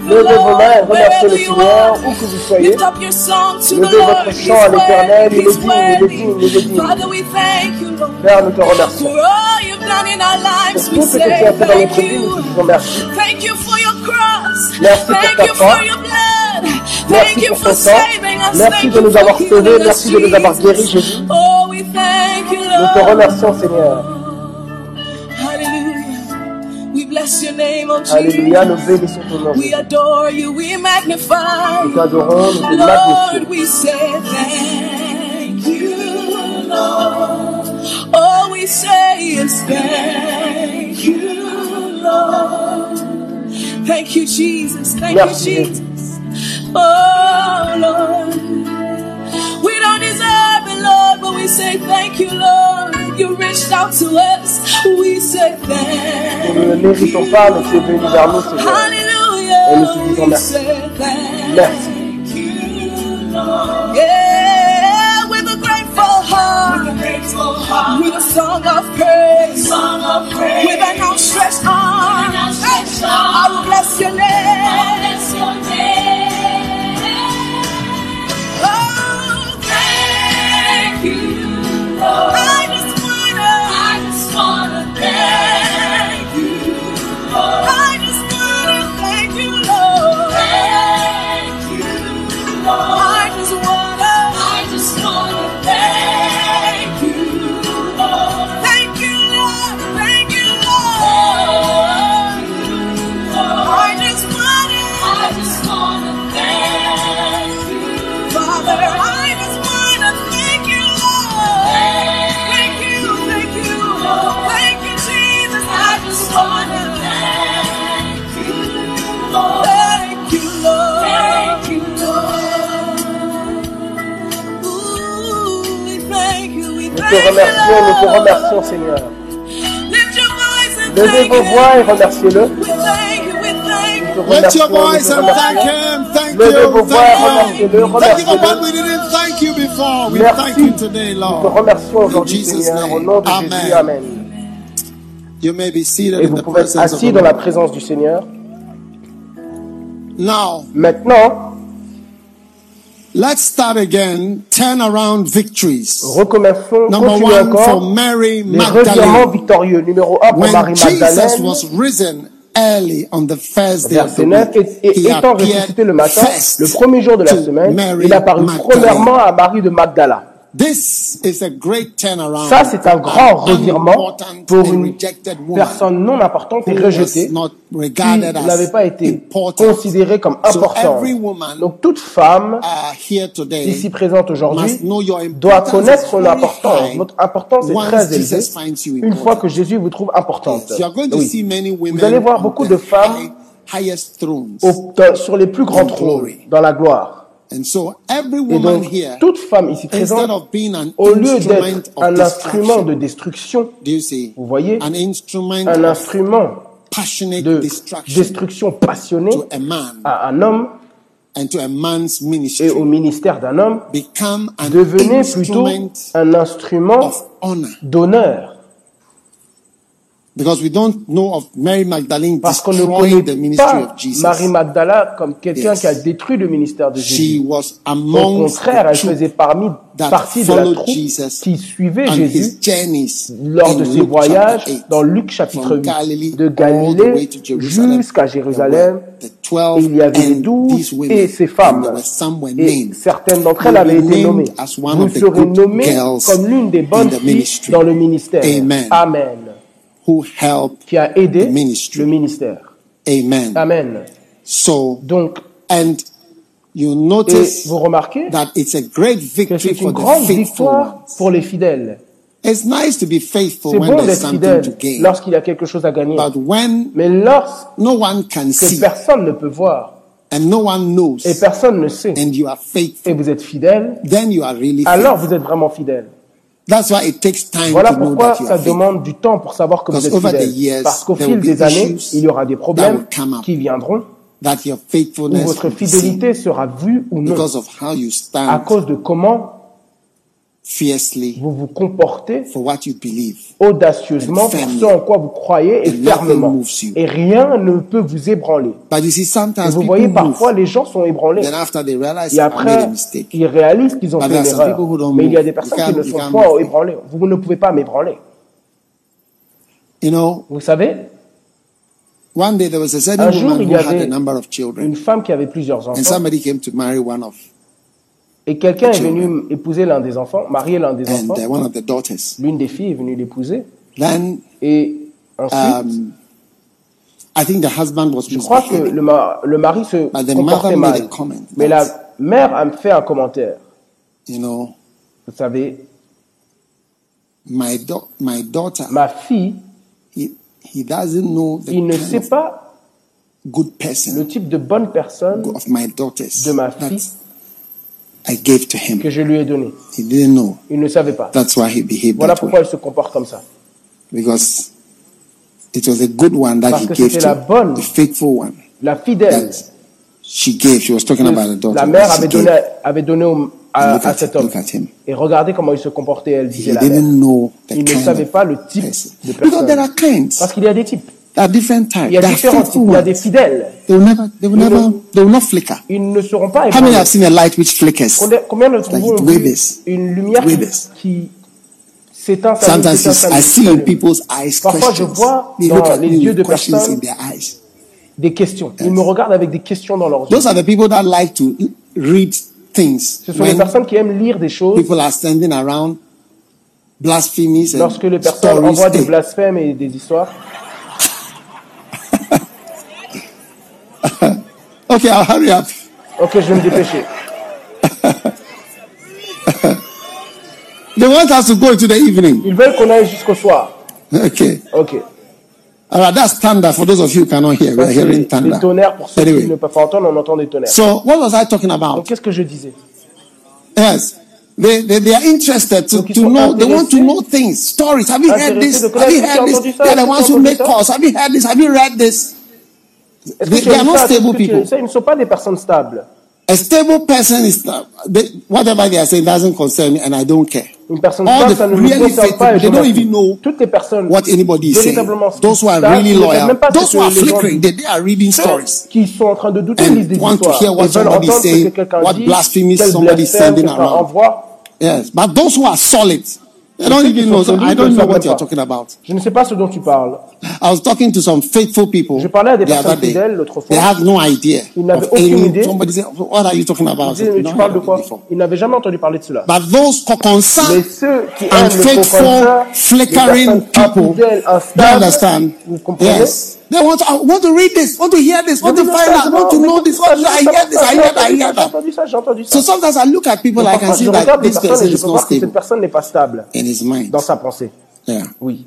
Levez vos mains et remerciez le you Seigneur, où que vous soyez. Lift up your song to the Levez Lord. votre chant à l'Éternel, il est digne, il est digne, il est digne. Father, we thank you, Lord. Père, nous te remercions. For all you've done in our lives, Pour we tout ce que tu as fait dans thank notre vie, nous te you. disons merci. Thank you for your cross. Merci pour Thank ta you croix. for your blood. Merci Thank you pour for ton sang. saving us. Merci Thank de you nous avoir sauvés. Merci de nous avoir guéris, Jésus. Oh, we thank you, Nous te Lord. remercions, Seigneur. Name, Alléluia, nous bénissons ton nom. We adore you. We magnify Nous you. t'adorons, nous te Lord, we say thank you, Lord. All we say is thank you, Lord. Thank you, Jesus. Thank Merci, you. Jesus. Oh, Lord. We don't deserve it, Lord, but we say thank you, Lord. You reached out to us. We say thank Nous ne méritons pas, mais tu es venu vers nous, Seigneur. Hallelujah. Et nous te disons We merci. say thank Merci. you, Lord. Yeah, with a grateful heart, with a song of praise, with an outstretched arm, I will bless your name. Lord. Te remercions, nous te remercions, Seigneur. Levez vos voix et remerciez-le. Lift your voice and thank. Him. Thank you. Thank you. Thank you for what we didn't thank you before. We thank you today, Lord. remercions In Jesus' name. Amen. You may be seated Et in vous the pouvez être presence of assis the dans la Lord. présence du Seigneur. Now, Maintenant, let's start again. Turn around victories. recommençons, Number continuons one for encore. Mary Les revirements Magdalene. victorieux. Numéro 1 pour When Marie Jesus Magdalène. was risen early on the first day of the Verset 9, week, et, et he étant appeared ressuscité le matin, first le premier jour de la to semaine, il apparut Magdalene. premièrement à Marie de Magdala. This is a great turnaround. Ça, c'est un for grand an revirement pour une rejected woman personne non importante et rejetée qui regarded as n'avait pas été important. considérée comme importante. every woman Donc toute femme here today ici présente aujourd'hui doit connaître son importance. Votre importance est très élevée une fois que Jésus vous trouve importante. You are going to Oui. see many women Vous allez voir on beaucoup the de femmes au- sur les plus grands trônes dans la gloire. And so every Et woman donc, here, toute femme ici instead présente, of being an au lieu instrument d'être of un instrument de destruction, destruction, do you see? vous voyez, An instrument un of instrument passionate de destruction passionnée to a man à un homme and to a man's et au ministry. ministère d'un homme, Become an devenez plutôt instrument un instrument of honor. d'honneur. Because we don't know of Mary Magdalene Parce qu'on ne the connaît ministry pas of Jesus. Marie Magdala comme quelqu'un Yes. qui a détruit le ministère de She Jésus. was Au among contraire, elle faisait parmi, partie de la troupe Jesus qui suivait Jésus lors de ses voyages chapter 8, dans Luc chapitre from 8, Galilee de Galilée jusqu'à Jérusalem. were the 12 Et il y avait les douze et ces femmes. Et certaines d'entre elles avaient été nommées. as one Vous serez nommées comme l'une des bonnes filles dans le ministère. Amen. Who help qui a aidé the ministry. le ministère. Amen. Amen. So, Donc, and you et notice vous remarquez that it's a great que victory c'est for une the grande faithful victoire pour les fidèles. It's nice to be faithful C'est when bon there's d'être something to fidèle gain. lorsqu'il y a quelque chose à gagner. But when Mais lorsque no one can see personne ne peut voir and no one knows et personne ne sait and you are et faithful, vous êtes fidèle, then you are really alors faithful. vous êtes vraiment fidèle. That's why it takes time Voilà to know pourquoi that ça demande du temps pour savoir que vous Because êtes over the fidèle. years, Parce qu'au fil des années, il y aura des that problèmes will come up. qui viendront That your où faithfulness votre fidélité sera vue ou non because of how you à cause de comment fiercely vous vous comportez for what you believe. audacieusement pour ce en quoi vous croyez et And fermement. Et rien ne peut vous ébranler. But you see, Et sometimes vous voyez, move. parfois, les gens sont ébranlés. Then after they realize Et après, ils réalisent qu'ils ont But fait there une are some erreur. people who don't Mais il y a des personnes qui ne sont pas move. ébranlées. Vous ne pouvez pas m'ébranler. You know, Vous savez, one day there was a Un jour, woman il who y had avait a number of children, une femme qui avait plusieurs and enfants somebody came to marry one of, et quelqu'un est venu épouser l'un des enfants, marier l'un des enfants. uh. L'une des filles est venue l'épouser. Et ensuite, um, I think the husband was je crois que le, ma- le mari se comportait mal. Mais la mère a fait un commentaire. You know, Vous savez, my da- my daughter, ma fille, he, he doesn't know the il ne sait pas good person le type de bonne personne of my daughters de ma fille I gave to him. que je lui ai donnée. He didn't know. Il ne savait pas. That's why he behaved Voilà that pourquoi way. il se comporte comme ça. Because it was a good one that Parce he que gave c'était la bonne. the faithful one La fidèle, that she gave. She was talking about the daughter. la mère that she avait gave. donné, avait donné au- à, Look à at, cet homme. look at him. Et regardez comment il se comportait, elle He disait la mère. didn't know the Il ne kind savait of pas le type person. de Because there are personne. kinds. Parce qu'il y a des types. Are different types. Il y a différents types. faithful Il y a des fidèles. They will never, they will You never, know- they will not flicker. Ils ne seront pas How many ébranlés. have seen a light which flickers? Combien- d'entre Like vous ont vu une lumière qui, s'éteint, Sometimes I see in people's eyes Parfois, je vois dans at les yeux de questions personnes in their eyes. des questions. Ils me regardent avec des questions dans leurs yeux. Those are the people that like to read things Ce sont les personnes qui aiment lire des choses people are standing around blasphemies lorsque les personnes envoient des blasphèmes et des histoires. okay, I'll hurry up. Ok, je vais me dépêcher. They want us to go into the evening. Ils veulent qu'on aille jusqu'au soir. Okay. Ok. All right, that's thunder for those of you who cannot hear. We're hearing thunder. tonnerres pour ceux qui Anyway, ne peuvent pas entendre, on entend des tonnerres. so what was I talking Donc, about? qu'est-ce que je disais Yes. They, they, they are interested to, Donc, to know, they want to know things, stories. Have you heard this? Have you Est-ce que tu heard this? They're the ones who make calls. Have you heard this? Have you read this? They- are not stable people. vu ça Ils ne sont pas des personnes stables. A stable person is they, whatever they are saying doesn't concern me and I don't care. Une personne All stable, the ça ne really concerne pas. they don't even know Toutes les personnes what anybody is saying. Those who are really loyal, those who are flickering, they, they are reading stories qui sont en train de douter and des want to hear what somebody is saying, what quel somebody is sending around. Yes, but those who are solid, they don't even know. I don't know what you're talking about. Je ne sais pas ce dont tu parles. I was talking to some faithful people Je parlais à des personnes fidèles l'autre fois. They had no idea Ils n'avaient aucune idée. Somebody said, "What are you talking about?" I Ils disaient, mais "No, tu I parles de quoi? before." Ils n'avaient jamais entendu parler de cela. But those co- Mais concerned ceux qui aiment and faithful, flickering people, instables, understand? vous comprenez? Yes, they want. To, I want to read this. Want to hear this. Want to find out. Want to know this. ça, Want j'ai to, I hear this. I hear that. I hear J'ai that. entendu ça, j'ai entendu ça. So sometimes I look at people, I can Parfois, see je that this person is not que cette stable personne n'est pas stable in his mind. dans sa pensée. Yeah. Oui.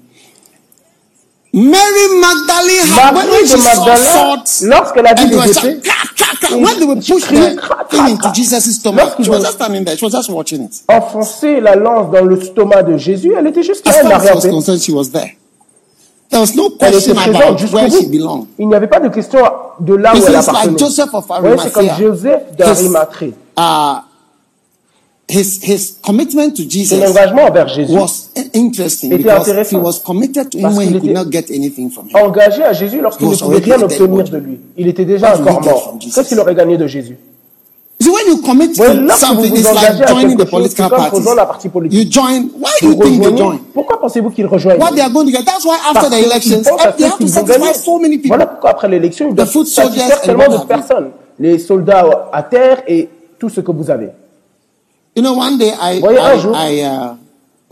Mary Magdalene had Marie when de she saw Magdala, swords lorsqu'elle a vu and they des were épées, when they would push the thing into. Jesus' stomach, she was just standing there. She was just watching it. enfoncer la lance dans le stomac de Jésus, elle était juste là, elle n'a rien she was fait. concerned, she was there. There was no question présente about jusqu'au where she bout. belonged. Il n'y avait pas de question de là où It's elle like appartenait. Joseph of Ouais, c'est comme. Joseph d'Arimathée. Uh, his his commitment to Son Jesus engagement envers Jésus, was interesting Était because he intéressant. was committed to him when he could était- not get anything from him. engagé à Jésus lorsqu'il He ne pouvait rien obtenir de lui. Il était déjà get mort. Qu'est-ce qu'il aurait gagné de Jésus? So when you commit to something, it's like joining the political parties. rejoindre la partie politique. You join. Why do you think they join? Pourquoi pensez-vous qu'ils rejoignent What they are going to get. That's why after the elections, they have to satisfy so many people. Voilà pourquoi après l'élection, ils doivent soldiers satisfaire tellement de personnes. Les soldats à terre et tout ce que vous avez. You know, one day I, I, I uh,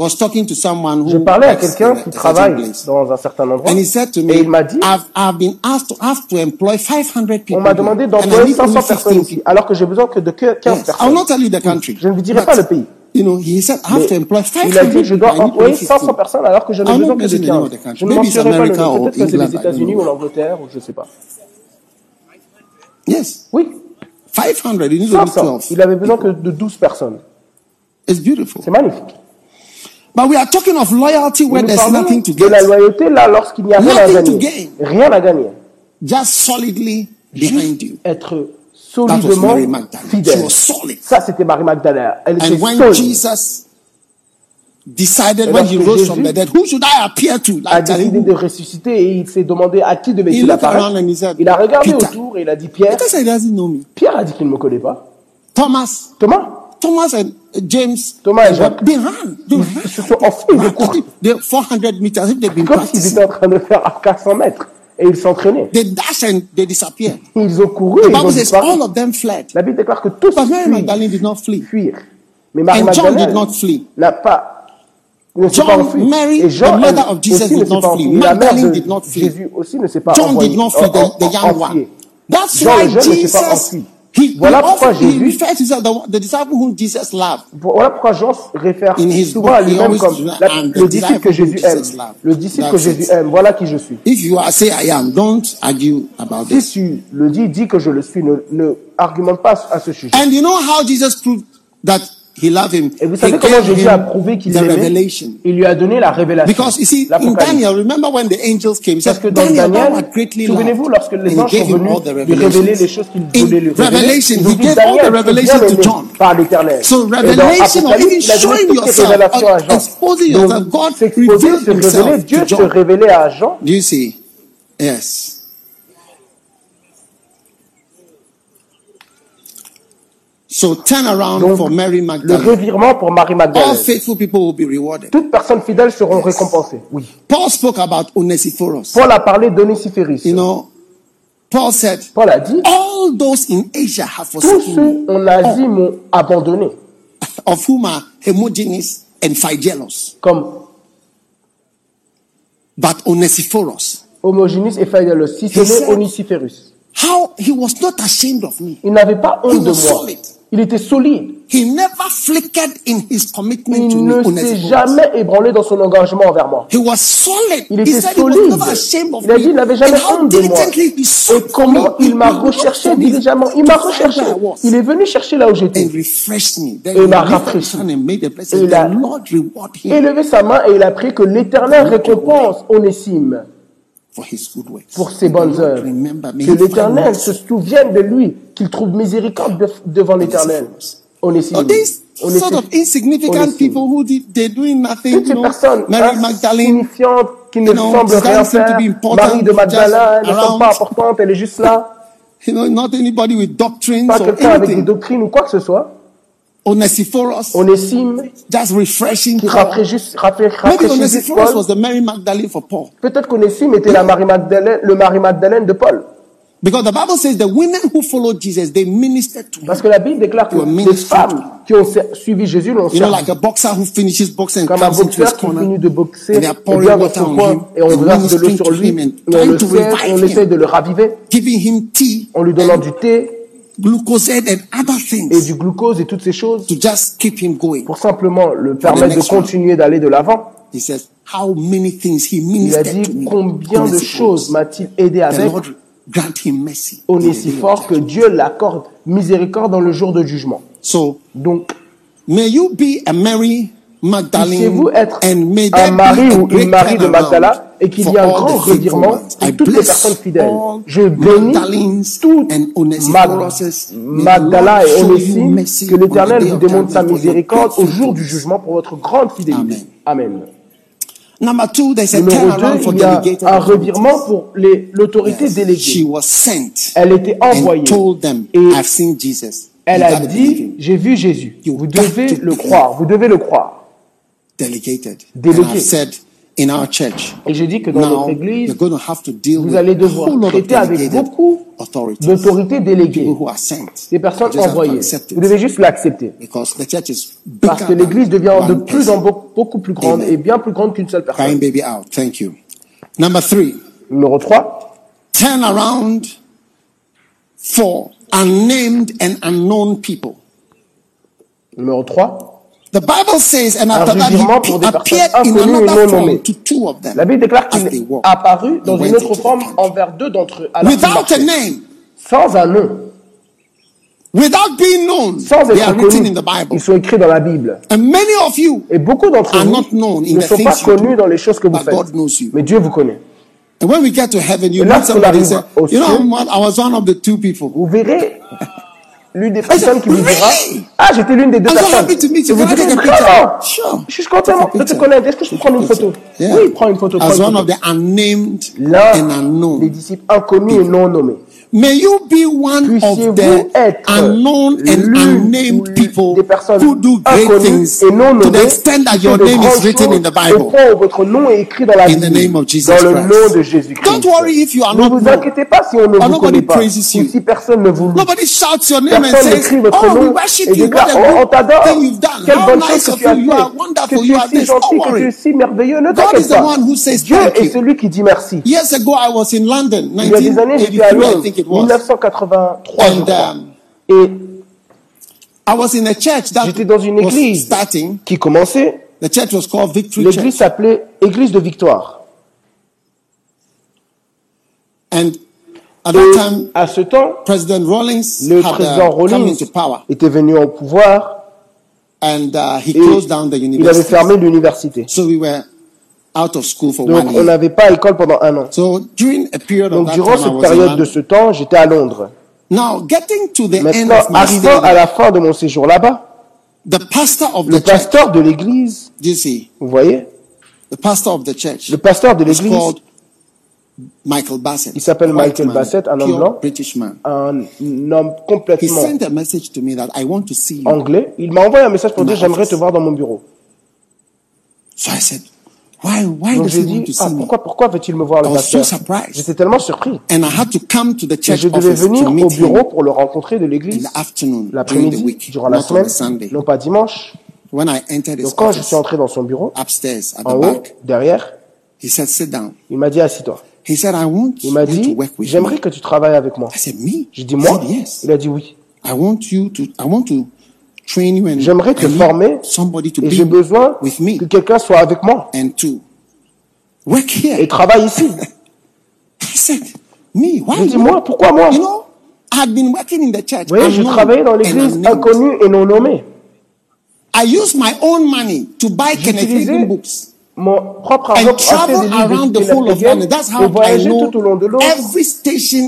was talking to someone who Je parlais à quelqu'un qui travaille dans un certain endroit And he said to et me, il m'a dit, I've, I've been asked to, have to employ 500 people. on m'a demandé d'employer need only 500 personnes 15 ici, alors que j'ai besoin que de que 15 Yes. I will personnes. not tell you the country. Je ne vous dirai pas le pays. You know, he said, I have Mais to employ il a 500 dit, je people. dois employer only 500 15. personnes alors que je n'ai besoin que de mention the name of the 15. country. Je ne mentionnerai pas le nom. Peut-être que c'est les États-Unis ou l'Angleterre, ou je ne sais pas. Yes. Oui, 500. You need only 500. 12. Il avait besoin que de 12 personnes. It's beautiful. C'est magnifique. But we are talking of loyalty where there's parlons nothing to de la loyauté là lorsqu'il n'y a rien à gagner. gain. Rien à gagner. Just solidly behind you. Être solidement fidèle. Ça, c'était Marie Magdalene. Elle était And when. Jesus decided Et when he rose Jésus from the dead, who should I appear to? a décidé de ressusciter et il s'est demandé à qui He devait-il looked around apparaître. and he said, Il a regardé autour et il a dit Pierre. Pierre a dit qu'il ne me connaît pas. Thomas, Thomas, Thomas and uh, James, Thomas they ran. Ils se sont enfuis, ils ont couru. They 400 meters if they've been Comme s'ils étaient en train de faire à 400 mètres. Et ils s'entraînaient. They dash and they. Ils ont couru The et ils ont Bible says all of them fled. La Bible déclare que tous But Mary fuient, Magdalene did not flee. fuirent. Mais Marie And John did not flee. n'a pas, John. Mary, Et Jean, the mother of Jesus, did not flee. Magdalene did not flee. Jésus aussi ne s'est pas John did not flee, the, young one. That's why Jesus. He, Voilà pourquoi Jésus- refers to himself, the, the disciple whom Jesus loved. Voilà pourquoi Jean réfère souvent à lui-même comme la- "I'm the le disciple que Jésus aime. Jesus loved." Le disciple que That's Jésus it. aime. Voilà qui je suis. If you are say I am, don't argue about Si this. tu le dis, dis que je le suis. Ne, ne argumente pas à ce sujet. And you know how Jesus proved that he loved him? Et vous He savez comment Jésus a prouvé qu'il l'aimait? Il lui a donné la révélation. Because you see, in l'Apocalypse. Daniel, remember when the angels came? He Parce que dans Daniel, Daniel, souvenez-vous, lorsque les anges sont venus lui révéler les choses qu'ils In voulaient lui révéler, Revelation, he gave all the revelation to John. par l'Éternel. So Et dans revelation or even il a donné showing yourself, or exposing Donc, yourself, God revealed himself Dieu to se révélait à Jean. Do you see? Yes. So turn around Donc, for Mary Le Magdalene. revirement pour Marie All Magdalene. faithful people will be rewarded. Toutes personnes fidèles seront récompensées. Oui. Paul spoke about Onesiphorus. Paul a parlé d'Onesiphorus. You know, Paul said, Paul a dit, All those in Asia have tous forsaken me, ceux en Asie m'ont abandonné. of whom are and Phygelus. Comme But Onesiphorus, et Phaedalos, si ce He said- n'est Onesiphorus. how he was not ashamed of me. Il n'avait pas honte He de moi. solid. Il était solide. He never flickered in his commitment to Il ne s'est jamais ébranlé dans son engagement envers moi. He was solid. Il était solide. Il a dit n'avait jamais honte de moi. Et comment il m'a recherché diligemment Il m'a recherché. Il est venu chercher là où j'étais. Et m'a rafraîchi. Et il a élevé sa main et il a prié que l'Éternel récompense Onésime pour ses bonnes œuvres. Que l'Éternel se souvienne de lui, qu'il trouve miséricorde de- devant l'Éternel. Who did, they're doing nothing, Toutes ces personnes Magdalene, insignifiantes qui ne semblent rien faire, Marie de Magdala, elle ne semble pas around. importante, elle est juste là, you know, not anybody with doctrines pas quelqu'un avec des doctrines ou quoi que ce soit. Onesiphorus, Onésime, just refreshing qui Paul. was the Mary Magdalene for Paul. Peut-être qu'Onésime était la Marie Magdalene, le Marie Magdalene de Paul. Because the Bible says the women who followed Jesus, they ministered to him. Parce que la Bible déclare que les femmes qui ont suivi Jésus l'ont You know, servi. like a boxer who finishes boxing Comme un boxeur qui finit de boxer and they are et pouring water on him et on verse de l'eau sur lui on le on essaie de le raviver giving him tea, en lui donnant du thé glucosate and other et things du glucose et toutes ces choses to just keep him going. pour simplement le permettre de continuer d'aller de l'avant. He says, How many things he Il a dit combien de choses m'a-t-il aidé avec grant him mercy. Onésifore que Dieu l'accorde miséricorde dans le jour de jugement. So, Donc, may you be a Mary Magdalene puissiez-vous être un mari a ou une Marie de Magdala et qu'il y ait un grand revirement pour toutes les personnes fidèles. Je bénis toutes Magdala et Onésime, que l'Éternel vous démontre sa miséricorde au jour du jugement pour votre grande fidélité. Amen. Number two, there's a Numéro turnaround for 2, il y a delegated. Said. Et j'ai dit que dans notre église, to have to deal vous allez devoir avec beaucoup d'autorités déléguées, des personnes envoyées. Vous devez juste l'accepter. Parce que l'église devient de plus en plus grande et bien plus grande qu'une seule personne. baby out. Thank you. Number three, Numéro 3, turn around for unnamed and unknown people. numéro 3, The Bible says, and after that, he appeared in another form to two of. La Bible déclare qu'il apparut dans une autre forme envers deux d'entre eux. Without a name. Sans un nom. Without being known, sans être they ils sont écrits dans la Bible. And many of you Et beaucoup d'entre vous ne sont pas connus dans les choses que vous faites. Mais Dieu vous connaît. And when we get to heaven, you Et au ciel, vous verrez l'une des personnes qui vous dira Ah, j'étais l'une des deux personnes. Vous je suis content, je te connais. Est-ce que je prends une photo Oui, prends une photo. L'un des disciples inconnus et non nommés. May you be one of the unknown and unnamed people who do great things to the extent that your name is written in the Bible. In the name of Jesus Christ. Don't worry if you are not known. Or nobody praises you. Nobody shouts your name and says, Oh, we worship you. What a good thing you've done. How nice of you. You are wonderful. You are this. Don't worry. God is the one who says thank you. Years ago, I was in London, 1983, I think 1983. Et j'étais dans une église qui commençait. L'église s'appelait Église de Victoire. And à ce temps, le président Rawlings était venu au pouvoir. And, il avait fermé l'université. Donc, on n'avait pas à école pendant un an. Donc, durant cette période de ce temps, j'étais à Londres. Now, Maintenant, à la fin de mon séjour là-bas, le pasteur de l'église, vous voyez, le pasteur de l'église, il s'appelle Michael Bassett, un homme blanc, un homme complètement anglais. Il m'a envoyé un message pour dire j'aimerais te voir dans mon bureau. Donc j'ai dit, ah, pourquoi, pourquoi veut-il me voir le pasteur? J'étais tellement surpris. Et je devais venir au bureau pour le rencontrer de l'église l'après-midi, durant la semaine, non pas dimanche. Donc quand je suis entré dans son bureau, upstairs, haut, derrière, il m'a dit assis-toi. Il m'a dit, j'aimerais que tu travailles avec moi. J'ai dit, moi? Il a dit oui. I want you to, I want to J'aimerais te former et j'ai besoin que quelqu'un soit avec moi. et travaille ici. Je dis, moi, pourquoi moi? Oui, je travaillais dans l'église inconnue et non nommée. J'utilisais mon propre argent pour acheter des livres de et voyager tout au long de l'autre.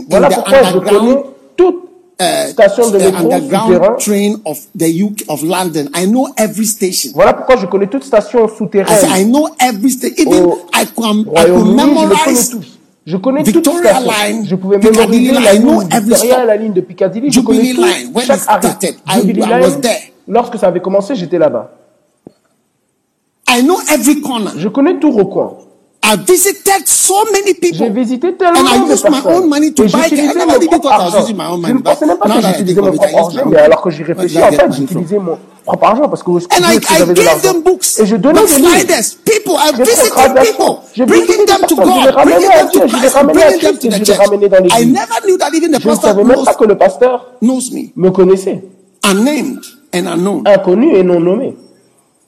Voilà pourquoi je connais euh, station de the I know every station. Voilà pourquoi je connais toute station souterraine. I, know every station. Even I can, I can memorize. Je connais tout. Line, je pouvais mémoriser la. Je connais I, I was there. Lorsque ça avait commencé, j'étais là-bas. I know every corner. Je connais tout recoin. J'ai visité tellement de personnes. J'utilisais mon propre argent. Je ne pensais même pas que j'utilisais mon propre argent, mais alors que j'y réfléchis, en fait, j'utilisais mon propre argent parce que je pouvais que j'avais de l'argent. Et je donnais des livres. Je visité Je visitais des personnes. Je les ramenais à Dieu. Je les ramenais à Christ et je les ramenais dans l'église. Je ne savais même pas que le pasteur me connaissait. Unnamed and unknown. Inconnu et non nommé.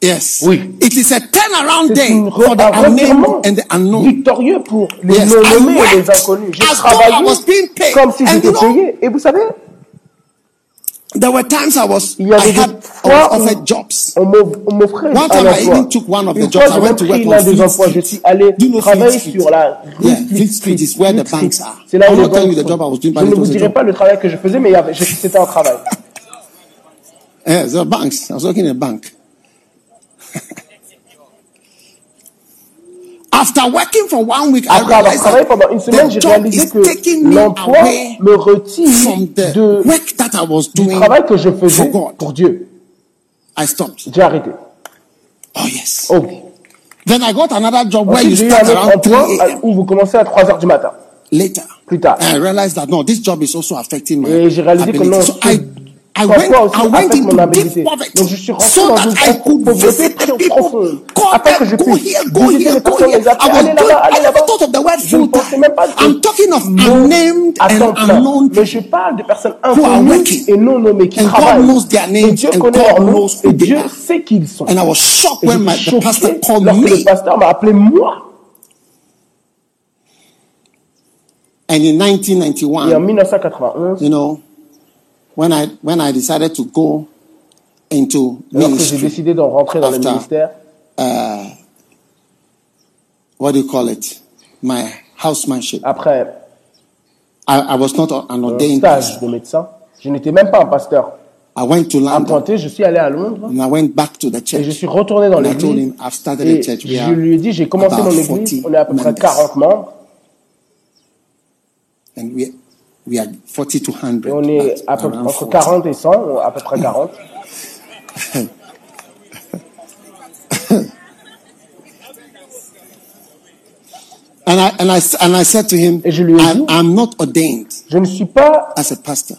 Yes. Oui. It is a turnaround day and the unknown. Victorieux pour les yes. nommés et les inconnus. J'ai travaillé comme si j'étais payé. Et vous savez, There were times I was, Il y avait I had, I was offered jobs. On m'offrait un emploi. I even took one of the jobs. I went to work on Je suis allé you know travailler sur la rue. C'est là où les banques sont. Je ne vous dirai pas le travail que je faisais, mais c'était un travail. the banks. I was working in a bank. After working for one week, Après avoir travaillé pendant une semaine, j'ai réalisé que l'emploi me retire de, work that I was doing du travail que je faisais pour Dieu. J'ai arrêté. Oh yes. Oh. Then I got another job where you start around 3 a.m. où vous commencez à 3 heures du matin. Later. Plus tard. I realized that no, this job is also affecting my Et j'ai réalisé que non, so I Pourquoi went, aussi I went affecte mon into habilité. deep poverty Donc je suis rentré so dans that une I could pauvreté visit très the people. profonde, Call afin que je them, go puisse here, go visiter here, les go personnes, here. les appeler, I was allez doing, là-bas, I allez never là-bas. thought of the word Je ne full pensais time. même pas I'm talking of mot unnamed à and temps plein. unknown Mais je parle de personnes are inconnues working. et non nommées qui And God travaillent. knows their Et names Dieu and connaît God leurs noms knows who et they Dieu are. sait qui ils sont. And I was shocked Et when my, j'étais the pastor choqué called lorsque le me. pasteur m'a appelé moi. And in Et en 1991, 1991, you know, when I when I decided to go into j'ai décidé d'en rentrer dans le ministère, what do you call it? My housemanship. après I, I was not an un ordained stage pastor. de médecin, je n'étais même pas un pasteur I went to London appointé, je suis allé à Londres and I went back to the et je church. suis retourné dans And I told l'église him, I've started et a church. We je are lui ai dit, j'ai commencé about mon 40 église, on est à peu près members. 40 membres and we we are 40 to 100. et on est à peu, entre 40. 40 et 100, ou à peu près 40. And I and I and I said to him, Et je lui ai I'm, dit- I'm not ordained Je ne suis pas as a pastor.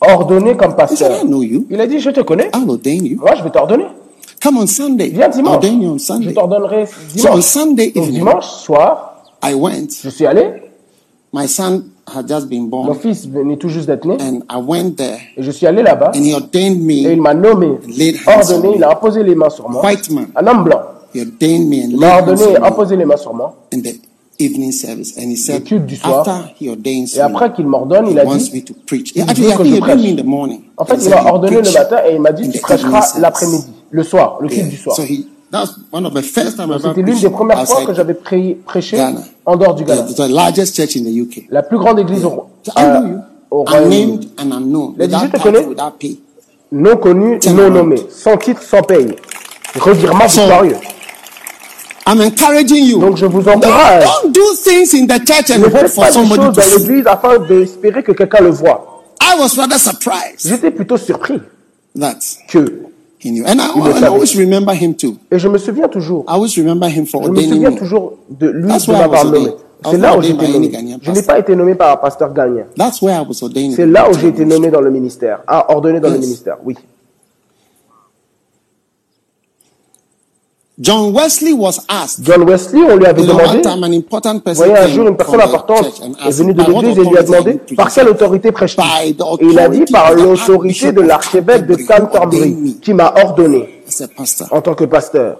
ordonné comme He said, pasteur. I know you. Il a dit, je te connais, I'll ordain you. moi je vais t'ordonner. Come on Sunday. Viens dimanche, ordain you on je Sunday. t'ordonnerai So on dimanche. Sunday Donc evening, dimanche soir, I went. je suis allé, My son had just been mon born, fils venait tout juste d'être né, and I went there, et je suis allé là-bas, and he ordained et il me. m'a nommé, Laid hands on ordonné, me. il a imposé les mains sur moi. White man. Un homme blanc. He ordained me and Il m'a ordonné et on me imposé les mains sur moi. in the evening service, and he said, culte du soir. after he ordains Et après me, qu'il m'ordonne, il he a wants dit, me to preach. il veut que think je he ordained me prêche. in the morning. En fait, He il said, m'a "You ordonné le matin et il m'a dit, tu prêcheras evening service." l'après-midi, le soir, le culte Yeah. du soir. So he that's one of the first time I ever C'était l'une des premières fois que j'avais pré- prêché Ghana. en dehors du Ghana. the, the largest church in the UK. La plus grande église au, euh, Royaume-Uni. Je te connais. Non connu, non nommé, sans titre, sans paye. Revirement So- victorieux. I'm encouraging you. Donc je vous Don't, encourage. don't do things in the church and Ne faites for pas somebody choses dans l'église afin d'espérer que quelqu'un le voit. I was rather surprised J'étais plutôt surpris that que, he knew. And I, Il le and I savait. always remember him too. et je me souviens toujours, I always remember him for je me ordaining souviens me. toujours de lui That's de why I m'avoir was nommé. ordained. I C'est was là où j'ai ordained été any nommé. Ghanaian Je n'ai pastor. pas été nommé par un pasteur ghanéen. That's where I was ordained. C'est là où j'ai été nommé dans le ministère. Ah, ordonné dans le Yes. ministère, oui. John Wesley was asked. John Wesley, on lui avait demandé, time an important vous person voyez, un jour, une personne importante est venue de "By what l'église et lui a demandé are you preaching?" par quelle autorité Et il a dit par l'autorité de l'archevêque de Canterbury qui m'a ordonné en tant que pasteur.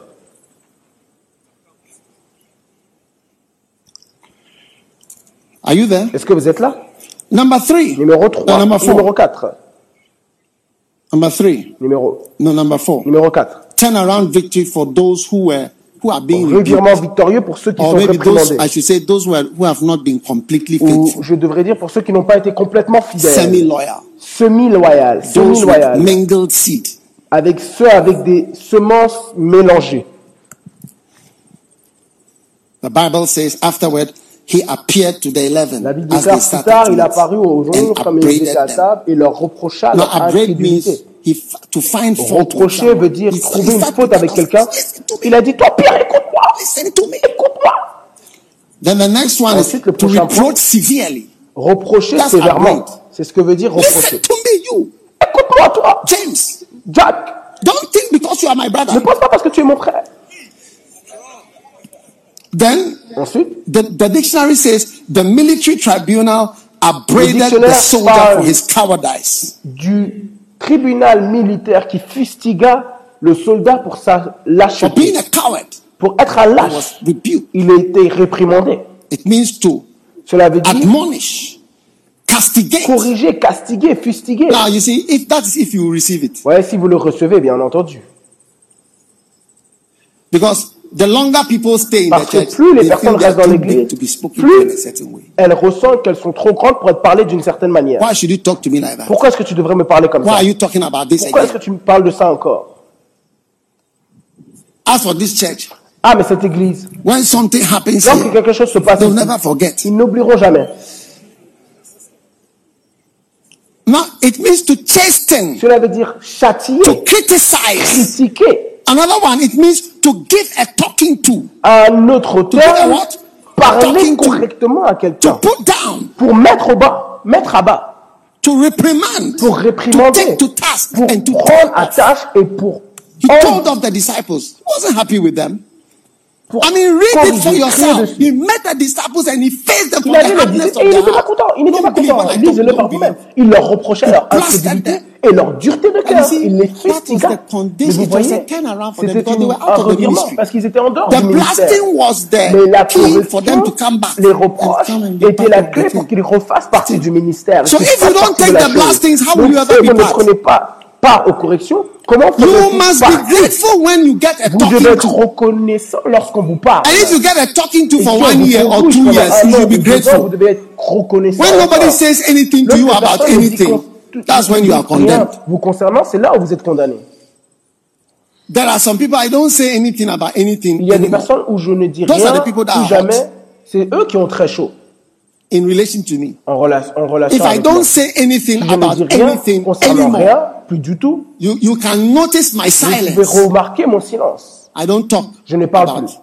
Are you there? Est-ce que vous êtes là? Number three. Numéro 3. No, number four. Numéro 4. Number three. Numéro, No, number four. numéro 4. Turn around victory for those who were who are being victorieux pour ceux qui Or sont maybe those. I should say, those who, are, who have not been completely Ou faithful, je devrais dire pour ceux qui n'ont pas été complètement fidèles. semi-loyal, Semi-loyal. Semi-loyal. mingled seed. Avec ceux avec des semences mélangées. The Bible says afterward, he appeared to the eleven La Bible as they plus tard, to il a eat apparu aux onze comme ils étaient à table et leur reprocha leur incrédulité. to find Reprocher veut dire trouver une faute avec to- quelqu'un. To. Il a dit, toi Pierre, écoute-moi. To. Écoute-moi. Then the next one Ensuite, is le to prochain reproach severely. Reprocher That's sévèrement. C'est ce que veut dire reprocher. To. Écoute-moi, toi. James, Jack, don't think because you are my ne brother. pense pas parce que tu es mon frère. Then Ensuite, the, the dictionary says the military tribunal upbraided the dictionnaire soldier for his cowardice. du tribunal militaire qui fustiga le soldat pour sa For being lâcheté, a coward, pour être un he lâche, il a été réprimandé. It means to Cela veut dire admonish, castigate. corriger, castiguer, fustiguer. Now you see, if that is if you receive it, Ouais, si vous le recevez, bien entendu. because the longer people stay in the Parce que church, plus les they personnes restent dans l'église, to be spoken to in a plus certain way. elles ressentent qu'elles sont trop grandes pour être parlées d'une certaine manière. Why should you talk to me like that? Pourquoi est-ce que tu devrais me parler comme Why ça? are you talking about this Pourquoi est-ce que tu me parles de ça encore? As for this church, Ah, mais cette église, when something happens lorsque quelque chose se passe, they'll never forget. ils n'oublieront jamais. Now it means to chasten, Cela veut dire châtier, to criticize, critiquer, Another one, it means to give a talking to. Un autre terme, parler correctement à quelqu'un. Pour mettre au bas, mettre à bas. To reprimand, pour réprimander, to take to task pour and to prendre à tâche et pour. He told of the disciples. Wasn't happy with them. I mean, read it for yourself. He met the disciples and he faced them from the hardness of Il n'était pas content. Il n'était pas content. Lisez-le par vous-même. Il leur reprochait leur incrédulité et leur dureté de cœur. Il les fustigua. Mais vous voyez, c'était un revirement parce qu'ils étaient en dehors du ministère. Mais la corruption, les reproches étaient la clé pour qu'ils refassent partie du ministère. So if you don't take the blastings, how will you ever be part? ne prenez pas part aux corrections, comment vous You must be when you get a vous devez être reconnaissant lorsqu'on vous parle. And if you get a talking to for one year or two years, you should be grateful. Vous devez être reconnaissant. When nobody says anything to you about anything, that's when you are condemned. Vous concernant, c'est là où vous êtes condamné. There are some people I don't say anything about anything. Il y a des personnes où je ne dis rien, ou jamais. C'est eux qui ont très chaud. In relation to me. En, relation. en relation If I don't say anything about anything anymore plus du tout. You, can notice my silence. Vous pouvez remarquer mon silence. I don't talk Je ne parle plus.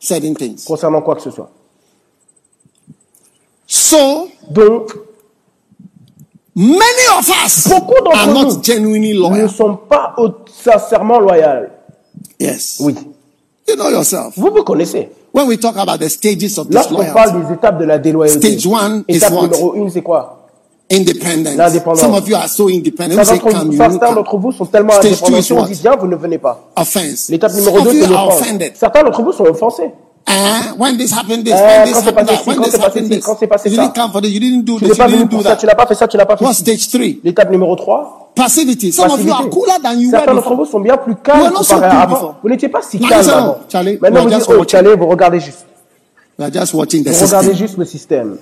Certain things. Concernant quoi que ce soit. So, Donc, many of us beaucoup d'entre nous not genuinely loyal. ne sont pas sincèrement loyaux. Yes. Oui. You know yourself. Vous vous connaissez. When we talk about the stages of Lorsqu'on parle des étapes de la déloyauté, Stage one étape une, c'est quoi? independent. Some of you are so independent. Certains d'entre vous sont tellement indépendants. Si vous ne venez pas. Offense. L'étape numéro 2, c'est l'offense. Certains d'entre vous sont offensés. Eh? When this happened, this, eh, when this happened, that, when this happened, this. You didn't this, you didn't do you didn't do that. Tu pas fait ça, tu n'as pas fait ça. Stage 3? L'étape numéro 3. Passivity. Some of you are cooler than you were Certains vous sont bien plus calmes. Vous n'étiez pas si calme. Maintenant, vous oh, Tchalé, vous regardez juste. Vous regardez le système.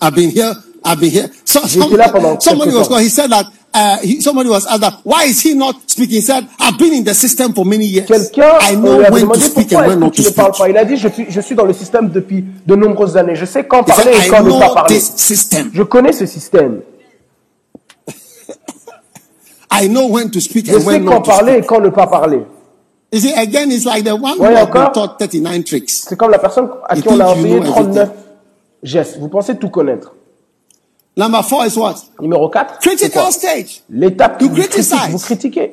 I've been here I've been here. So, some, somebody was he said that uh, he, somebody was asked that why is he not speaking? He said, I've been in the system for many years. I know euh, when to speak and when not to speak. Pas? Il a dit, je, je suis dans le système depuis de nombreuses années. Je sais quand parler et quand ne pas parler. Je connais ce système. I know when to speak and when. Je sais quand parler et quand ne pas parler. You see, again, it's like the one who taught 39 tricks. C'est comme la personne à qui on a enseigné 39 gestes. Vous pensez tout connaître. Number four is what? Numéro 4. Critical stage. L'étape où vous critiquez, vous critiquez.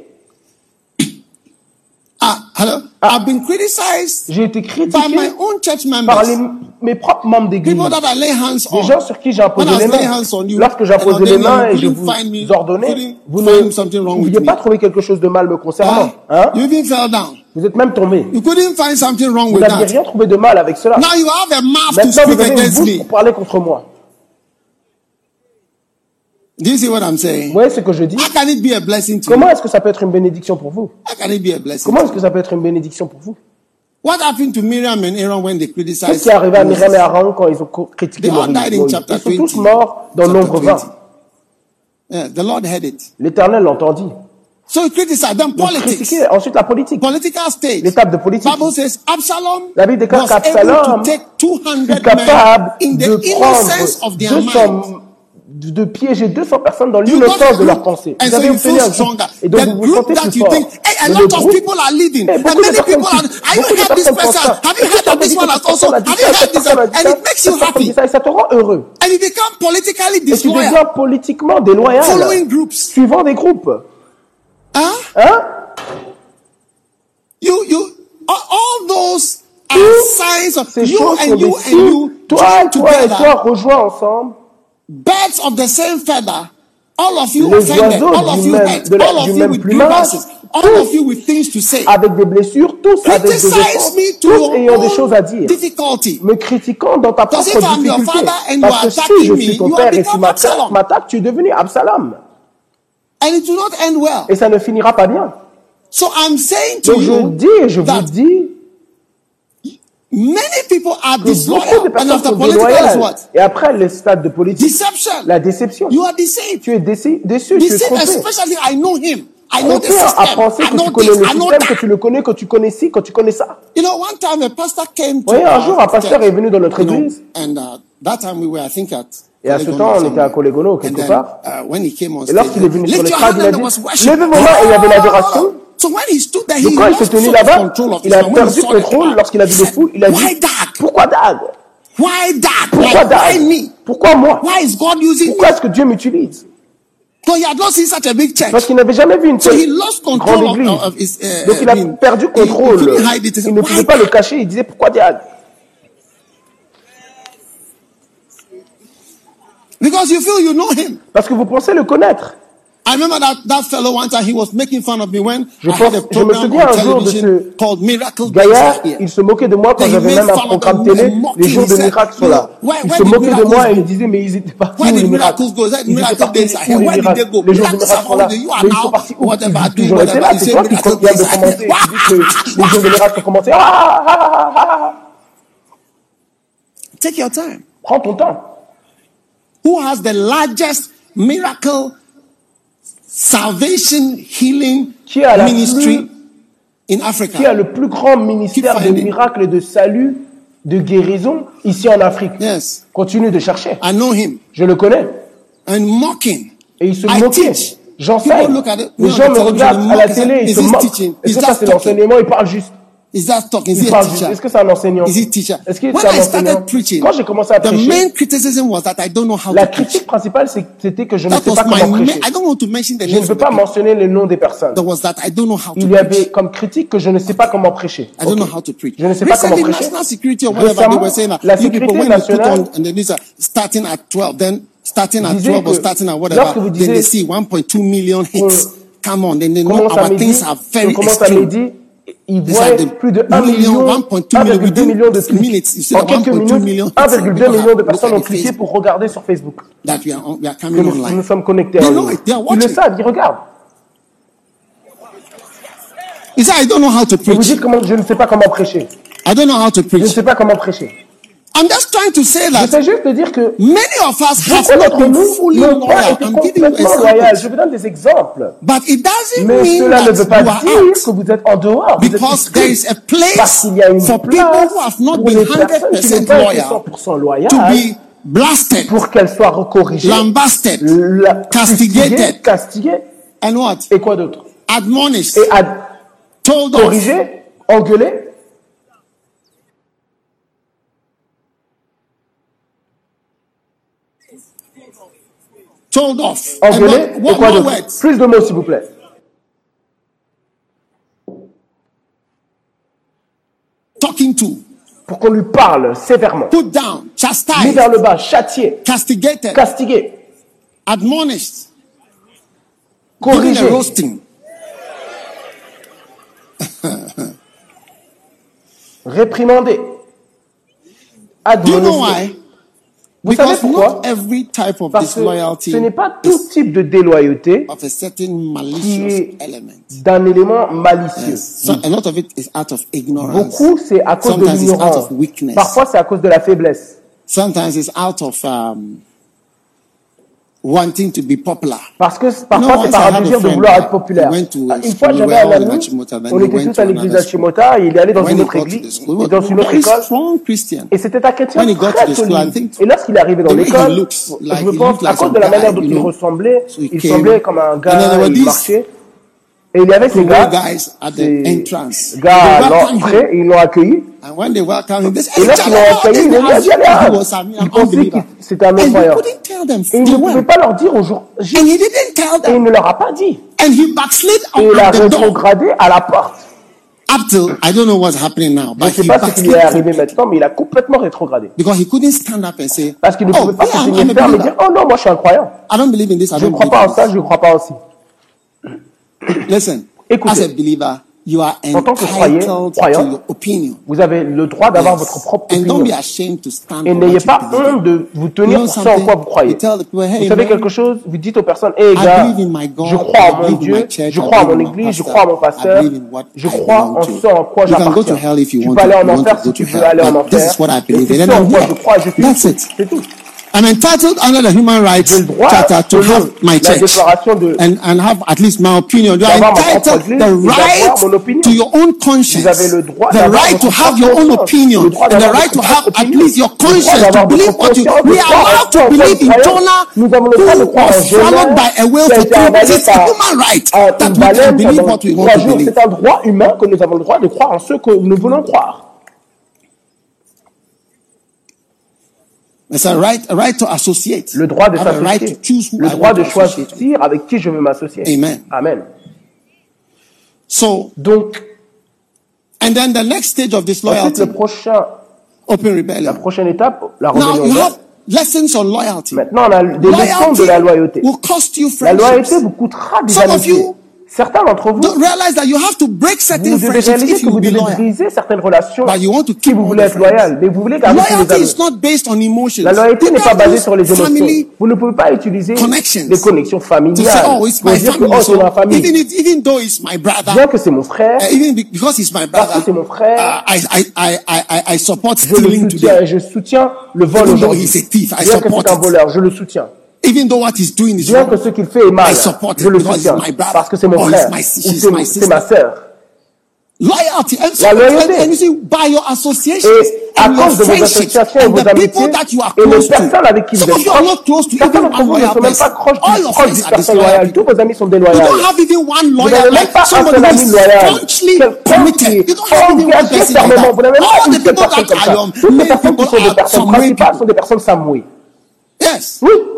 Ah, hello? Ah. I've been criticized J'ai été critiqué by my own church members. par les, mes propres membres d'église. Des gens sur qui j'ai imposé les mains. You, Lorsque j'imposais les mains et je vous me, ordonnais, vous ne pouviez pas trouver quelque chose de mal me concernant. Ah. Hein? You even fell down. Vous êtes même tombé. You couldn't find something wrong vous n'aviez rien trouvé de mal avec cela. Now you have a mouth Maintenant, to speak vous avez une bouche pour parler contre moi. Do you see what I'm saying? Vous voyez ce que je dis? How can it be a blessing to Comment est-ce que ça peut être une bénédiction pour vous? How can it be a blessing Comment est-ce que ça peut être une bénédiction pour vous? What happened to Miriam and Aaron when they criticized Qu'est-ce qui est arrivé à Miriam et Aaron quand ils ont critiqué Moïse? Ils sont tous morts dans l'ombre 20. Yeah, the Lord heard it. L'Éternel l'entendit. So he criticized them politics. ensuite la politique. Political state. L'étape de politique. Bible says Absalom la Bible déclare qu'Absalom fut capable de prendre 200 de, de, piéger 200 personnes dans l'innocence de leur pensée. Vous avez obtenu un groupe. Et donc, vous vous sentez plus fort. Hey, a lot of people are leading. And many people are, have you heard this person? Have you. Et ça te rend heureux. And you become politically. Et tu deviens politiquement déloyal. Suivant des groupes. Hein? Hein? You, you, all those are signs of you and you and you. Toi, toi et toi ensemble. Birds of the same feather, all of you Les offended, all of you même, all of you with grievances, all of you with things to say. Avec des blessures, tous avec des efforts, tous ayant des choses à dire. Difficulty. Me critiquant dans ta propre difficulté. Parce que si je suis ton père et tu m'attaques, tu es devenu Absalom. And it will not end well. Et ça ne finira pas bien. So I'm saying to Donc je je vous dis Many people are disloyal. And after political what? Et après, le stade de politique. Deception. La déception. You are deceived. Tu es déçu. déçu tu es trompé. especially I know him. I know à penser que tu connais this, le système, que tu le connais, que tu connais ci, que tu connais ça. You know, one time a pastor came to Voyez, un jour, un pasteur est venu dans notre église. And uh, that time we were, I think, at et à ce temps, on était à Colégolo, quelque part. Uh, et lorsqu'il est venu sur le stade, il a dit, il y avait oh! l'adoration n'avait jamais vu une So he telle lost grande control of, église. of his. Uh, Donc il a I mean, perdu he- he contrôle. couldn't hide it. He Il said, ne "Why pouvait pas that?" le cacher. Il disait pourquoi Diag Because you feel you know him. Parce que vous pensez le connaître. I remember that, that fellow one time he was making fun of me when Je I had a pense- je me program souviens on un jour de television ce called Miracle Days Gaillard, Are Here. il se moquait de moi quand Then he j'avais made même un fun of programme them télé. and mocked Les him. jours He de said, miracles sont "You là. know, where- Il where se did moquait de miracles moi et go? il disait mais ils étaient partis Where où did les miracles miracles go? He said, Ils étaient Miracle partis Days Are où Here. les Where did miracles they go? Les jours de Miracles miracles are sont là. already- you are Mais ils sont now partis où? whatever, Ils doing toujours été là. whatever. C'est You toi say qui Miracle viens de Days Are commencer. Here. Tu dis que les jours de miracles ont commencé. Ah, ah, ah, ah, ah. Take your time. Prends ton temps. Who has the largest miracle salvation healing Qui a la ministry plus- in Qui a le plus grand ministère de miracles et de salut, de guérison ici en Afrique Yes, Continue de chercher. I know him. Je le connais. And mocking. Et il se moquait. J'enseigne. Les gens me regardent à la télé, ils se moquent. Est-ce que ça c'est l'enseignement? Il parle juste. Is that? Is he a teacher? Est-ce que c'est un enseignant? Is he teacher? Est-ce qu'il When c'est un I started enseignant? preaching, Quand j'ai commencé à the prêcher, main criticism was that I don't know how la to preach. critique principale c'était que je ne sais pas comment prêcher. I don't want to mention the Je ne veux the pas mentionner les noms des personnes. There was that I don't know how to Il y preach. avait comme critique que je ne sais pas comment prêcher. I don't Ok. know how to preach. Je ne sais pas comment prêcher. national security or whatever they Récemment, were saying that la you people sécurité when you put nationale on and the news are starting at 12, then starting at disait 12 or starting at whatever, vous then they disiez see 1.2 million hits. Come on, then they know commence à our things are very extreme. Il voit plus de 1 million, 1.2 million. 1,2 millions de clics. En quelques 1.2 million minutes, 1,2 people millions de personnes ont cliqué pour regarder sur Facebook. Nous, sommes connectés they are Ils le savent, ils regardent. He said, I don't know how to Et vous dites comment, je ne sais pas comment prêcher. I don't know how to Je ne sais pas comment prêcher. I'm just trying to say that J'essaie juste de dire que many of us have beaucoup not d'entre been nous fully loyal. I'm giving you. Je vous donne des exemples. But it doesn't Mais mean cela ne veut that pas you are dire out. que vous êtes en dehors. Because there is a place qu'il y a une for people who have not pour been les personnes qui n'ont 100% pas été loyal 100% loyales to be blasted, pour qu'elles soient recorrigées, lambasted, la- castigated. and what? et quoi d'autre? Admonished, Et off. Told off. What, et quoi d'autre? Plus de mots, s'il vous plaît. Talking to, Pour qu'on lui parle sévèrement. put down, Mis chastised, vers le bas, châtier, castigated, castiguer, admonished, corriger, roasting. réprimander, Do savez Because pourquoi? not every type of Parce que disloyalty ce n'est pas tout type de déloyauté of a certain qui malicious est element. d'un élément malicieux. So a lot of it is out of ignorance. Beaucoup, c'est à cause de Sometimes it's out l'ignorance. of weakness. Parfois, c'est à cause de la faiblesse. Sometimes it's out of um, wanting to be popular. Parce que parfois, c'est par désir de vouloir être populaire. Une fois, j'avais un ami, on était tous to à l'église d'Achimota, et il est allé dans When une he autre église, school, et dans une autre école, et c'était un chrétien très solide. Et lorsqu'il est arrivé dans l'école, je he pense, à cause de la manière dont il ressemblait, il semblait comme un gars, il these marchait. Et il y avait ces gars, guys at the ces entrance? gars à l'entrée, ils l'ont accueilli. And when they welcomed him, they said, Et hey, accueilli, ils ont dit, que c'était un non-croyant. Et il ne pouvait pas leur dire au jour J. And he didn't tell Et il ne leur a pas dit. And he backslid Et il a rétrogradé à la porte. Up till, I don't know what's happening now, Je but ne sais pas ce qui est arrivé maintenant, mais il a complètement rétrogradé. because he couldn't stand up and say, Parce qu'il ne oh, pouvait pas yeah, se tenir ferme et dire Oh non, moi je suis un croyant. I don't believe in this. I Je ne crois pas en ça, je ne crois pas aussi. Listen, Écoutez. as a believer, you are En tant que croyant, entitled to croyant, your opinion. Vous avez le droit d'avoir votre propre And don't be opinion. ashamed to stand Et n'ayez pas honte de vous tenir pour ça en quoi vous croyez. Hey, Vous savez man, quelque chose? Vous dites aux personnes Hé gars, God, je crois en mon Dieu, church, je crois en mon église, je crois en mon pasteur, je crois en ce en quoi You can go to j'appartiens. hell if you Tu want peux aller en enfer si tu veux aller en enfer. this is what I Et believe c'est ce en quoi je crois, je suis I'm entitled under the Human Rights Charter to have my church and, and have at least my opinion. You are entitled the right to your own conscience, the right to have your own opinion, and the right to have at least your conscience to believe what you. We are allowed to believe in Jonah, who was swallowed by a whale for three days. It's a human right that we can believe what we want to believe. C'est un droit humain que nous avons le droit de croire en ce que nous voulons croire. It's a right, a right to associate. Le droit de s'associer. Right le droit de choisir avec qui je veux m'associer. Amen. Amen. So, Donc, and then the next stage of this loyalty, ensuite, le prochain, open rebellion. la prochaine étape, la rébellion. Now, lessons on loyalty. Maintenant, on a des leçons de la loyauté. Will cost you la loyauté vous coûtera des Some amitiés. Of you certains d'entre vous, vous devez réaliser que vous devez briser certaines relations si vous voulez être loyal, mais vous voulez garder les La loyauté n'est pas basée sur les émotions. Vous ne pouvez pas utiliser les connexions familiales. Pour dire que oh, c'est ma famille. Bien que c'est mon frère, parce que c'est mon frère, je le soutiens et je soutiens le vol aujourd'hui. Bien que c'est un voleur, je le soutiens. Even though what he's doing is que ce qu'il fait est mal, je le parce que c'est mon frère. c'est ma sœur. Loyalty and la loyauté. By your associations et cause de vos associations et vos avec qui vous êtes vous pas Vous n'avez pas loyal. Quelqu'un qui est engagé fermement. Vous n'avez même pas une seule personne comme ça. Toutes les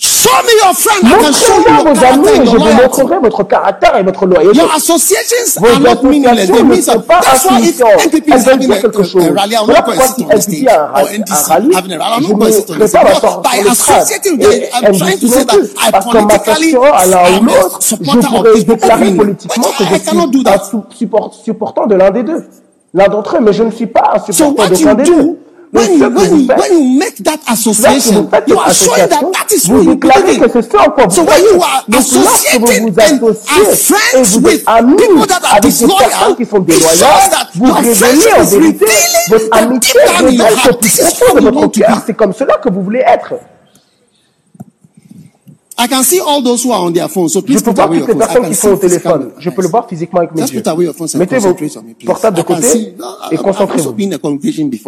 Show me your friend. Montrez-moi vos amis et je vous montrerai votre caractère et votre loyauté. Your associations vos are not is quelque chose. not a I'm trying déclarer politiquement que je suis supportant de l'un des deux. L'un d'entre eux, mais je ne suis pas un supportant de l'un des deux when you, when, you, when you make that association, you are showing that that is who you believe in. So when you are associating and friends with it C'est comme cela que vous voulez être. I can see all those who are on their phone, Je peux voir toutes les personnes qui sont au téléphone. Je peux le voir physiquement avec mes Just yeux. Mettez vos portables de côté et concentrez-vous.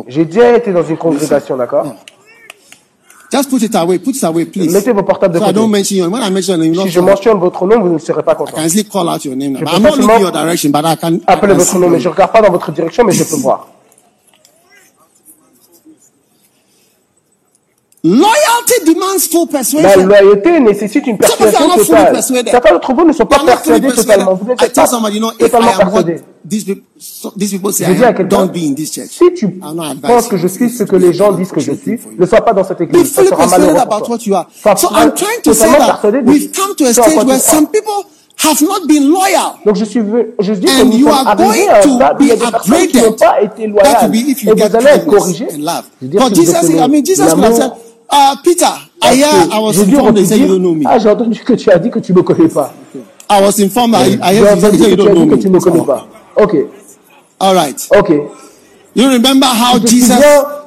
J'ai déjà été dans une congrégation, d'accord? Mettez vos de je mentionne votre nom, vous ne serez pas content. I can. Je peux votre nom, mais je regarde pas dans votre direction, mais je peux voir. Loyalty demands full persuasion. La loyauté nécessite une persuasion totale. Certains d'entre vous ne sont pas persuadés totalement. Vous n'êtes pas somebody, no, totalement persuadés. These people, these people say, je dis à quelqu'un, si tu penses que je suis ce que les gens disent que je suis, ne sois pas dans cette église. Be Ça sera malheureux pour toi. So I'm trying to say that we've come to a stage where some people have not been loyal. Donc je suis je dis que nous sommes arrivés à un stade où il y a des personnes qui n'ont pas été loyales. Et vous allez être corrigés. Je veux dire, si vous obtenez l'amour, ah, Peter, hier, I was informed that you don't know me. Ah, j'ai entendu que tu as dit que tu ne me connais pas. I was informed that I have said you don't know me. Que tu me connais pas. OK. All right. OK. You remember how Jesus,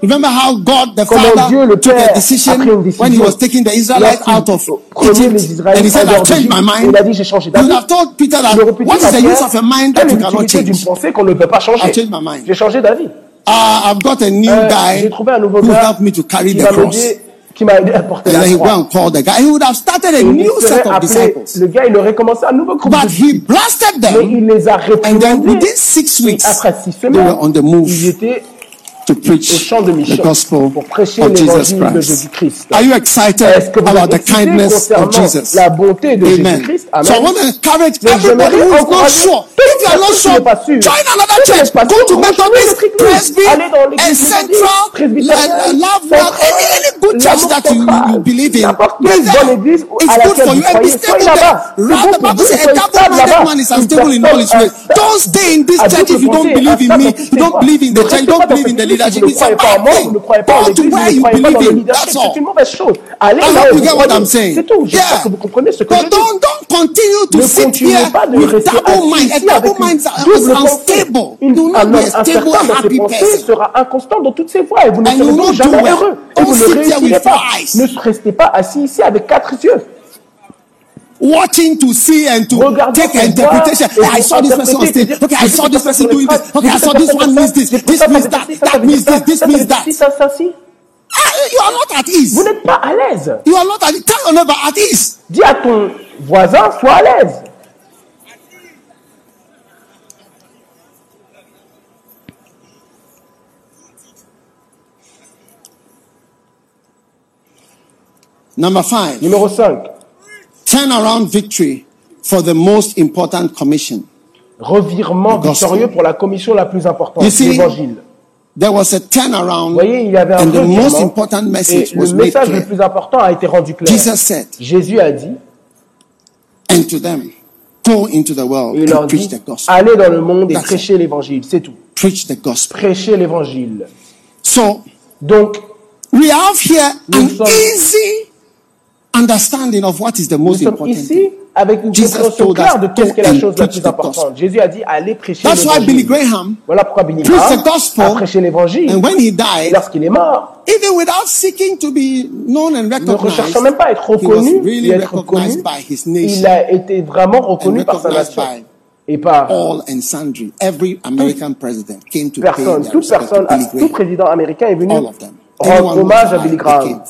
remember how God the Father took a decision when he was taking the Israelites out of Egypt and he said, I've changed my mind. You have told Peter that what is the use of a mind that you cannot change? I've changed my mind. Uh, I've got a new guy who helped me to carry the cross qui m'a He would have started a il new set of disciples. Le gars, il aurait commencé un nouveau groupe But de he blasted them. Mais il les a réprimandés. And then within six weeks, après six semaines, they were on the. Ils étaient to preach the gospel of Jesus Christ. Are you excited about the kindness of Jesus? Amen. So I want to encourage everybody who is not sure. If you are not sure, join another church. Go to Methodist, Presby, and Central, Love any, any good church that you, you believe in. It's good for you. And be stable there. Rather, the Bible says, a double-minded man is unstable in all his ways. Don't stay in this church if you don't believe in me. You don't believe in the church. You don't believe in the leadership. vous ne croyez pas en moi, vous ne croyez pas en l'église, vous ne croyez pas dans le leadership. C'est une mauvaise chose. Allez là où vous croyez. C'est tout. J'espère que vous comprenez ce que je dis. continue to Ne sit continuez here pas de with double mind. A double mind is unstable. Do un not be a stable, happy person. sera inconstant dans toutes ses voies et vous ne serez donc jamais heureux. Et vous ne réussirez pas. Ne restez pas assis ici avec quatre yeux. Watching to see and to Regardez take interpretation. I saw this person on stage. Okay, I saw this person doing this. Okay, I saw this one means this. This means that. ci, ça, ça That means this. This means that. ci, ça, ça, ci. Ah, You are not at ease. Vous n'êtes pas à l'aise. You are not at ease. Tell your neighbor at ease. Dis à ton voisin, sois à l'aise. Number five, Numéro 5. Turnaround victory for the most important commission. Revirement victorieux pour la commission la plus importante, l'évangile. There was a Vous turnaround, voyez, il y avait un and the most important et message le was made message le plus important a été rendu clair. Jesus said, Jésus a dit, and to them, go into the world il leur and dit, preach the gospel. allez dans le monde et That's prêchez l'évangile, c'est tout. Preach the gospel. Prêchez l'évangile. So Donc, we have here an sommes- easy understanding of what is the nous most sommes important ici thing. avec une Jesus compréhension claire de qu'est-ce qu'est la chose la plus importante. Jésus a dit, allez prêcher That's why Billy l'évangile. Graham, Voilà pourquoi Billy preached Graham the gospel, a prêché l'évangile. and when he died, lorsqu'il est mort, even without seeking to be known and ne recognized, recherchant même pas à être reconnu really et être recognized reconnu, by his il nation a été vraiment reconnu par sa recognized nation by et par all and sundry. Every American president came to pay their Toute personne, tout président américain est venu All of them. Rendre hommage à Billy Graham.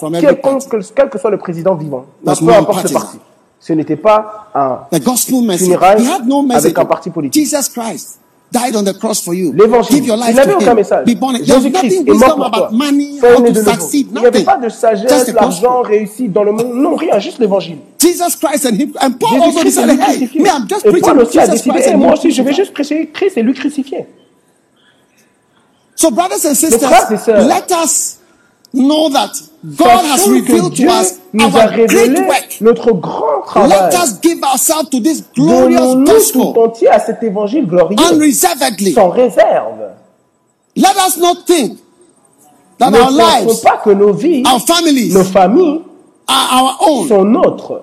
quel que soit le président vivant, peu importe le parti. Ce n'était pas un message. avec un parti politique. Jesus Christ died on the cross for you. L'évangile. Give your Il life n'avait to aucun him. message. Be born again. There's nothing wisdom about money, how to. Il n'y avait pas de sagesse, l'argent, réussite dans le monde. Non, rien, juste l'évangile. Jesus Christ and him and Paul also decided, hey, crucifié. me, I'm just preaching Jesus Christ and moi aussi, je vais juste prêcher Christ et lui crucifié. So, brothers and sisters, let us know that God has revealed to us our great work. notre grand Let travail. us give ourselves to this glorious tout gospel entier à cet évangile glorieux, unreservedly. sans réserve. Let us not think that Ne our lives, pas que nos vies, our families nos familles are our own. sont nôtres.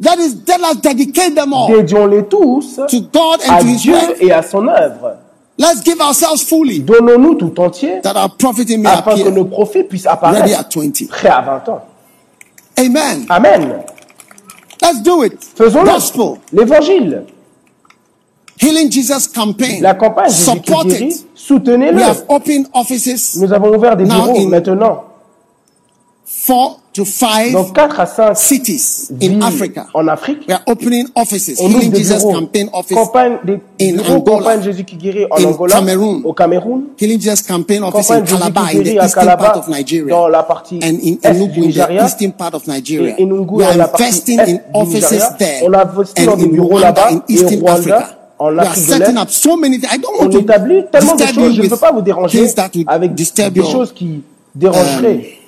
That is, let us dedicate them all Dédions-les tous to God à and to His Dieu work. et à son œuvre. Let's give ourselves fully Donnons-nous tout entier that our profiting may afin que nos profits puissent ready apparaître at 20. prêts à 20 ans. Amen. Amen. Let's do it. Faisons-le. Gospel. L'évangile, Healing Jesus campaign. la campagne Jésus qui Support guérit, it. We soutenez-le. have opened offices Nous avons ouvert des bureaux in- maintenant four to five dans 4 à 5 cities in Africa. en Afrique. We are opening offices. On Healing des Jesus bureaux. campaign office. Campagne, des in bureaux Angola. campagne Jésus qui guérit en In Angola, Cameroon. au Cameroun. Healing Jesus campaign office in Calabar in the eastern part of Nigeria. dans la partie and in Enugu the eastern part of Nigeria. Et Enugu We are investing est in offices there. On a investi dans des bureaux là-bas in eastern Africa. en Afrique de setting l'Est. up so many things. I don't On want to établit tellement de choses. Je ne peux pas vous déranger avec des choses qui dérangeraient.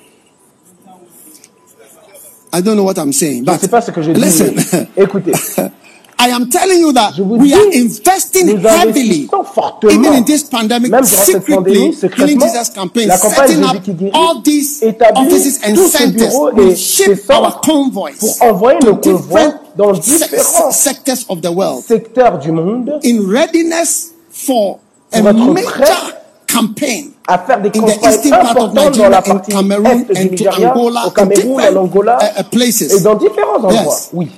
I don't know what I'm saying, Je ne but sais pas ce que je dis. listen. mais Écoutez, I am telling you that Je vous we dis, are investing nous heavily, investissons fortement, even in this pandemic, même durant cette secretly, pandémie, Healing secrètement, Jesus campaign, la campagne setting Jésus up qui guérit all these établit offices and tous ces centers. bureaux We et ship ces centres our convoys pour envoyer to nos convois different dans se- différents se- sectors of the world secteurs du monde in readiness for a Pour être major prêt campaign à faire des in the campagnes eastern part of importantes dans la partie Cameroon, est du and Nigeria, Angola, au Cameroun, en different Angola uh, uh, places. et dans différents endroits. Yes. Oui.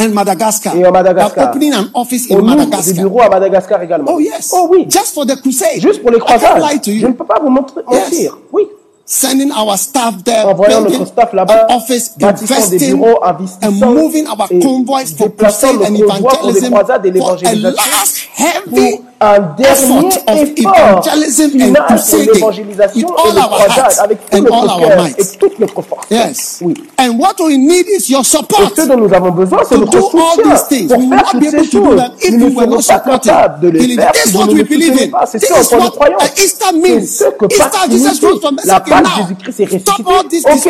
and Madagascar. Et en Madagascar. Opening an office in ouvre des Madagascar. bureaux à Madagascar également. Oh yes. Oh oui. Just for the crusade. Juste pour les croisades. to Je ne peux pas vous montrer, Yes. mentir. Oui. Sending our staff there, Envoyant notre staff là-bas, bâtissant des investing, bureaux, and investissant moving our et convoys déplaçant and nos convois pour evangelism croisades et l'évangélisation pour un dernier effort final l'évangélisation et avec tout notre cœur et toute notre force. Yes. Oui. And what we need is your Et support. ce dont nous avons besoin, c'est To notre do all soutien these things. pour faire toutes ces choses. Nous ne not pas capables de les faire This si is nous what ne we le believe soutenons in. pas. C'est ce en quoi nous croyons. Easter C'est means. ce que Pâques signifie. La Pâque. Jésus-Christ est ressuscité.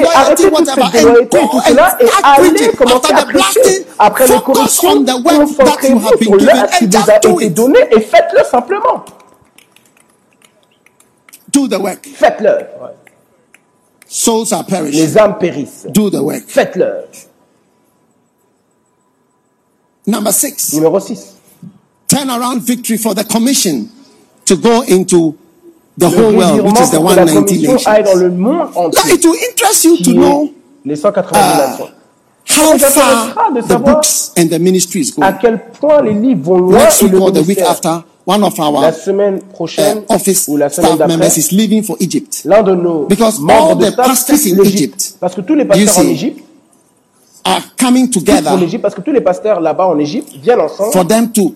Ok, arrêtez toute cette déloyauté et tout cela et allez commencer à prêcher. Après les corrections, concentrez-vous sur l'œuvre qui vous a été donnée et faites-le simplement. Do the work. Faites-le. Souls are perishing. Les âmes périssent. Do the work. Faites-le. Number six. Numéro 6. turnaround victory for the commission to go into the whole world, which is the revirement pour 190 commission dans nations. le monde Now, it will interest you to know les 190 uh, nations. how far the books and the ministries go. À quel point les livres vont loin Next week le or the week after, one of our La semaine prochaine uh, office ou la semaine staff members is leaving for Egypt. l'un de nos Because all the pastors in. Egypt, Parce que tous les pasteurs en Égypte Are coming together pour l'Égypte parce que tous les pasteurs là-bas en Égypte viennent ensemble for them to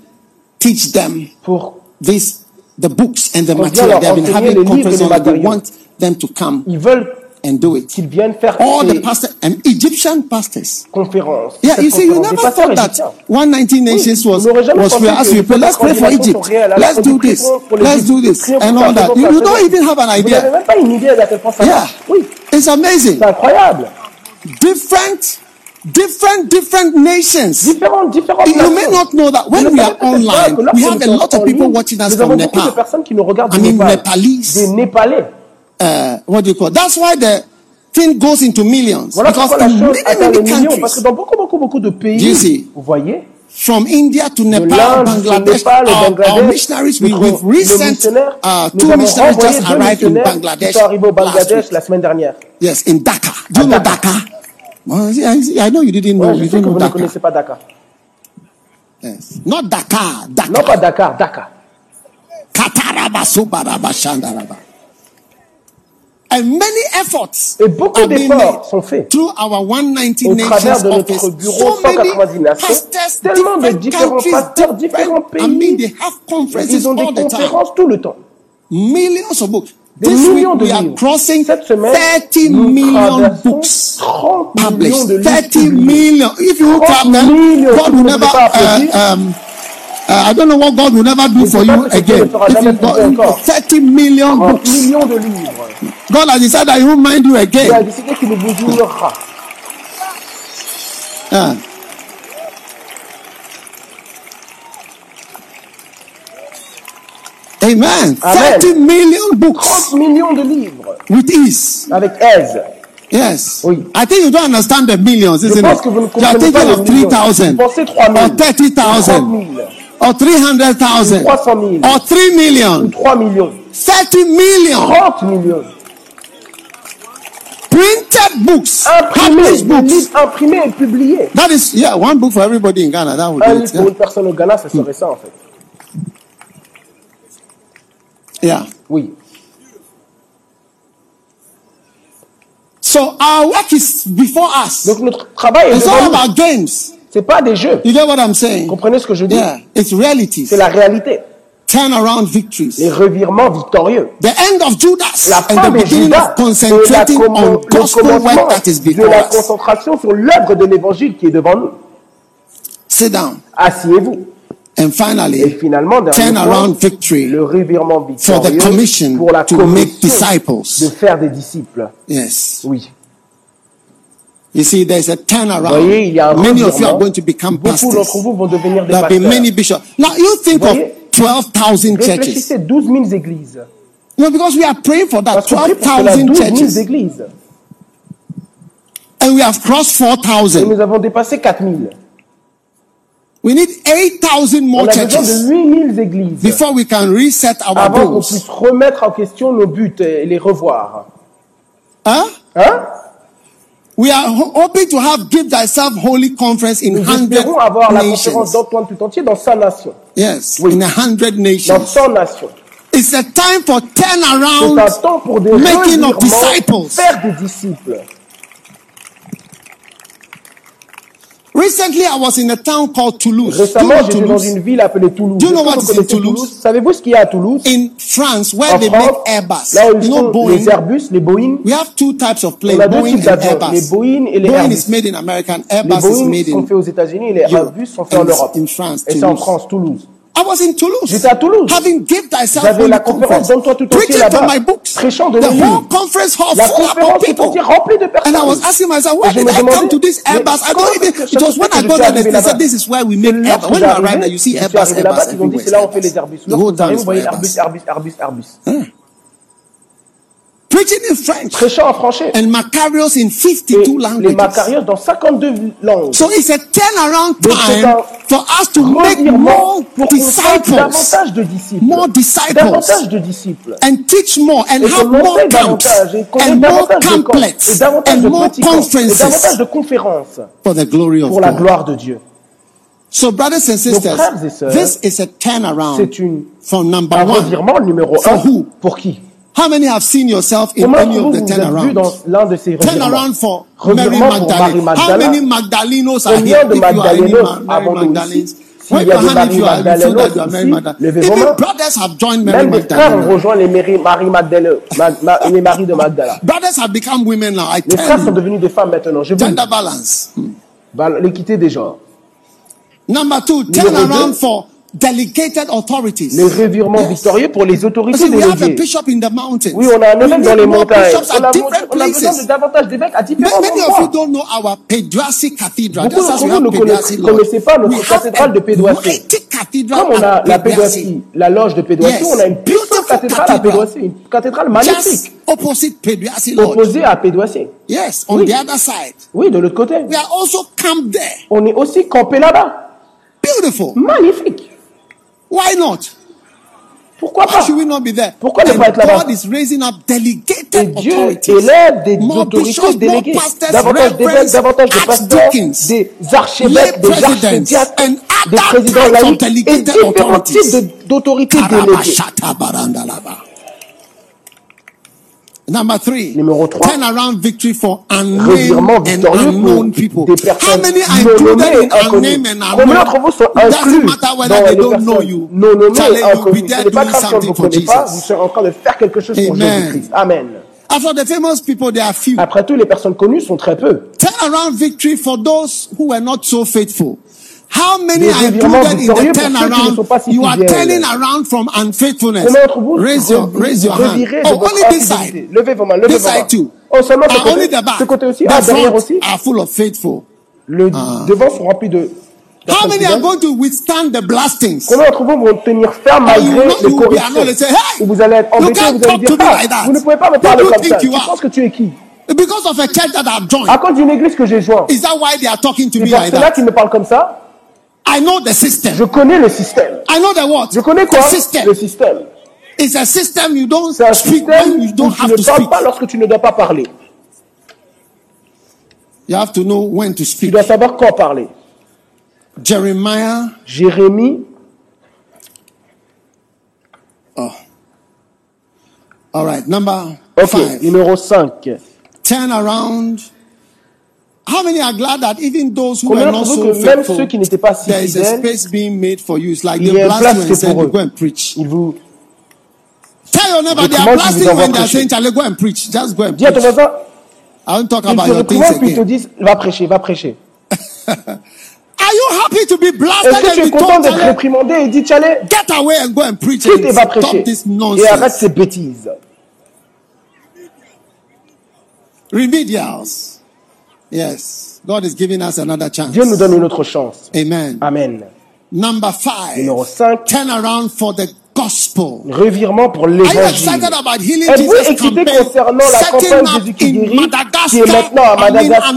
teach them pour this the books and the material. They have been having conferences on. They want them to come ils veulent and do it. qu'ils viennent faire All ces the pastors and Egyptian pastors. conférences. Yeah, cette you see, you conférence. never Des pasteurs thought that égyptiens. 119 nations was, on n'aurait jamais was pensé real. que As we les pray, let's pray for 190 Egypt. sont réels. Alors, Let's on do dit, this. prions pour Let's l'Égypte. do this. Prions pour And ça, all that. faisons You, ça, you don't faisons even have an Vous n'avez idea. même pas une idée d'à quel point ça Yeah. marche. Oui, It's amazing. c'est incroyable. Different, different, different nations. Différentes, différentes You may nations. not know that Vous when ne we savez are peut-être pas online, que lorsque we nous have a sommes lot of en people ligne, watching us nous from avons beaucoup de Nepal. personnes qui nous regardent I du mean, Népal. Nepalese. Des Népalais. Uh, what do you call? That's why the thing goes into millions. Voilà because pourquoi la chose atteint les millions. Parce que dans beaucoup, beaucoup, beaucoup de pays, You see. vous voyez, from India to Nepal, Bangladesh, our, our Bangladesh, missionaries, we, we've recent, missionnaires, uh, two missionaries just deux arrived in missionnaires Bangladesh au Bangladesh la semaine dernière. Yes, in Dhaka. Do you know Dhaka? Dhaka? Well, I, know you didn't know. Ouais, you vous ne Dhaka. connaissez pas Dakar. Yes. Not Dakar, Dhaka. Non pas Dakar, Dakar. Kataraba, Shandaraba. And many efforts Et beaucoup d'efforts made sont faits through our 190 au travers de notre office. bureau So many 190 nations, pastors, tellement de différents countries, pasteurs, différents different- I mean, pays. they have conferences Ils ont des conférences tout le temps. Millions of books. Des This week millions de we are livres. crossing Cette semaine, 30 nous million traversons books 30 millions published. de livres 30 publiés. million. If you 30 clap them, millions. God will never. Voulez pas applaudir, Uh, um, uh, I don't know what God will never do Je for sais pas you ce que Dieu again. ne fera If jamais you pour vous got encore. 30 million 30 books, millions de livres. God has decided that He won't mind you Il a again. décidé qu'il ne vous ignorera. Uh. Amen. Amen. 30 million books 30 millions de livres. with ease. Avec aise. Yes. Oui. I think you don't understand the millions, Je isn't pense it? que vous ne You are comprenez pas thinking les of millions. 3,000 Vous pensez 3 000. or 30,000 30 000. Or 300,000 or 3 million. 3 millions. 30 million 30 millions. printed books, published books. livres imprimés et publiés. That is, yeah, one book for everybody in Ghana. That would Un livre pour Yeah. une personne au Ghana, ce serait ça en fait. yeah. Oui. So our work is before us. Donc notre travail est It's all about games. C'est pas des jeux. You get what I'm saying? Vous comprenez ce que je dis? Yeah, it's realities. C'est la réalité. Turn around victories. Les revirements victorieux. The end of Judas La and fin the de beginning Judas of la concentrating commen- on le gospel commencement work that is de la concentration sur l'œuvre de l'évangile qui est devant nous. Sit down. Asseyez-vous. And Et finally, finalement, dernier turn point, around victory le revirement for the victorieux commission pour la to make commission de disciples. faire des disciples. Yes. Oui. You see, there's a Vous turnaround. voyez, il y a un Many of you are going to become Beaucoup pastors. d'entre vous vont devenir des There have been pasteurs. many bishops. Now you think Vous of voyez, 12,000 churches. Réfléchissez, 12 000 églises. No, because we are praying for that. Parce qu'on prie pour cela, 12,000 12 000 churches. églises. And we have crossed Et 4,000. nous avons dépassé 4 000. We need 8,000 On more a besoin churches de 8 000 églises before we can reset our avant qu'on goals. puisse remettre en question nos buts et les revoir. Huh? Hein? We are hoping to have Give Thyself Holy Conference in 100 espérons avoir la conférence nations. d'Antoine tout entier dans 100 nations. Yes, Oui. in 100 Dans nations. 100 nations. It's a time for C'est turnaround. un temps pour des Making of disciples. faire des disciples. Recently, I was in a town called Toulouse. Do you Récemment, know j'étais dans une ville appelée Toulouse. Do you know what is in Toulouse? Savez-vous ce qu'il y a à Toulouse? In France, where En they France, make Airbus. là où ils You know Boeing. les Airbus, les Boeing? We have two types of planes, On a deux Boeing types and d'avions, les Airbus. Boeing et les Boeing Airbus. is made in America, and Les Airbus is Boeing made sont in faits aux États-Unis et les. Airbus sont faits en Europe. in France, Et c'est en. France, Toulouse. I was in Toulouse. J'étais à Toulouse. Having give thyself J'avais la conférence conference. Donne-toi tout entier Preaching là-bas. my books. Prêchant de the whole conference hall La full of people. remplie de personnes. And I was asking myself, why did I come to this Airbus? I don't even. It was when I got there, they said, this is where we make Airbus. When you arrivé, there, you see Airbus, Airbus ils ont dit everywhere. c'est là on fait les Airbus. The whole Lorsque vous town arrivez, is for Airbus. Airbus, Airbus, Airbus. Preaching in French, prêchant en français. and Macarios in Et 52 les languages. Macarios dans 52 langues. So it's a turnaround Donc, c'est time un for us to make more disciples davantage de disciples. More disciples. Davantage de disciples. and teach more and Et have more camps et and more pamphlets and de more camps, et davantage conferences de conférences for the glory of pour la gloire de Dieu. So, brothers and sisters, frères et sœurs, this is a turnaround C'est une, from number un one. revirement numéro For un. who? Pour qui? How many have seen yourself in Comment any vous of the êtes vu turnarounds? dans l'un de ces revirements Turnaround for Mary Magdalene. How many Magdalenos are here? If you are any Mary des hand if you are, that you Mary Magdalene? Even brothers have joined Mary Même Magdalene. rejoint les Marie, Marie Magdalene, Ma- Ma- les maris de. Brothers have become women now. I Les frères sont devenus des femmes maintenant. Je Gender balance. L'équité des genres. Number two, turn around for delegated authorities. Les revirements Yes. victorieux pour les autorités See, we have a déléguées. bishop in the mountains. Oui, on a un évêque dans les montagnes. On a, different on a besoin places. de davantage d'évêques à différents Many of you don't know our Pédoissy Cathedral. Beaucoup d'entre vous ne connaissez, pas notre cathédrale de Comme on a la loge de Yes. on a une puissante cathédrale à une cathédrale magnifique, opposite opposée à Pédoissy. Yes, on Oui. the other side. Oui, de l'autre côté. We are also camped there. On est aussi campé là-bas. Beautiful. Magnifique. Why not? Pourquoi Why pas? should we not be there? Pourquoi ne pas être là-bas? God is raising up Et delegated Dieu authorities. élève des More autorités déléguées, pastors, davantage d'évêques, davantage de pasteurs, des archevêques, des archidiacres, des présidents laïcs et différents types d'autorités déléguées. Number three, Numéro trois. turn around victory for unnamed and unknown people. des How personnes many are included nommées in unnamed and Combien unknown? d'entre vous sont It doesn't inclus matter whether dans they les don't know personnes you. non nommées inconnues Ce n'est pas doing grave si on ne something vous connaît pas, vous serez en train de faire quelque chose pour. Jésus-Christ. Amen. After the famous people, there are few. Après tout, les personnes connues sont très peu. Turn around victory for those who were not so faithful. How many are included in the turnaround? si You are turning around from unfaithfulness. Vous Raise your, vous raise your hand. Oh, votre only this infidélité side. Levez vos mains, levez This vos mains. side too. Oh, seulement ce Ah, côté, ce aussi. The Ah, derrière aussi. are full of faithful. Le devant sont remplis de... How many are going to withstand the blastings? Combien d'entre vous vont tenir ferme Ah, malgré les corrections hey, vous allez être vous allez dire, ah, vous ne pouvez pas me parler do you comme think ça. Tu penses que tu es qui? Because of a church that I've joined. À cause d'une église que j'ai joint. Is that why they are talking to C'est me pour like that? qu'ils me parlent comme ça? I know the system. Je connais le système. I know the what? Je connais quoi? The system. Le système. It's a system you don't C'est un speak système when you où don't tu have ne to parles speak. pas lorsque tu ne dois pas parler. You have to know when to Tu speak. dois savoir quand parler. Jeremiah. Jérémie, All right, number ok, five. numéro 5. Turn around. How many are glad that even those who Combien not so que même faithful, ceux qui n'étaient pas si there is a space being made for you? It's like il they blast you and say, go and preach. ils vous... Tell your neighbor they are blasting when they are saying, Charlie, go and preach. Just go and Dis à ton preach. voisin, I won't talk about your things ils te disent, va prêcher, va prêcher. Are you happy to be Est-ce blasted que tu and es content told, d'être Charlie, réprimandé et dit, allez, get away and go and preach and va stop prêcher. this Et arrête ces bêtises. Remedials. Yes. God is giving us another chance. Dieu nous donne une autre chance. Amen. Amen. Number five. Numéro 5, Turn around for the gospel. revirement pour l'évangile. excited about healing Êtes-vous excité concernant la campagne Jésus qui guérit, qui est maintenant à Madagascar?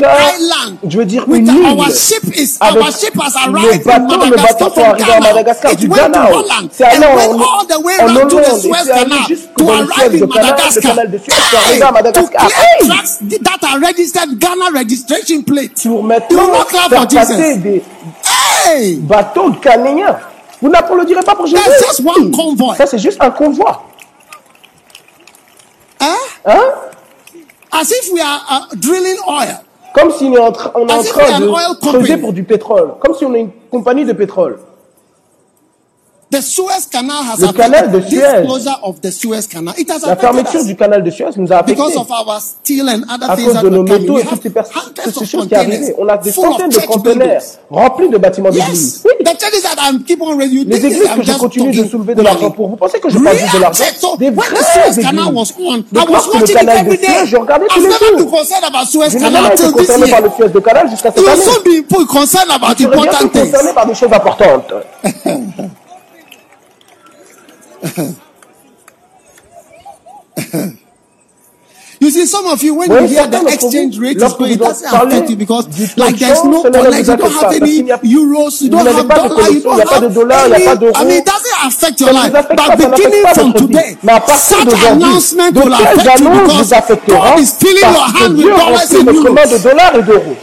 Je veux dire une île. our ship is Avec our ship has nos arrived in bateaux, nos Madagascar bateaux sont arrivés à. Madagascar du Ghana. C'est allé en, en Hollande et c'est allé jusqu'au le Suez de Canal, le de Suez, pour Hey, arriver à Madagascar. Hey! that are registered Ghana registration plates. Pour maintenant faire passer des bateaux ghanéens. Vous n'applaudirez pas pour Jésus. That's just one convoy. Ça, c'est juste un convoi. Huh? Hein? As if we are uh, drilling oil. Comme si on est en, tra- on est train de creuser pour du pétrole. Comme si on est une compagnie de pétrole. The Suez Canal has Le canal de Suez. of the Suez Canal. It has La fermeture us. du canal de Suez nous a affectés. because of our steel and other À things cause that de nos métaux We et toutes ces, toutes ces choses qui arrivaient. On a des centaines de conteneurs remplis de bâtiments Yes, d'église. Oui. the churches that I keep on raising. You Les églises I'm que je continue de soulever de l'argent pour. Vous pensez que je parle juste de l'argent? Des vraies Suez Canal églises. was on, I Donc, was lorsque le canal de Suez, je regardais tous les jours. Je n'ai jamais été concerné par le. Suez de canal jusqu'à cette année. Je things. concerné par des choses importantes. see, some of you, when Oui, you hear certains the d'entre exchange vous, rate is lorsque going, it vous doesn't parlez affect you because, du taux like, de there's change, no cela ne connect. vous You don't affecte pas, have parce qu'il any n'y a- euros, you vous don't n'avez have pas de dollar, you connexion, il n'y a don't pas de have dollars, il n'y a any. pas d'euros. I mean, it doesn't affect your Ça ne vous life. affecte pas, But ça n'affecte beginning pas from votre vie. today, Mais à partir such d'aujourd'hui, announcement de will telles affect you annonces because vous affecteront God is filling your parce que hand with Dieu dollars remplit and votre main de euros. dollars et d'euros.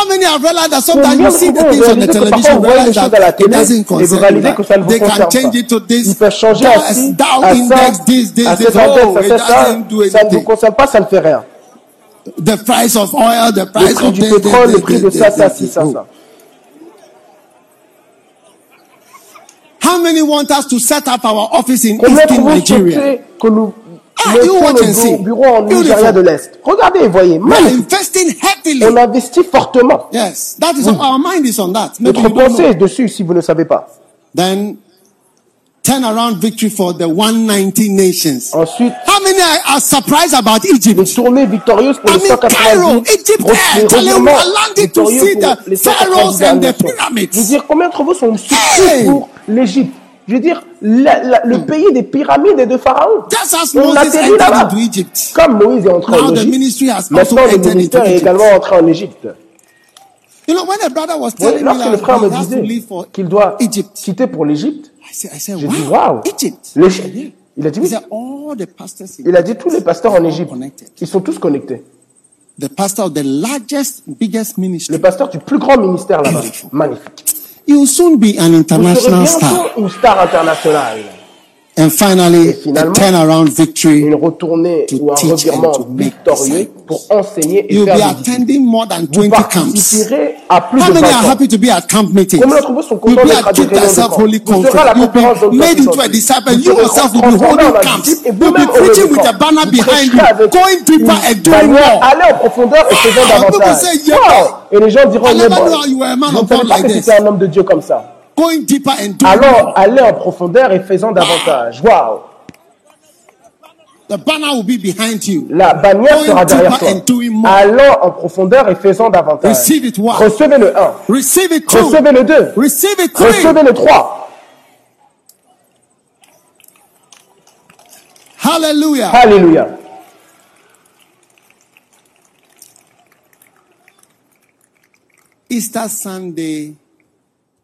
How many have realized that sometimes Combien you de see the fois vous things on the réalisez que parfois television, vous voyez realize des choses that à la it télé doesn't et vous concern réalisez you. que ça ne vous They can concerne change pas. it to this, Ils peuvent changer à that, ci, Dow à index, ça, this, this, à this. cet index, Oh, à it cet ça. doesn't do Ça ne vous anything. concerne pas, ça ne fait rien. The price of oil, the Le price prix of du this, pétrole, this, le prix this, de this, ça, this, ça, this, ci, this. ça, Oh. ça. How many want us to set up our office in Combien Eastern d'entre vous Nigeria? souhaitez que nous Ah, you mettions watch and see. bureaux en. Nigeria de l'Est Regardez voyez, heavily. On investit fortement. Yes, that is our mind is on that. Maybe Notre you pensée est dessus si vous ne savez pas. Then turn around victory for the 190 nations. Ensuite, How many are, surprised about les Egypt? tournées victorieuses pour I les mean, 190 Cairo, Egypt, eh, you, are landing to see the pharaohs 190 and the pyramids. Je veux dire, combien d'entre vous sont surpris Hey! pour l'Égypte Je veux dire, la- la- le pays des pyramides et de Pharaon. Just as On atterrit là-bas. Comme Moïse est entré Now en Égypte, maintenant le ministère est également entré en Égypte. You know, when a brother was Oui, telling me lorsque le frère me disait qu'il doit Egypt, quitter pour l'Égypte, j'ai dit wow, waouh, l'Égypte. Il a dit oui. Il a dit tous les pasteurs en Égypte, ils sont tous connectés. The pastor of the largest, biggest ministry. Le pasteur du plus grand ministère là-bas. Magnifique. You will soon be an Vous serez international star. bientôt une star internationale. And finally, Et finalement, a turnaround victory. Une retournée To ou un revirement victorieux pour enseigner et You'll be faire attending more than Vous 20 camps. à plus How de many 20 are happy to be at camp meetings? Combien d'entre vous sont You'll contents be d'être à des réunions de camp? Holy Vous serez à la conférence be d'Homme made into a disciple. Vous You yourself will be holding camps. You'll be preaching with a banner Vous behind you, going deeper and doing more. Allez en profondeur et faisons davantage. Et les gens diront, Je ne savais pas que tu étais un homme de Dieu comme ça. Going deeper and doing Alors, more. allez en profondeur et faisons davantage. Waouh. The banner will be behind you. La bannière Going sera derrière toi. and doing more. Allons en profondeur et faisons davantage. Receive it one. Recevez le 1. Receive it two. Recevez le 2. Receive it three. Recevez le 3. Hallelujah. Alléluia. Easter Sunday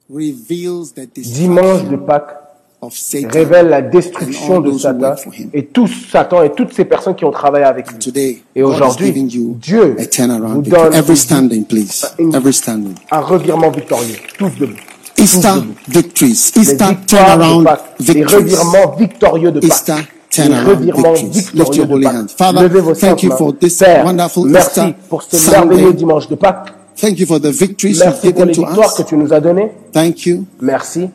Dimanche de Pâques of Satan. révèle la destruction de Satan et tous Satan et toutes ces personnes qui ont travaillé avec lui. Et aujourd'hui, Dieu vous donne un revirement victorieux. Tous debout. Easter victories. Easter turnaround victories. revirements victorieux de Pâques. Lift your holy hands. Father, thank you for this wonderful merci Easter pour ce merveilleux Sunday. dimanche de Pâques. Thank you for the victories you've Merci pour given les to victoires que us. tu nous as données. Thank you Merci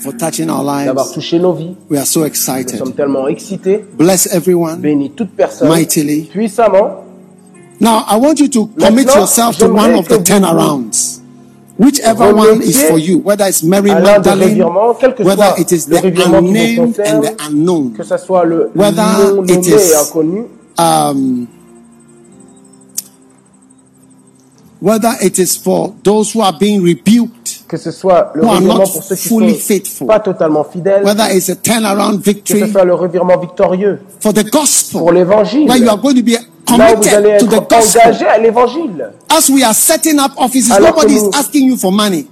for touching our d'avoir lives. touché nos vies. We are so Nous excited. sommes tellement excités. Bless everyone. Bénis toute personne Mightily. puissamment. Now, I want you to commit Maintenant, yourself to j'aimerais one of que the vous- turnarounds. Whichever one is for you, whether it's Mary à l'un des Magdalene, revirements, quel que whether soit it is le the revirement qui vous unnamed and the unknown, que ce soit le Whether non it nommé is- et inconnu, um, whether it is for those who are being rebuked, que ce soit le Who are revirement not pour ceux qui fully sont faithful. pas totalement fidèles, whether it's a turnaround que ce victory soit le revirement victorieux for the gospel, pour l'évangile, where you are going to be là où vous allez committed to être the gospel. engagé à l'évangile. As we are setting up offices, Alors nobody is asking you for money.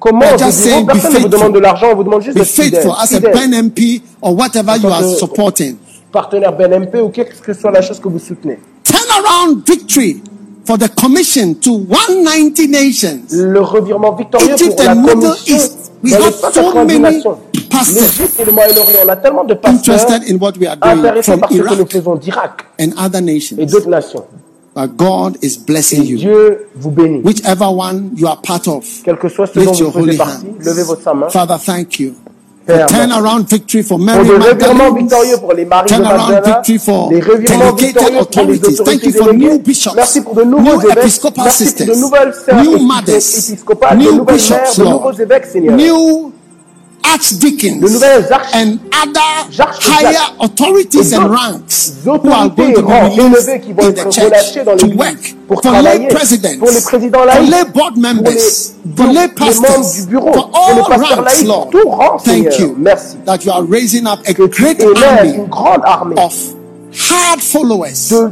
Comment just saying, be personne ne vous faithful. demande de l'argent, on vous demande juste Be d'être fidèle. faithful as a. Ben MP or whatever you are supporting. Partenaire BNMP ou quelle que soit la chose que vous soutenez. Turnaround victory for the commission to 190 nations. Le revirement victorieux Egypt pour la and Middle commission East? We have so 190 many pastors L'Égypte et le Moyen-Orient, on a tellement de pasteurs Interested in what we are doing intéressés from par ce que nous Iraq faisons d'Irak and other et nations. d'autres nations. But God is Et blessing you. Dieu vous bénit. Whichever one you are part of, Quel que soit ce dont vous levez votre main. Father, thank you. Père, Turn merci. around victory for pour Mary le revirement Magdalene. victorieux pour les maris de Turn around Magdala, victory for les revirements delegated victorieux pour les authorities. Thank autorités you for new déléguées. bishops, Merci pour de nouveaux new évêques, episcopal merci pour de sisters, nouvelles sœurs new épisco- mothers, épiscopales, de new nouvelles mères, bishops, de Lord, nouveaux évêques, Seigneur. Archdeacons de nouvelles arches and other higher authorities and ranks who are going to be released élevés qui vont in the church to work pour for lay presidents, pour les présidents for lay board pour members, les, for lay les pastors, du bureau, for pour les all pasteurs ranks, laïcs, Lord. tout rang, Thank you Merci. that you are raising up a great army une grande armée of hard followers de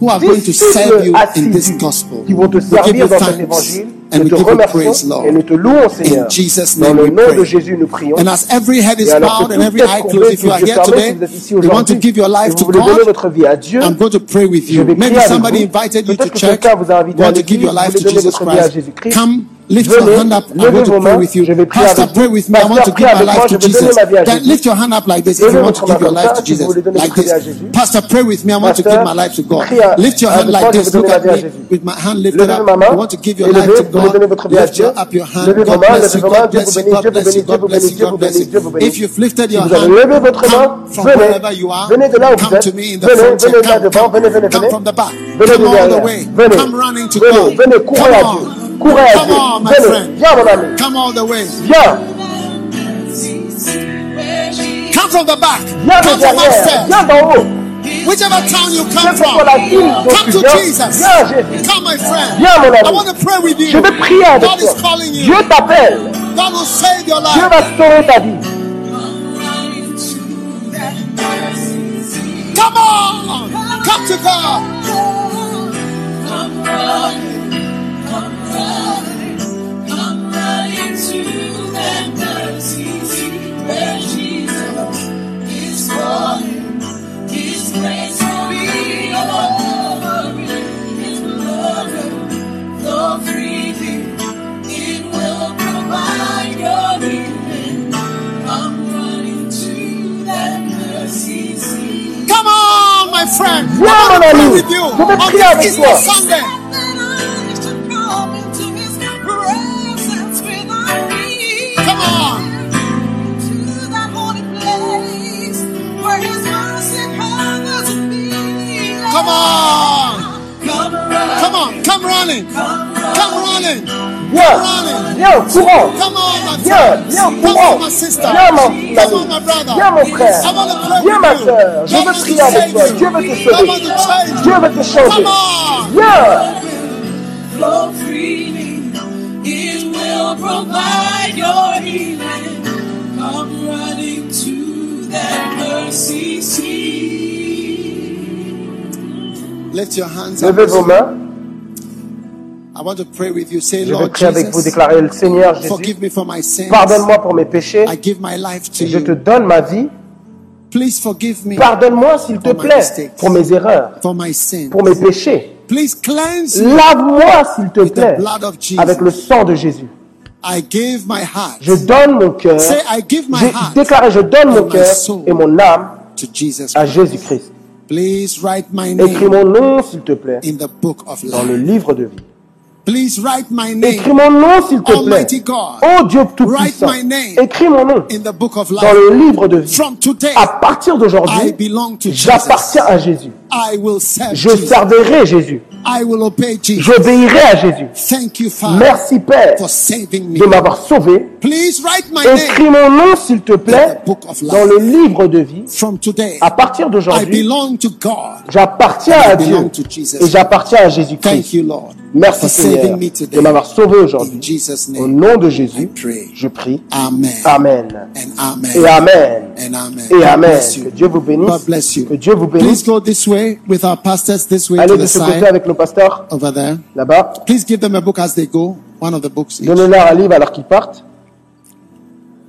who are going to serve you in this gospel. qui vont te We give servir you dans cet thanks évangile. and we give you praise, Lord. et nous te louons, Seigneur. In Jesus' Dans name le we nom pray. de Jésus, nous prions. And as every head is Et alors que bowed and every eye closed, if you are here today, si vous êtes ici you want to give your life to God, votre vie à Dieu, I'm going to pray with you. Maybe somebody invited you to church. quelqu'un vous a invité à want to give your life to Jesus votre vie à Christ. Come, lift Venez, your hand up. I'm levez going to vos pray mains, with you. je vais prier Pastor, avec pray vous. with me. I want to Pasteur, give prie my avec moi, life je to vais donner Jesus. ma vie à Then Jésus. lift your hand up like this if Levez you want votre to main give your comme life ça, to si vous Jesus. voulez donner Like votre vie à this. Jésus. Pastor, pray with me. I want to Pasteur, give my life to God. prie à- Lift your hand avec moi, like je this. vais donner Look ma at vie à me Jésus. with my hand lifted Levez up. ma main. You want to give your Élevez, life to vous voulez donner God. votre vie à Lift Dieu. your up your hand. Levez vos God mains, bless levez you. vos mains. God Dieu bless vous you. bénisse, God Dieu vous bless you. bénisse, Dieu God vous bless bénisse, you. Dieu God vous bless bénisse, Dieu vous you. bénisse. If you've lifted Si your vous avez hand, levé votre main, come from venez. wherever you are. Venez de là où vous Come êtes. to me in the Venez, front. venez là Come, devant, venez, venez, come venez. from the back. Venez Come de all the derrière. way. Venez. Come running to Venez, God. venez, courez Come à on. Dieu. Come on, my friend. Viens, mon ami. Come all the way. Viens. Come from the back. Viens Come from upstairs. Viens d'en haut. Whichever town you come Quelle que soit la from. Come to Jesus. viens, Jésus. Come, my friend. Viens, mon I ami. want to pray with you. Je vais prier avec God toi. is calling you. Dieu t'appelle. God will save your Dieu life. va sauver ta vie. Come on. Come to God. Come on, my friend. Viens, I want mon to pray ami. with you Je vais on prier avec this toi. Easter Sunday. On. Come on. Come running. Come running. Viens. running. Viens, courant. Come on, my Viens, friend. viens, Come courant. on, my sister. Viens, mon Come on, ami. my brother. Viens, mon frère. I want to pray Viens, ma with you. soeur. Je God veux wants to prier avec save toi. you. Dieu veut te God sauver. wants to change Dieu you. veut te changer. Come on. Viens. flow freely. It will provide your healing. Come running to that mercy seat. Lift your hands up. Levez vos mains. I want to pray with you. Say, Je vais Lord prier avec vous. Déclarer le Seigneur Jésus. Pardonne-moi pour mes péchés. I give my life to Et je te donne ma vie. Please forgive me Pardonne-moi, s'il te plaît, mistakes. pour mes erreurs, for my sins. pour mes péchés. Please cleanse me Lave-moi, s'il te plaît, avec le sang de Jésus. I give my heart Je donne mon cœur. Déclaré, je donne mon cœur et mon âme to Jesus à Christ. Jésus-Christ. Please write my Écris name mon nom, s'il te plaît, in the book of dans le life. livre de vie. Please write my Écris name mon nom, s'il te plaît. God. Oh Dieu Write Tout-Puissant. my name Écris mon nom in the book of dans life. le livre de vie. From today, À partir I d'aujourd'hui, belong to Jesus. j'appartiens à Jésus. I will serve Je servirai Jésus. I will obey Jesus. J'obéirai à Jésus. Thank you, Father, Merci Père for saving me. de m'avoir sauvé. Please write my Écris mon nom, s'il te plaît, dans le livre de vie. From today, À partir I d'aujourd'hui, belong to God. j'appartiens à Dieu et j'appartiens à Thank Jésus-Christ. you, Lord, Merci for Seigneur saving me de m'avoir sauvé aujourd'hui. Au nom de Jésus, je prie. Amen. Et Amen. Et Amen. Que Dieu vous bénisse. Que Dieu vous bénisse. Way with our pastors this way Allez to de the ce côté side avec nos pasteurs, over there. là-bas. Please give them a book as they go. One of the books. each. Donnez-leur un livre alors qu'ils partent.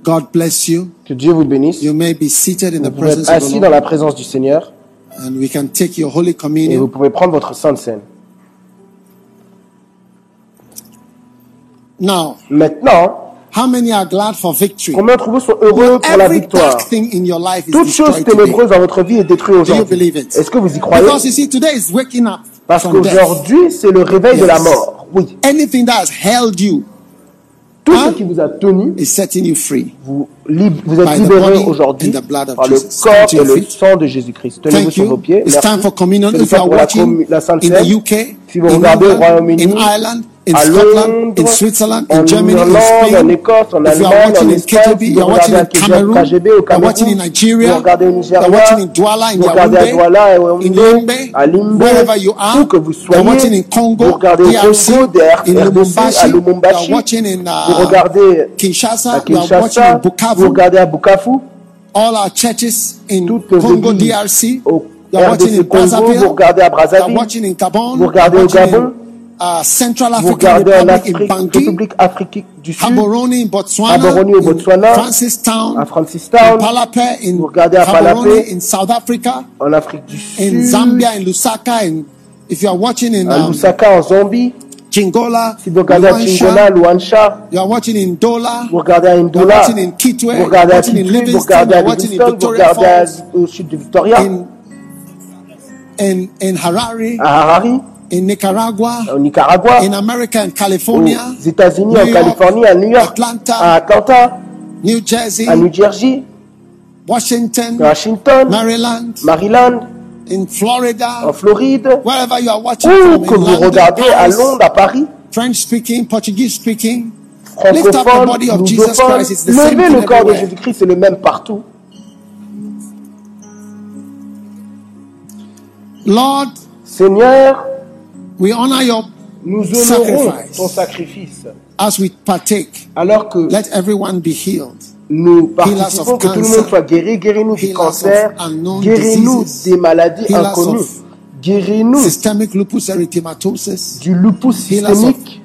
God bless you. Que Dieu vous bénisse. You may be seated in the Vous pouvez presence of the assis Lord, dans la présence du Seigneur and we can take your Holy et vous Communion. pouvez prendre votre Sainte Seine. Now, Maintenant, how many are glad for victory? combien d'entre vous sont heureux pour la victoire? dark thing in your life is Toute chose ténébreuse dans votre vie est détruite aujourd'hui. Est-ce que vous y croyez? Because you see, today is waking up Parce qu'aujourd'hui, c'est le réveil de la mort. Oui. Anything that has held you Tout Hein? ce qui vous a tenu, is setting you free. vous, êtes libéré aujourd'hui par le Jesus. corps et le sang de Jésus-Christ. Tenez-vous sur vos pieds. It's Merci. time for communion. If you are la la in the. UK, Si vous in regardez au Royaume-Uni, in Ireland, in à Scotland, in Switzerland, en in Germany, in Spain. Écosse, en If you are Allemagne, en watching in KGB, you are watching in Cameroon, you are watching in Nigeria, you are watching in Douala, in Yaoundé, in Limbe, wherever you are, où que vous you are watching soyez, in Congo, DRC, in Lubumbashi, you are watching in uh, Kinshasa, you are watching in Bukavu, all our churches in Congo, DRC, you are watching in Brazzaville, you are watching in Gabon, you are watching in uh, Central African Republic in Afrique, Bangui, République Africaine du Sud, Gaborone in Botswana, Gaborone au in Botswana, Francistown, à in Francistown, Palapé, in Vous regardez à Palapé. in South Africa, en Afrique du in Sud, Zambia, in Lusaka, in if you are watching in um, Lusaka en Zambie, Chingola, si vous regardez à Chingola, Luancha, you are watching in Dola, vous regardez à you are watching in Kitwe, vous you regardez are à watching in Kitwe, vous regardez you à are watching in Livingston, vous Victoria regardez au sud de Victoria, in in in Harare, à Harare, in Nicaragua, au Nicaragua, in America, in California, aux États-Unis, en Californie, à New York, Atlanta, à Atlanta, New Jersey, à New Jersey, Washington, à Washington, Maryland, Maryland, in Florida, en Floride, wherever you are watching ou que vous regardez à Londres, à Paris, French speaking, Portuguese speaking, lift up the francophone, body of Jesus lusophones, Christ. It's the same levez thing le corps de. Jésus-Christ, c'est le même partout. Lord, Seigneur, we honor your nous honorons Sacrifice. ton sacrifice. as we partake. Alors que Let everyone be healed. nous participons, of que tout le cancer. monde soit guéri, guéris-nous du cancer, guéris-nous des maladies inconnues, guéris-nous du lupus systémique.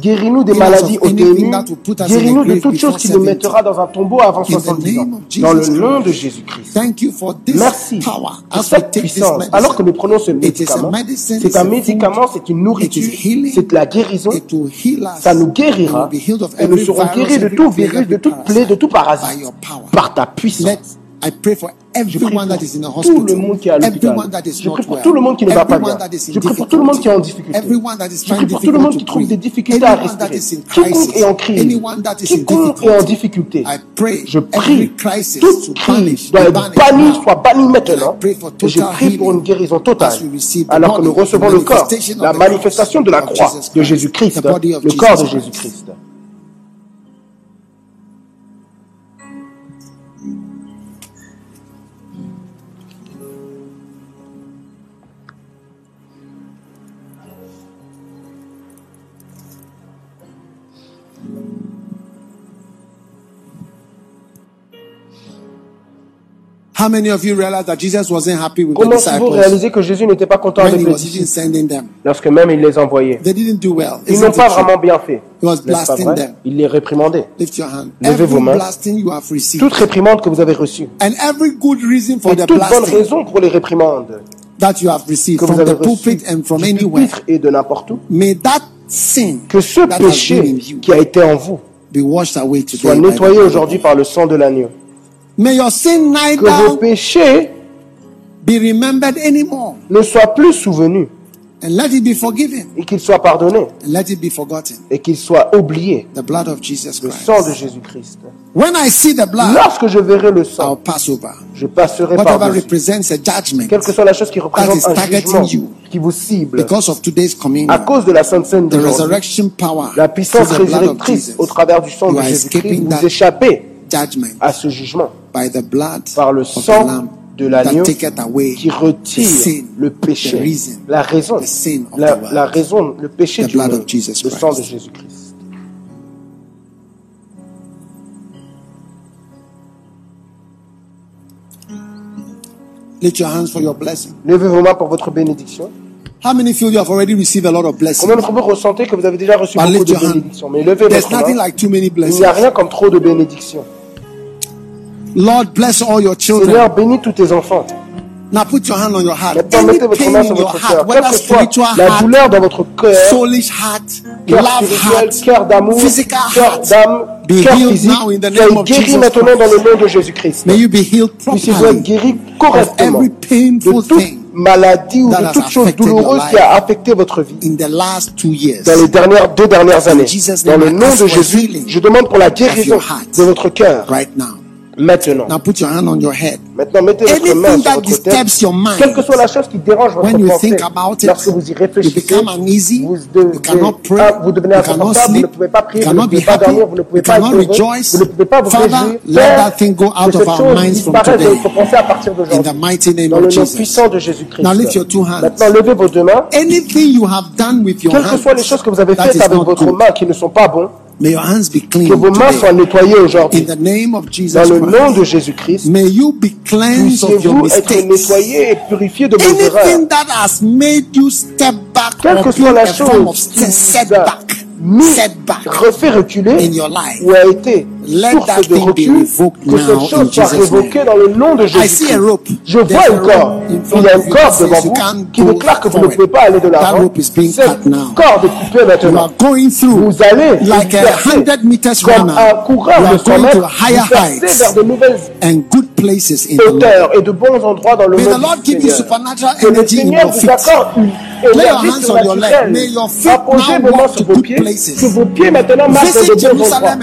Guéris-nous des maladies auto-immunes, guéris-nous de toute chose qui nous 70. mettra dans un tombeau avant the 70 ans. Dans le nom de Christ. Jésus-Christ. Thank you for this Merci power pour cette puissance. Alors que nous prenons ce médicament, c'est un médicament, c'est une it nourriture, c'est de la guérison. Ça nous guérira et nous serons guéris de tout virus, de toute plaie, de tout parasite par ta puissance. Je prie everyone pour that is in a tout hospital. le monde qui est à l'hôpital. Everyone that is Je prie pour tout le monde qui ne va pas bien. Je prie pour tout le monde qui est en difficulté. Je prie pour tout le monde qui trouve des difficultés à respirer. Quiconque est en crise. Quiconque est en difficulté. Je prie toute to crise doit être bannie, soit bannie maintenant. Et je prie pour une guérison totale. Alors que nous recevons le corps, la manifestation de la croix de Christ, Jésus-Christ, le corps de. Jésus-Christ. How many of you realize that Jesus wasn't happy with the Comment vous disciples réalisez que Jésus n'était pas content when avec he les was even disciples? sending them? lorsque même il les envoyait They didn't do well. Ils Isn't n'ont it pas true? vraiment bien fait. He was N'est-ce pas blasting vrai? them. Il les réprimandait. Lift your hand. Levez vos Every mains. blasting you have received, Toute réprimande que vous avez reçue, and every good reason for et the toute bonne blasting raison pour les réprimandes that you have received que vous from avez the reçues pulpit and from du anywhere, pupitre et de n'importe où, may that sin que ce that has been in péché you qui a été en vous be washed away soit today. by the nettoyé blood of aujourd'hui par le sang de l'agneau. May your sin Que vos neither péchés be remembered anymore, ne soient plus souvenus and let it be forgiven, et qu'ils soient pardonnés and let it be forgotten. et qu'ils soient oubliés. The blood of Jesus Le Christ. sang de Jésus-Christ. When I see the blood, Lorsque je verrai le I'll sang, pass over. je passerai par Whatever dessus. represents a judgment Quelle que soit la chose qui représente is un targeting jugement you. qui vous cible because of today's à communion, cause de la Sainte Seine d'aujourd'hui, resurrection power, la puissance résurrectrice au travers du sang de Jésus-Christ, vous échappez judgment à ce jugement par le sang de l'agneau qui retire le péché, reason, la raison, the sin of la, raison, le péché du monde, le sang de Christ. Jésus-Christ. Lift your hands for your blessing. Levez vos mains pour votre bénédiction. How many feel you have already received a lot of blessings? Combien d'entre vous ressentez que vous avez déjà reçu But beaucoup de bénédictions? Mais levez There's votre nothing main. like too many Il n'y a blessings. rien comme trop de bénédictions. Lord, bless all your children. Seigneur, bénis tous tes enfants. Now put your hand on your heart. Maintenant, Any mettez votre main in sur your votre heart, cœur. Quelle whether que soit spiritual la heart, douleur dans votre cœur, soulish heart, cœur love spirituel, heart, cœur d'amour, physical cœur heart, d'âme, be cœur healed physique, now in the soyez of guéri Jesus maintenant dans le nom de Jésus-Christ. May you be healed Puissiez-vous properly être guéri of correctement every painful de toute thing maladie ou that de has toute chose affected your douloureuse qui a affecté votre vie in the last two years. dans les dernières deux dernières années. Jesus' Dans name, le I nom ask de for Jésus, healing je demande pour la guérison your heart. de votre cœur Right now. Maintenant. Now put your hand on your head. Maintenant, mettez votre main sur votre tête. Quelle que soit la chose qui dérange votre pensée, it, lorsque vous y réfléchissez, uneasy, vous, devez, pray, ah, vous devenez inconfortable, vous ne pouvez pas prier, vous ne pouvez pas happy, dormir, vous ne pouvez pas être heureux, vous ne pouvez pas vous réjouir. Père, que cette chose disparaisse de votre pensée à partir d'aujourd'hui. Dans le nom puissant de Jésus-Christ. Maintenant, levez vos deux mains. Quelles que soient les choses que vous avez faites avec votre main qui ne sont pas bonnes, May your hands be clean que vos mains today. soient nettoyées aujourd'hui. Dans le nom de Jésus-Christ, Anything that has made you step back Quelle que soit la chose mis, refait reculer, ou a été source de recul, que cette chose soit révoquée dans le nom de Jésus. Je vois un corps. Il y a un corps devant vous qui déclare que vous ne pouvez pas aller de l'avant. Ce corps est coupé maintenant. Vous allez comme un coureur de 100 mètres, vers de nouvelles hauteurs et de bons endroits dans le monde du Seigneur. Que le Seigneur vous accorde une énergie surnaturelle. Apposez vos mains sur vos pieds places. Que vos pieds maintenant marchent de bons endroits.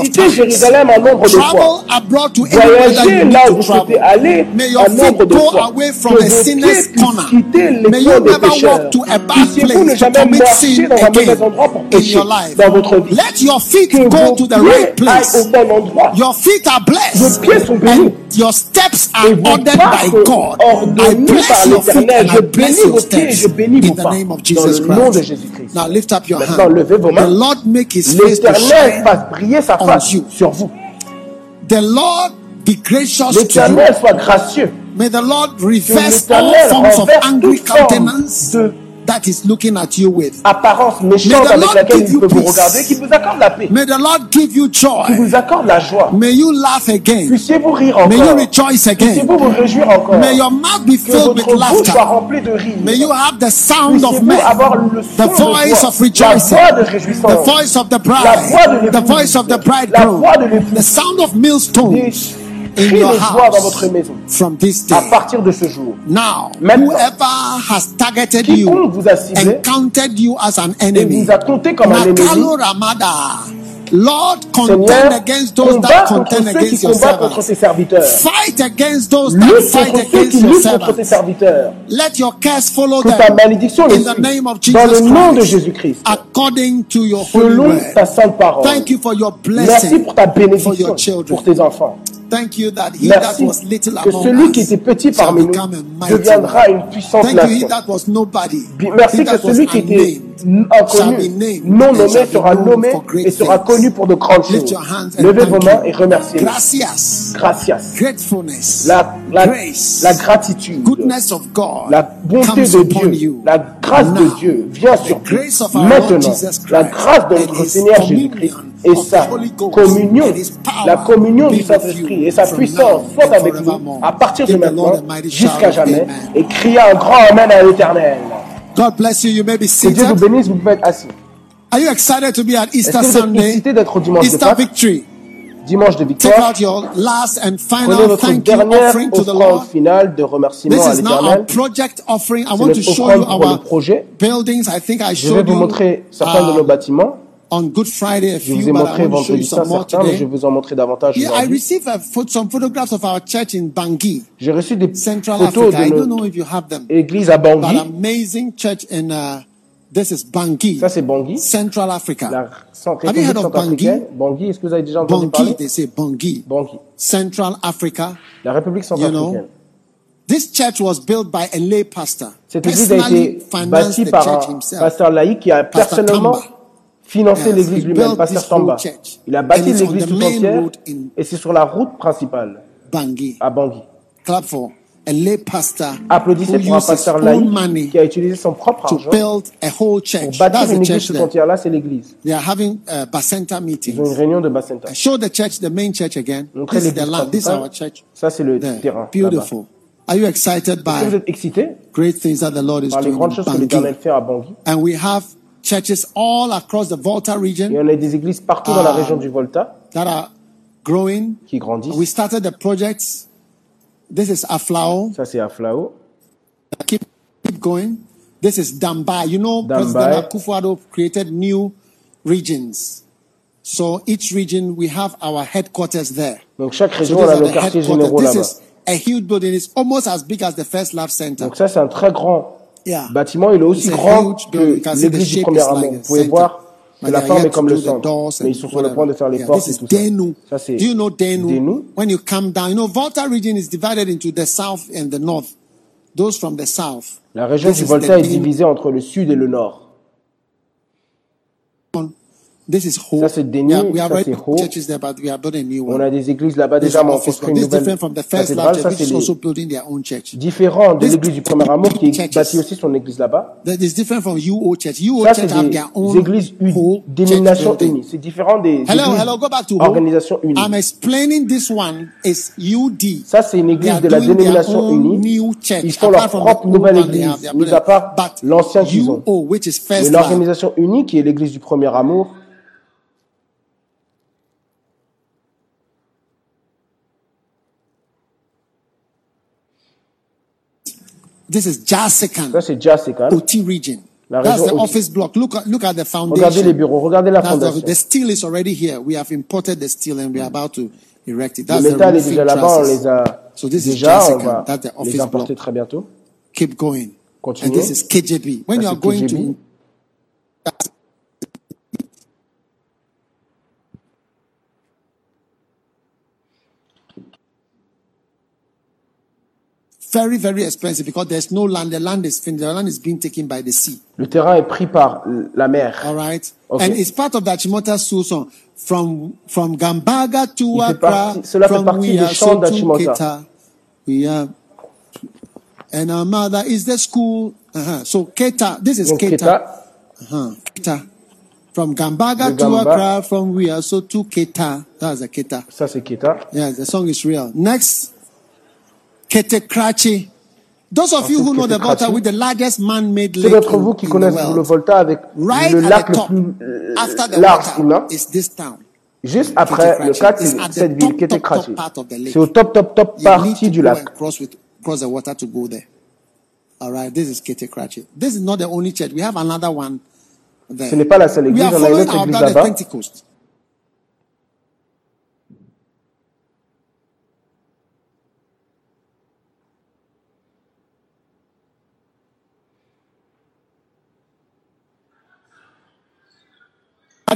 Visitez Jérusalem en nombre de fois. Voyagez là où vous souhaitez aller en nombre de fois. Que vos pieds puissent quitter les des pécheurs. Puissiez-vous ne jamais marcher dans un mauvais endroit pour pécher dans votre vie. Que vos pieds aillent au bon endroit. Vos pieds sont bénis. Your steps are ordered by God. Of Jesus Christ. Now lift up your hand demain, l'Éternel fasse briller sa face sur vous. The Lord be gracious L'Éternel soit gracieux. May the Lord reverse all forms of angry countenance. that is looking at you with. Apparence méchante avec laquelle il peut vous regarder, qui vous accorde la paix. May the Lord give you joy. Qui vous accorde la joie. May you laugh again. Puissiez-vous rire encore. May you rejoice again. Puissiez-vous vous réjouir encore. May your mouth be filled with laughter. Que votre bouche soit remplie de rire. May you have the sound of men. avoir le son the voice de of rejoicing. La voix de réjouissance. The voice of the bride. La voix de l'épouse. the voice of the bridegroom. La voix de l'époux. The sound of millstones. crie de joie dans votre maison. from à partir de ce jour. Now, whoever has targeted you vous a ciblé and counted you as an enemy, vous a comme un ennemi, Lord, contend against those that contend against your servants. Fight against those that fight against your servants. Let your curse follow them. In the name of Jesus Christ. According to your holy Thank you for your blessing. Merci pour ta. Thank you that he that was little que celui qui était petit parmi nous deviendra une puissante nation. Merci que celui qui inconnu, non nommé sera nommé et sera connu pour de grandes choses. Levez vos mains et remerciez. Gracias. La, la, la gratitude, la bonté de Dieu, la grâce de Dieu vient sur vous. Maintenant, la grâce de notre Seigneur Jésus-Christ et sa communion, la communion du Saint-Esprit et sa puissance soit avec vous à partir de maintenant jusqu'à jamais. Et criez un grand Amen à l'Éternel. God bless you. You may be seated. Dieu vous bénisse, vous pouvez être assis. Are you excited to be at Easter Est-ce que vous êtes excité d'être au dimanche de Easter victory. dimanche de Take out your last and final thank you de remerciement This is now our project offering. I want to show you our projet. buildings. I think I Je vais showed vous you montrer certains de nos bâtiments je vous ai montré vendredi ça, certains, mais je vais vous en montrer davantage aujourd'hui. Uh, J'ai reçu des photos de l'église à Bangui. Uh, this is Bangui. Ça, c'est Bangui. Central Africa. La Have you heard of Bangui? Bangui, est-ce que vous avez déjà entendu Bangui, parler? They say Bangui. Bangui. Central Africa. La République centrafricaine. You know, this church was built by a lay pastor. Cette église a été bâtie par un pasteur laïque qui a personnellement financer l'Église lui-même, Pasteur Samba. Il a bâti l'Église tout entière et c'est sur la route principale à Bangui. Applaudissez pour un pasteur qui a utilisé son propre argent pour bâtir une église tout entière. Là, c'est l'église. Ils ont une réunion de Bacenta. Montrez l'église Ça, c'est le terrain. Beautiful. Are you excited by vous êtes excité par les grandes choses que l'Éternel fait à Bangui? And we have churches all across the Volta region. Et on a des églises partout dans la um, région du Volta that are growing. qui grandissent. We started the projects. This is Aflao. Ça c'est Aflao. Keep, keep going. This is Dambai. You know, Dambai. President Akufo-Addo created new regions. So each region we have our headquarters there. Donc chaque région so a le quartier général là-bas. This is a huge building. It's almost as big as the First Love Center. Donc ça c'est un très grand Yeah. bâtiment. Il est aussi grand que l'église du premier amour. Vous pouvez voir que la forme est comme le centre. Mais ils sont sur le point de faire les portes et tout ça. Ça, c'est Do you know Denu? Denu. When you come down, you know Volta region is divided into the south and the north. Those from the south. La région du Volta est divisée entre le sud et le nord. This is Ho. Ça, c'est Yeah, we have c'est Ho. churches there, but we are building a new On one. a des églises là-bas This is déjà, mais on construit une This is nouvelle different from the first love church, which is also building their own church. différent de l'église du premier amour qui bâtit aussi son église là-bas. That is different from UO church. UO church have their own églises church building. unies. C'est différent des Hello, hello, go back to organisations unies. I'm explaining this one is UD. Ça, c'est une église de la dénomination unie. Ils font leur propre nouvelle église, have, mis à part l'ancien qu'ils ont. UO, which is Mais l'organisation unie, qui est l'église du premier amour, this is Jasikan, ça, c'est Jasikan. OT region. La That's région the OT. office block. Look at, look at the Regardez les foundation. bureaux, regardez la That's fondation. the steel is already here. We have imported the steel and we are about to erect it. Le the métal est déjà là-bas, on les a So this is déjà, on Jessica. va That's the les office importer block. très bientôt. Keep going. Continuez. And this is KJB. When you are going to very, very expensive because there's no land. The land is finished. The land is being taken by the sea. Le terrain est pris par la mer. All right. Okay. And it's part of the Achimota Soul song. From from Gambaga to Accra, cela fait from partie we des chants to d'Achimota. Keta. We are and our mother is the school. Uh-huh. So Keta, this is Donc, Keta. Keta, Uh-huh. Keta. From Gambaga to. Accra, from we are so to Keta. That's a Keta. ça c'est Keta. Yeah, the song is real. Next, Kete Krachi. Those of you who know the Volta with the largest man-made lake d'entre vous qui connaissent le Volta avec Right le lac le plus euh, after the euh, large water, humain, is this town. juste après le Krachi. 4, It's c'est at the cette top, ville qui top, top Krachi. part of the lake. C'est au top, top, top partie du lac. cross with cross the water to go there. All right, this is Kete Krachi. This is not the only church. We have another one there. Ce n'est pas la seule we église, on a une autre église là-bas.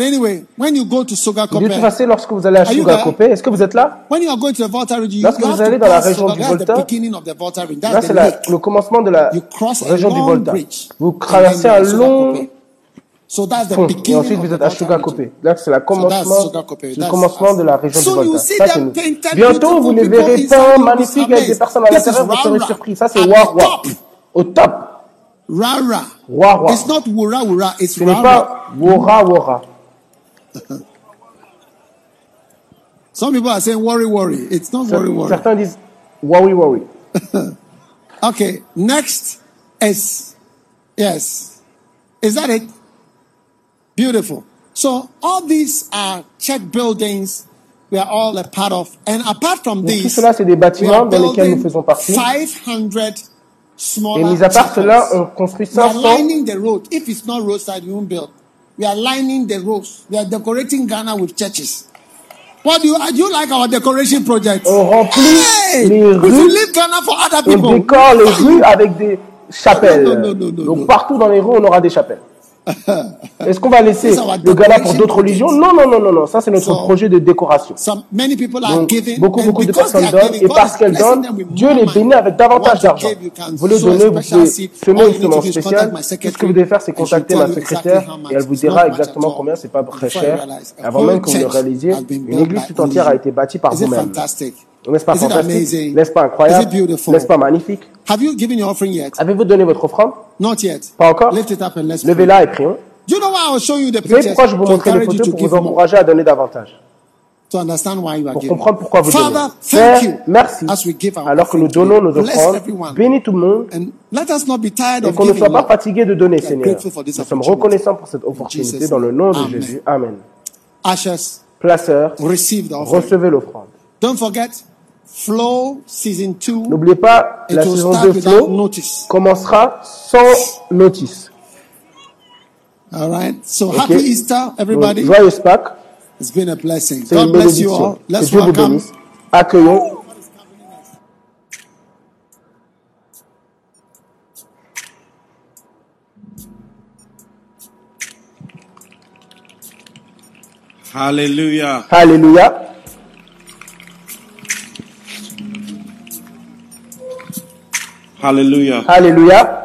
Anyway, when you go to De toute façon, lorsque vous allez à Are you Sugar Kope, est-ce que vous êtes là? When you are going to the Volta region, you, Lorsque vous allez dans la région du Volta, beginning of the Volta region. That's Là, c'est la- le commencement de la You cross a région du Volta. Vous traversez un long. So that's the pont et ensuite vous the êtes à Volta Sugar region. Kope. Là, c'est le commencement, le commencement de la région So du Volta. Ça, c'est Bientôt, vous les verrez inside magnifiques avec des personnes à l'intérieur, vous serez surpris. Ça, c'est At Wa the Wa. top. Au top. Rara. Wa Wa. It's not Wura Wura, it's Ce n'est pas Wora Wora. Some people are saying worry, worry. It's not worry, worry. Certains disent worry, worry. Okay, next is yes. Is that it? Beautiful. So all these are church buildings we are all a part of. And apart from Donc, tout these, cela, c'est des we bâtiments dans lesquels nous faisons partie. 500 Et smaller mis à part chapels. cela, on construit We are 500 lining the road. If it's not roadside, we won't build. We are lining the roads. We are decorating Ghana with churches. What do you, do you like our decoration project? On remplit Hey, les we should rues, leave Ghana for other on people. décore les rues avec des chapelles. Non, non, non, non, non, Donc partout dans les rues, on aura des chapelles. Est-ce qu'on va laisser le Ghana pour d'autres religions Non, non, non, non, non. Ça, c'est notre So- projet de décoration. Some many people are Donc, giving, beaucoup, beaucoup de personnes donnent, et parce qu'elles donnent, Dieu les bénit avec davantage d'argent. Vous les donnez, vous pouvez semer une semence spéciale. Tout ce que vous devez faire, c'est contacter ma secrétaire et elle vous dira exactement combien, c'est pas très cher. Avant même que vous le réalisiez, une église tout entière a été bâtie par vous-même. N'est-ce pas Is it fantastique amazing? N'est-ce pas Is incroyable it beautiful? N'est-ce pas magnifique? Have you given your offering yet? Avez-vous donné votre offrande? Not yet. Pas encore? Lift it up and let's. Levez-la et prions. Do you know why I was showing you the Vous savez pourquoi je vous to montrer les photos to pour vous more? encourager à donner davantage? To understand why you are pour giving. comprendre pourquoi vous Father, donnez. thank you merci. as we give our Alors que nous donnons nos offrandes, bénis tout le monde And let us not be tired et of qu'on ne soit pas fatigué de donner, Seigneur. Nous sommes reconnaissants pour cette opportunité dans le nom de. Jésus. Amen. Placeurs, receive the offering. recevez l'offrande. Don't forget, Flow Season 2. N'oubliez pas, la saison 2 Flow notice. commencera sans notice. All right. So okay. happy Easter, everybody. Donc, joyeux Pâques. It's been a blessing. God bless you all. Let's Dieu welcome. Accueillons. Hallelujah. Hallelujah. Hallelujah. Hallelujah.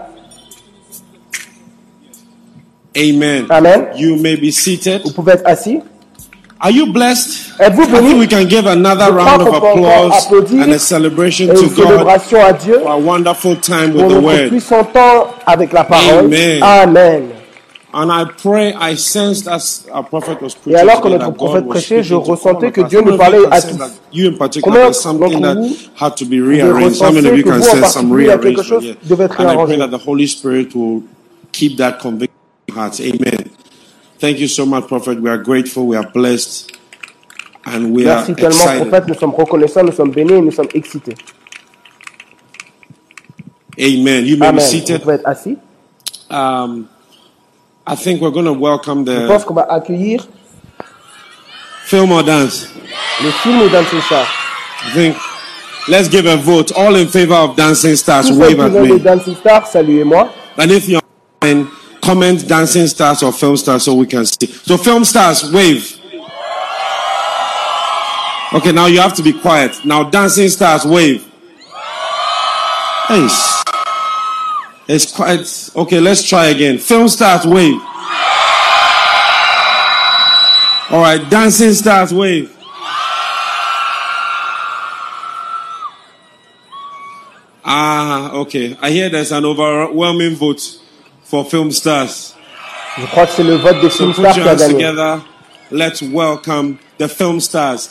Amen. Amen. You may be seated. Vous pouvez être assis. Are you blessed? I think we can give another Je round of qu'on peut encore applause and a celebration to God for a wonderful time with the word. temps avec la parole. Amen. Amen. And I pray, I sensed as a prophet was Et preaching alors que notre prophète prêchait, je ressentais que. Dieu nous you parlait à tous. You in particular, Combien something d'entre that vous had to be rearranged. How many of you can sense some particulier, il y a quelque rearrangement chose here? qui devait être And I pray that the Holy Spirit will keep that conviction in your hearts. Amen. Thank you so much, Prophet. We are grateful. We are blessed. And we are Merci tellement, excited. prophète. Nous sommes reconnaissants, nous sommes bénis nous sommes excités. Amen. You may Amen. be Vous seated. pouvez être assis. Um, I think we're going to welcome the. Je pense qu'on va accueillir film or dance. le film ou Dancing Star. I think let's give a vote. All in favor of Dancing Stars, Tous wave at me. Dancing Stars, saluez-moi. And if you're online, comment Dancing Stars or Film Stars so we can see. So Film Stars, wave. Okay, now you have to be quiet. Now Dancing Stars, wave. Hey, it's quite okay. Let's try again. Film Stars, wave. All right, Dancing Stars, wave. Ah, okay. I hear there's an overwhelming vote for film stars. Je crois que c'est le vote des So Film put Stars your hands together. Let's welcome the film stars.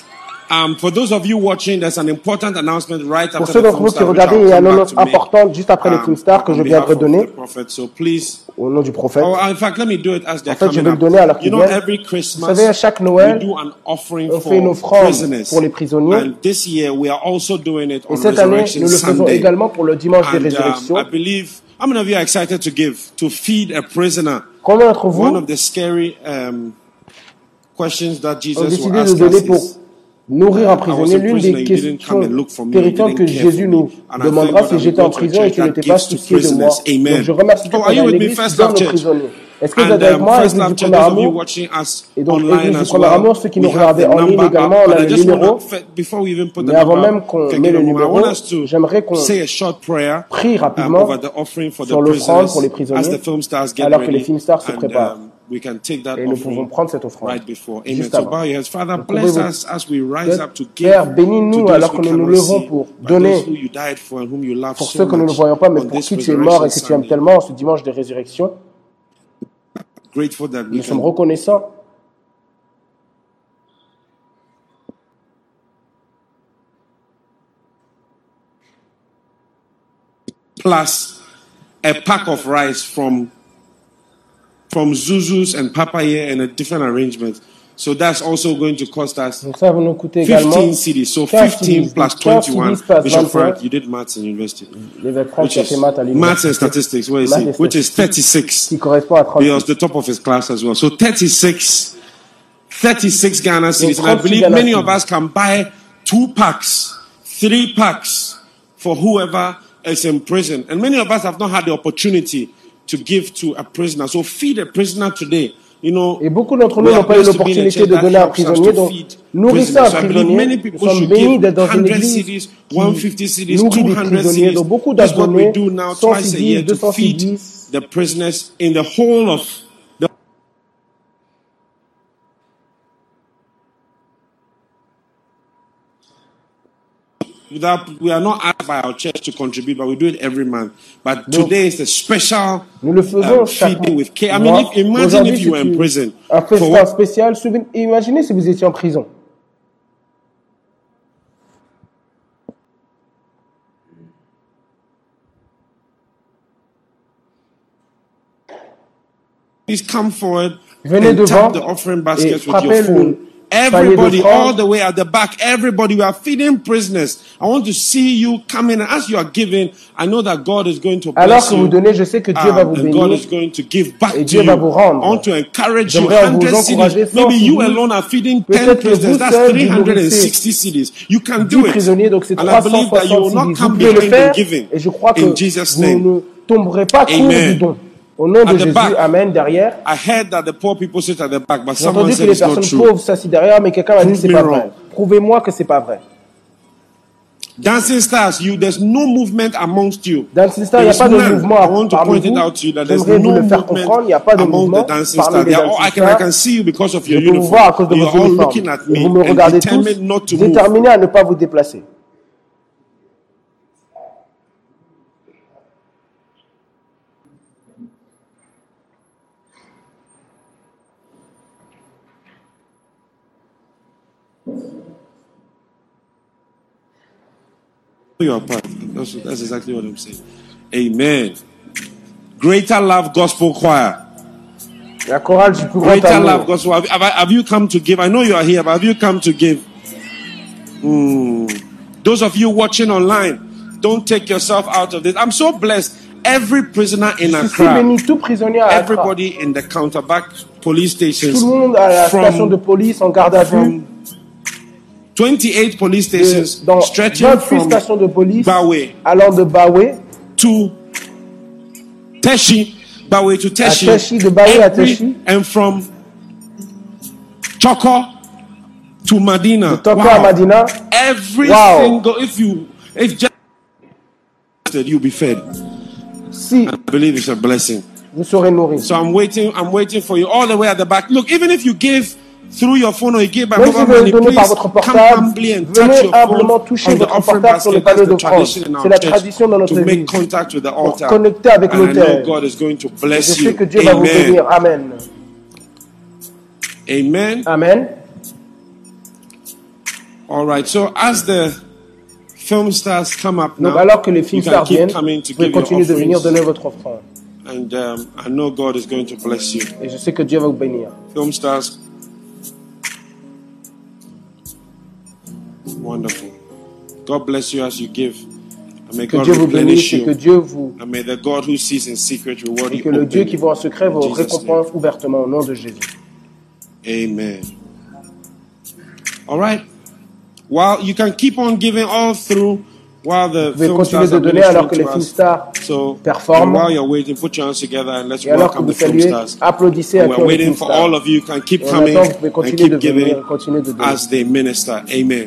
Um, for those of you watching, there's an important announcement right Pour after ceux d'entre vous qui regardez, il y a une annonce importante juste après Um, Film Stars que je viens de donner prophet. So please, au nom du prophète. oh, in fact, let me do it as they're En fait, je vais le donner alors You qu'ils know, viennent. every Vous Christmas, savez, à chaque we Noël, do an offering on fait une for offrande prisoners. pour les prisonniers. And this year, we are also doing it Et on cette année, nous le faisons Sunday. également pour le dimanche des um, résurrections. I believe, how many of you are excited to give, to feed a prisoner? Combien d'entre One vous of the scary um, questions that ont décidé de donner pour nourrir un was prisonnier L'une des questions terrifiantes que Jésus nous demandera, c'est j'étais en prison et tu n'étais pas soucié de moi. Donc je remercie So qu'on are you a with une me, église First qui donne aux prisonniers. Est-ce que vous êtes avec um, moi, Église du Premier Amour? Et donc, Église du Premier Amour, ceux qui nous regardaient en ligne également, on a le numéro. Mais avant même qu'on can met give le numéro, j'aimerais qu'on prie um, rapidement the sur l'offrande pour les prisonniers, film alors que les films stars se préparent. We can take that et nous pouvons prendre cette offrande. right before. Amen. Juste avant. bow your heads. Father, Donc, bless ouvrez us as we rise up to give Père, bénis-nous alors who que nous nous levons pour donner those who you died for and whom you love pour ceux que nous ne voyons pas, mais pour qui tu es mort et que tu aimes tellement ce dimanche de résurrection. Nous sommes reconnaissants plus a pack of rice from from Zuzu's and Papaya and a different arrangement. So that's also going to cost us Donc ça va nous coûter 15 cities. So 15 15 CDs. plus 15 21. Bishop 21. Frank, you did maths in university. Which is maths and statistics, where is it? Which is 36. qui correspond à 30 He was the top of his class as well. So 36, 36 Ghana cities. And I believe many of us can buy two packs, three packs for whoever is in prison. And many of us have not had the opportunity to give to a prisoner. So feed a prisoner today. You know, Et beaucoup d'entre we nous are n'ont pas eu blessed to be in a l'opportunité church de that donner à un helps us prisonnier, to donc feed nourrissez un prisoners. So I believe many prisonnier. Nous people sommes should bénis give d'être dans une 100 église cities, qui 150 cities, nourrit des 200 prisonniers. cities. Donc beaucoup That's what we d'abonnés, do now 100 twice a year cities, to 200 feed cities. the prisoners in the whole of Without, we are not asked by our church to contribute, but we do it every month. But Donc, today is a special Nous le faisons um, chaque feeding with care. I mean, if, imagine if you were in prison. Un festin spécial. Souven- Imaginez si vous étiez en prison. Please come forward Venez and devant tap the offering et baskets with your le phone. panier Everybody, all the way at the back, everybody, we are feeding prisoners. I want to see you coming. As you are giving, I know that God is going to Alors bless que you. vous donnez, je sais que Dieu va Um, vous and God is going to give back Et to you. va vous rendre. I want to encourage you. J'aimerais 100 cities. Maybe you alone are feeding 10 prisoners. That's 360 cities. You can do it. donc And I believe that you 360 will not come behind in giving. et je crois que In Jesus' vous name. ne tomberez pas court Amen. du don. Au nom de Jésus, back. Amen, derrière. I J'ai entendu que les personnes pauvres s'assient derrière, mais quelqu'un m'a dit que c'est pas vrai. Prouvez-moi que c'est pas vrai. Dancing stars, you there's no movement amongst you. Dancing Star, il n'y a pas de mouvement I want to parmi point it vous. out to you that there's J'aimerais vous no le faire comprendre, il n'y a pas de mouvement the dancing parmi stars. les I dancing can, I stars. can see you because of Je your peux vous voir à cause de votre uniforme. looking at me vous me regardez tous, not to à ne pas vous déplacer. Your part. That's, that's exactly what I'm saying. Amen. Greater Love Gospel Choir. La chorale du plus grand Greater Love. Gospel. Have, have, have you come to give? I know you are here, but have you come to give? Hmm. Those of you watching online, don't take yourself out of this. I'm so blessed. Every prisoner in Je suis si Accra, béni, tout prisonnier à Accra. everybody in the counterback police stations, le monde à la From- 28 police stations, de- Dans stretching 28 from stations de police Bawe allant de Bawe to Teshi, Bawe to Teshi, Teshi, de Bawe à Teshi. and from Choko to Medina. Toko Wow. à Madina. Every Wow. single, if you, if just you'll be fed. Si I believe it's a blessing. vous serez nourris. So I'm waiting, I'm waiting for you all the way at the back. Look, even if you give through your phone or you give by Même si vous donnez please votre come portable, humbly and touch venez your humblement phone toucher on the votre portable sur le the d'offrande. C'est la tradition dans notre église. contact with the Pour altar. connecter avec And I know l'autel. God is going to Je bless sais you. que Dieu va vous Amen. bénir. Amen. Amen. Amen. All right. So as the film stars come up Donc now, alors que les you films can stars keep viennent, coming to vous pouvez continuer de venir donner votre offrande. And um, I know God is going to bless you. Et je sais que Dieu va vous bénir. Film stars. Wonderful. God bless you as you give. And may Que God Dieu vous replenish bénisse et que you. Dieu vous And may the God who sees in secret reward et you que le Dieu qui voit en secret vous récompense ouvertement au nom de Jésus. Amen. All right. While you can keep on giving all through while the Vous pouvez film continuer de donner alors que les ministering to film stars So performent. while you're waiting, put your hands together and let's et alors que welcome vous the film saluez, stars. applaudissez à les for all of you. Can keep Et coming attendant, vous pouvez and de keep venir, giving continuer de donner. as they minister. Amen.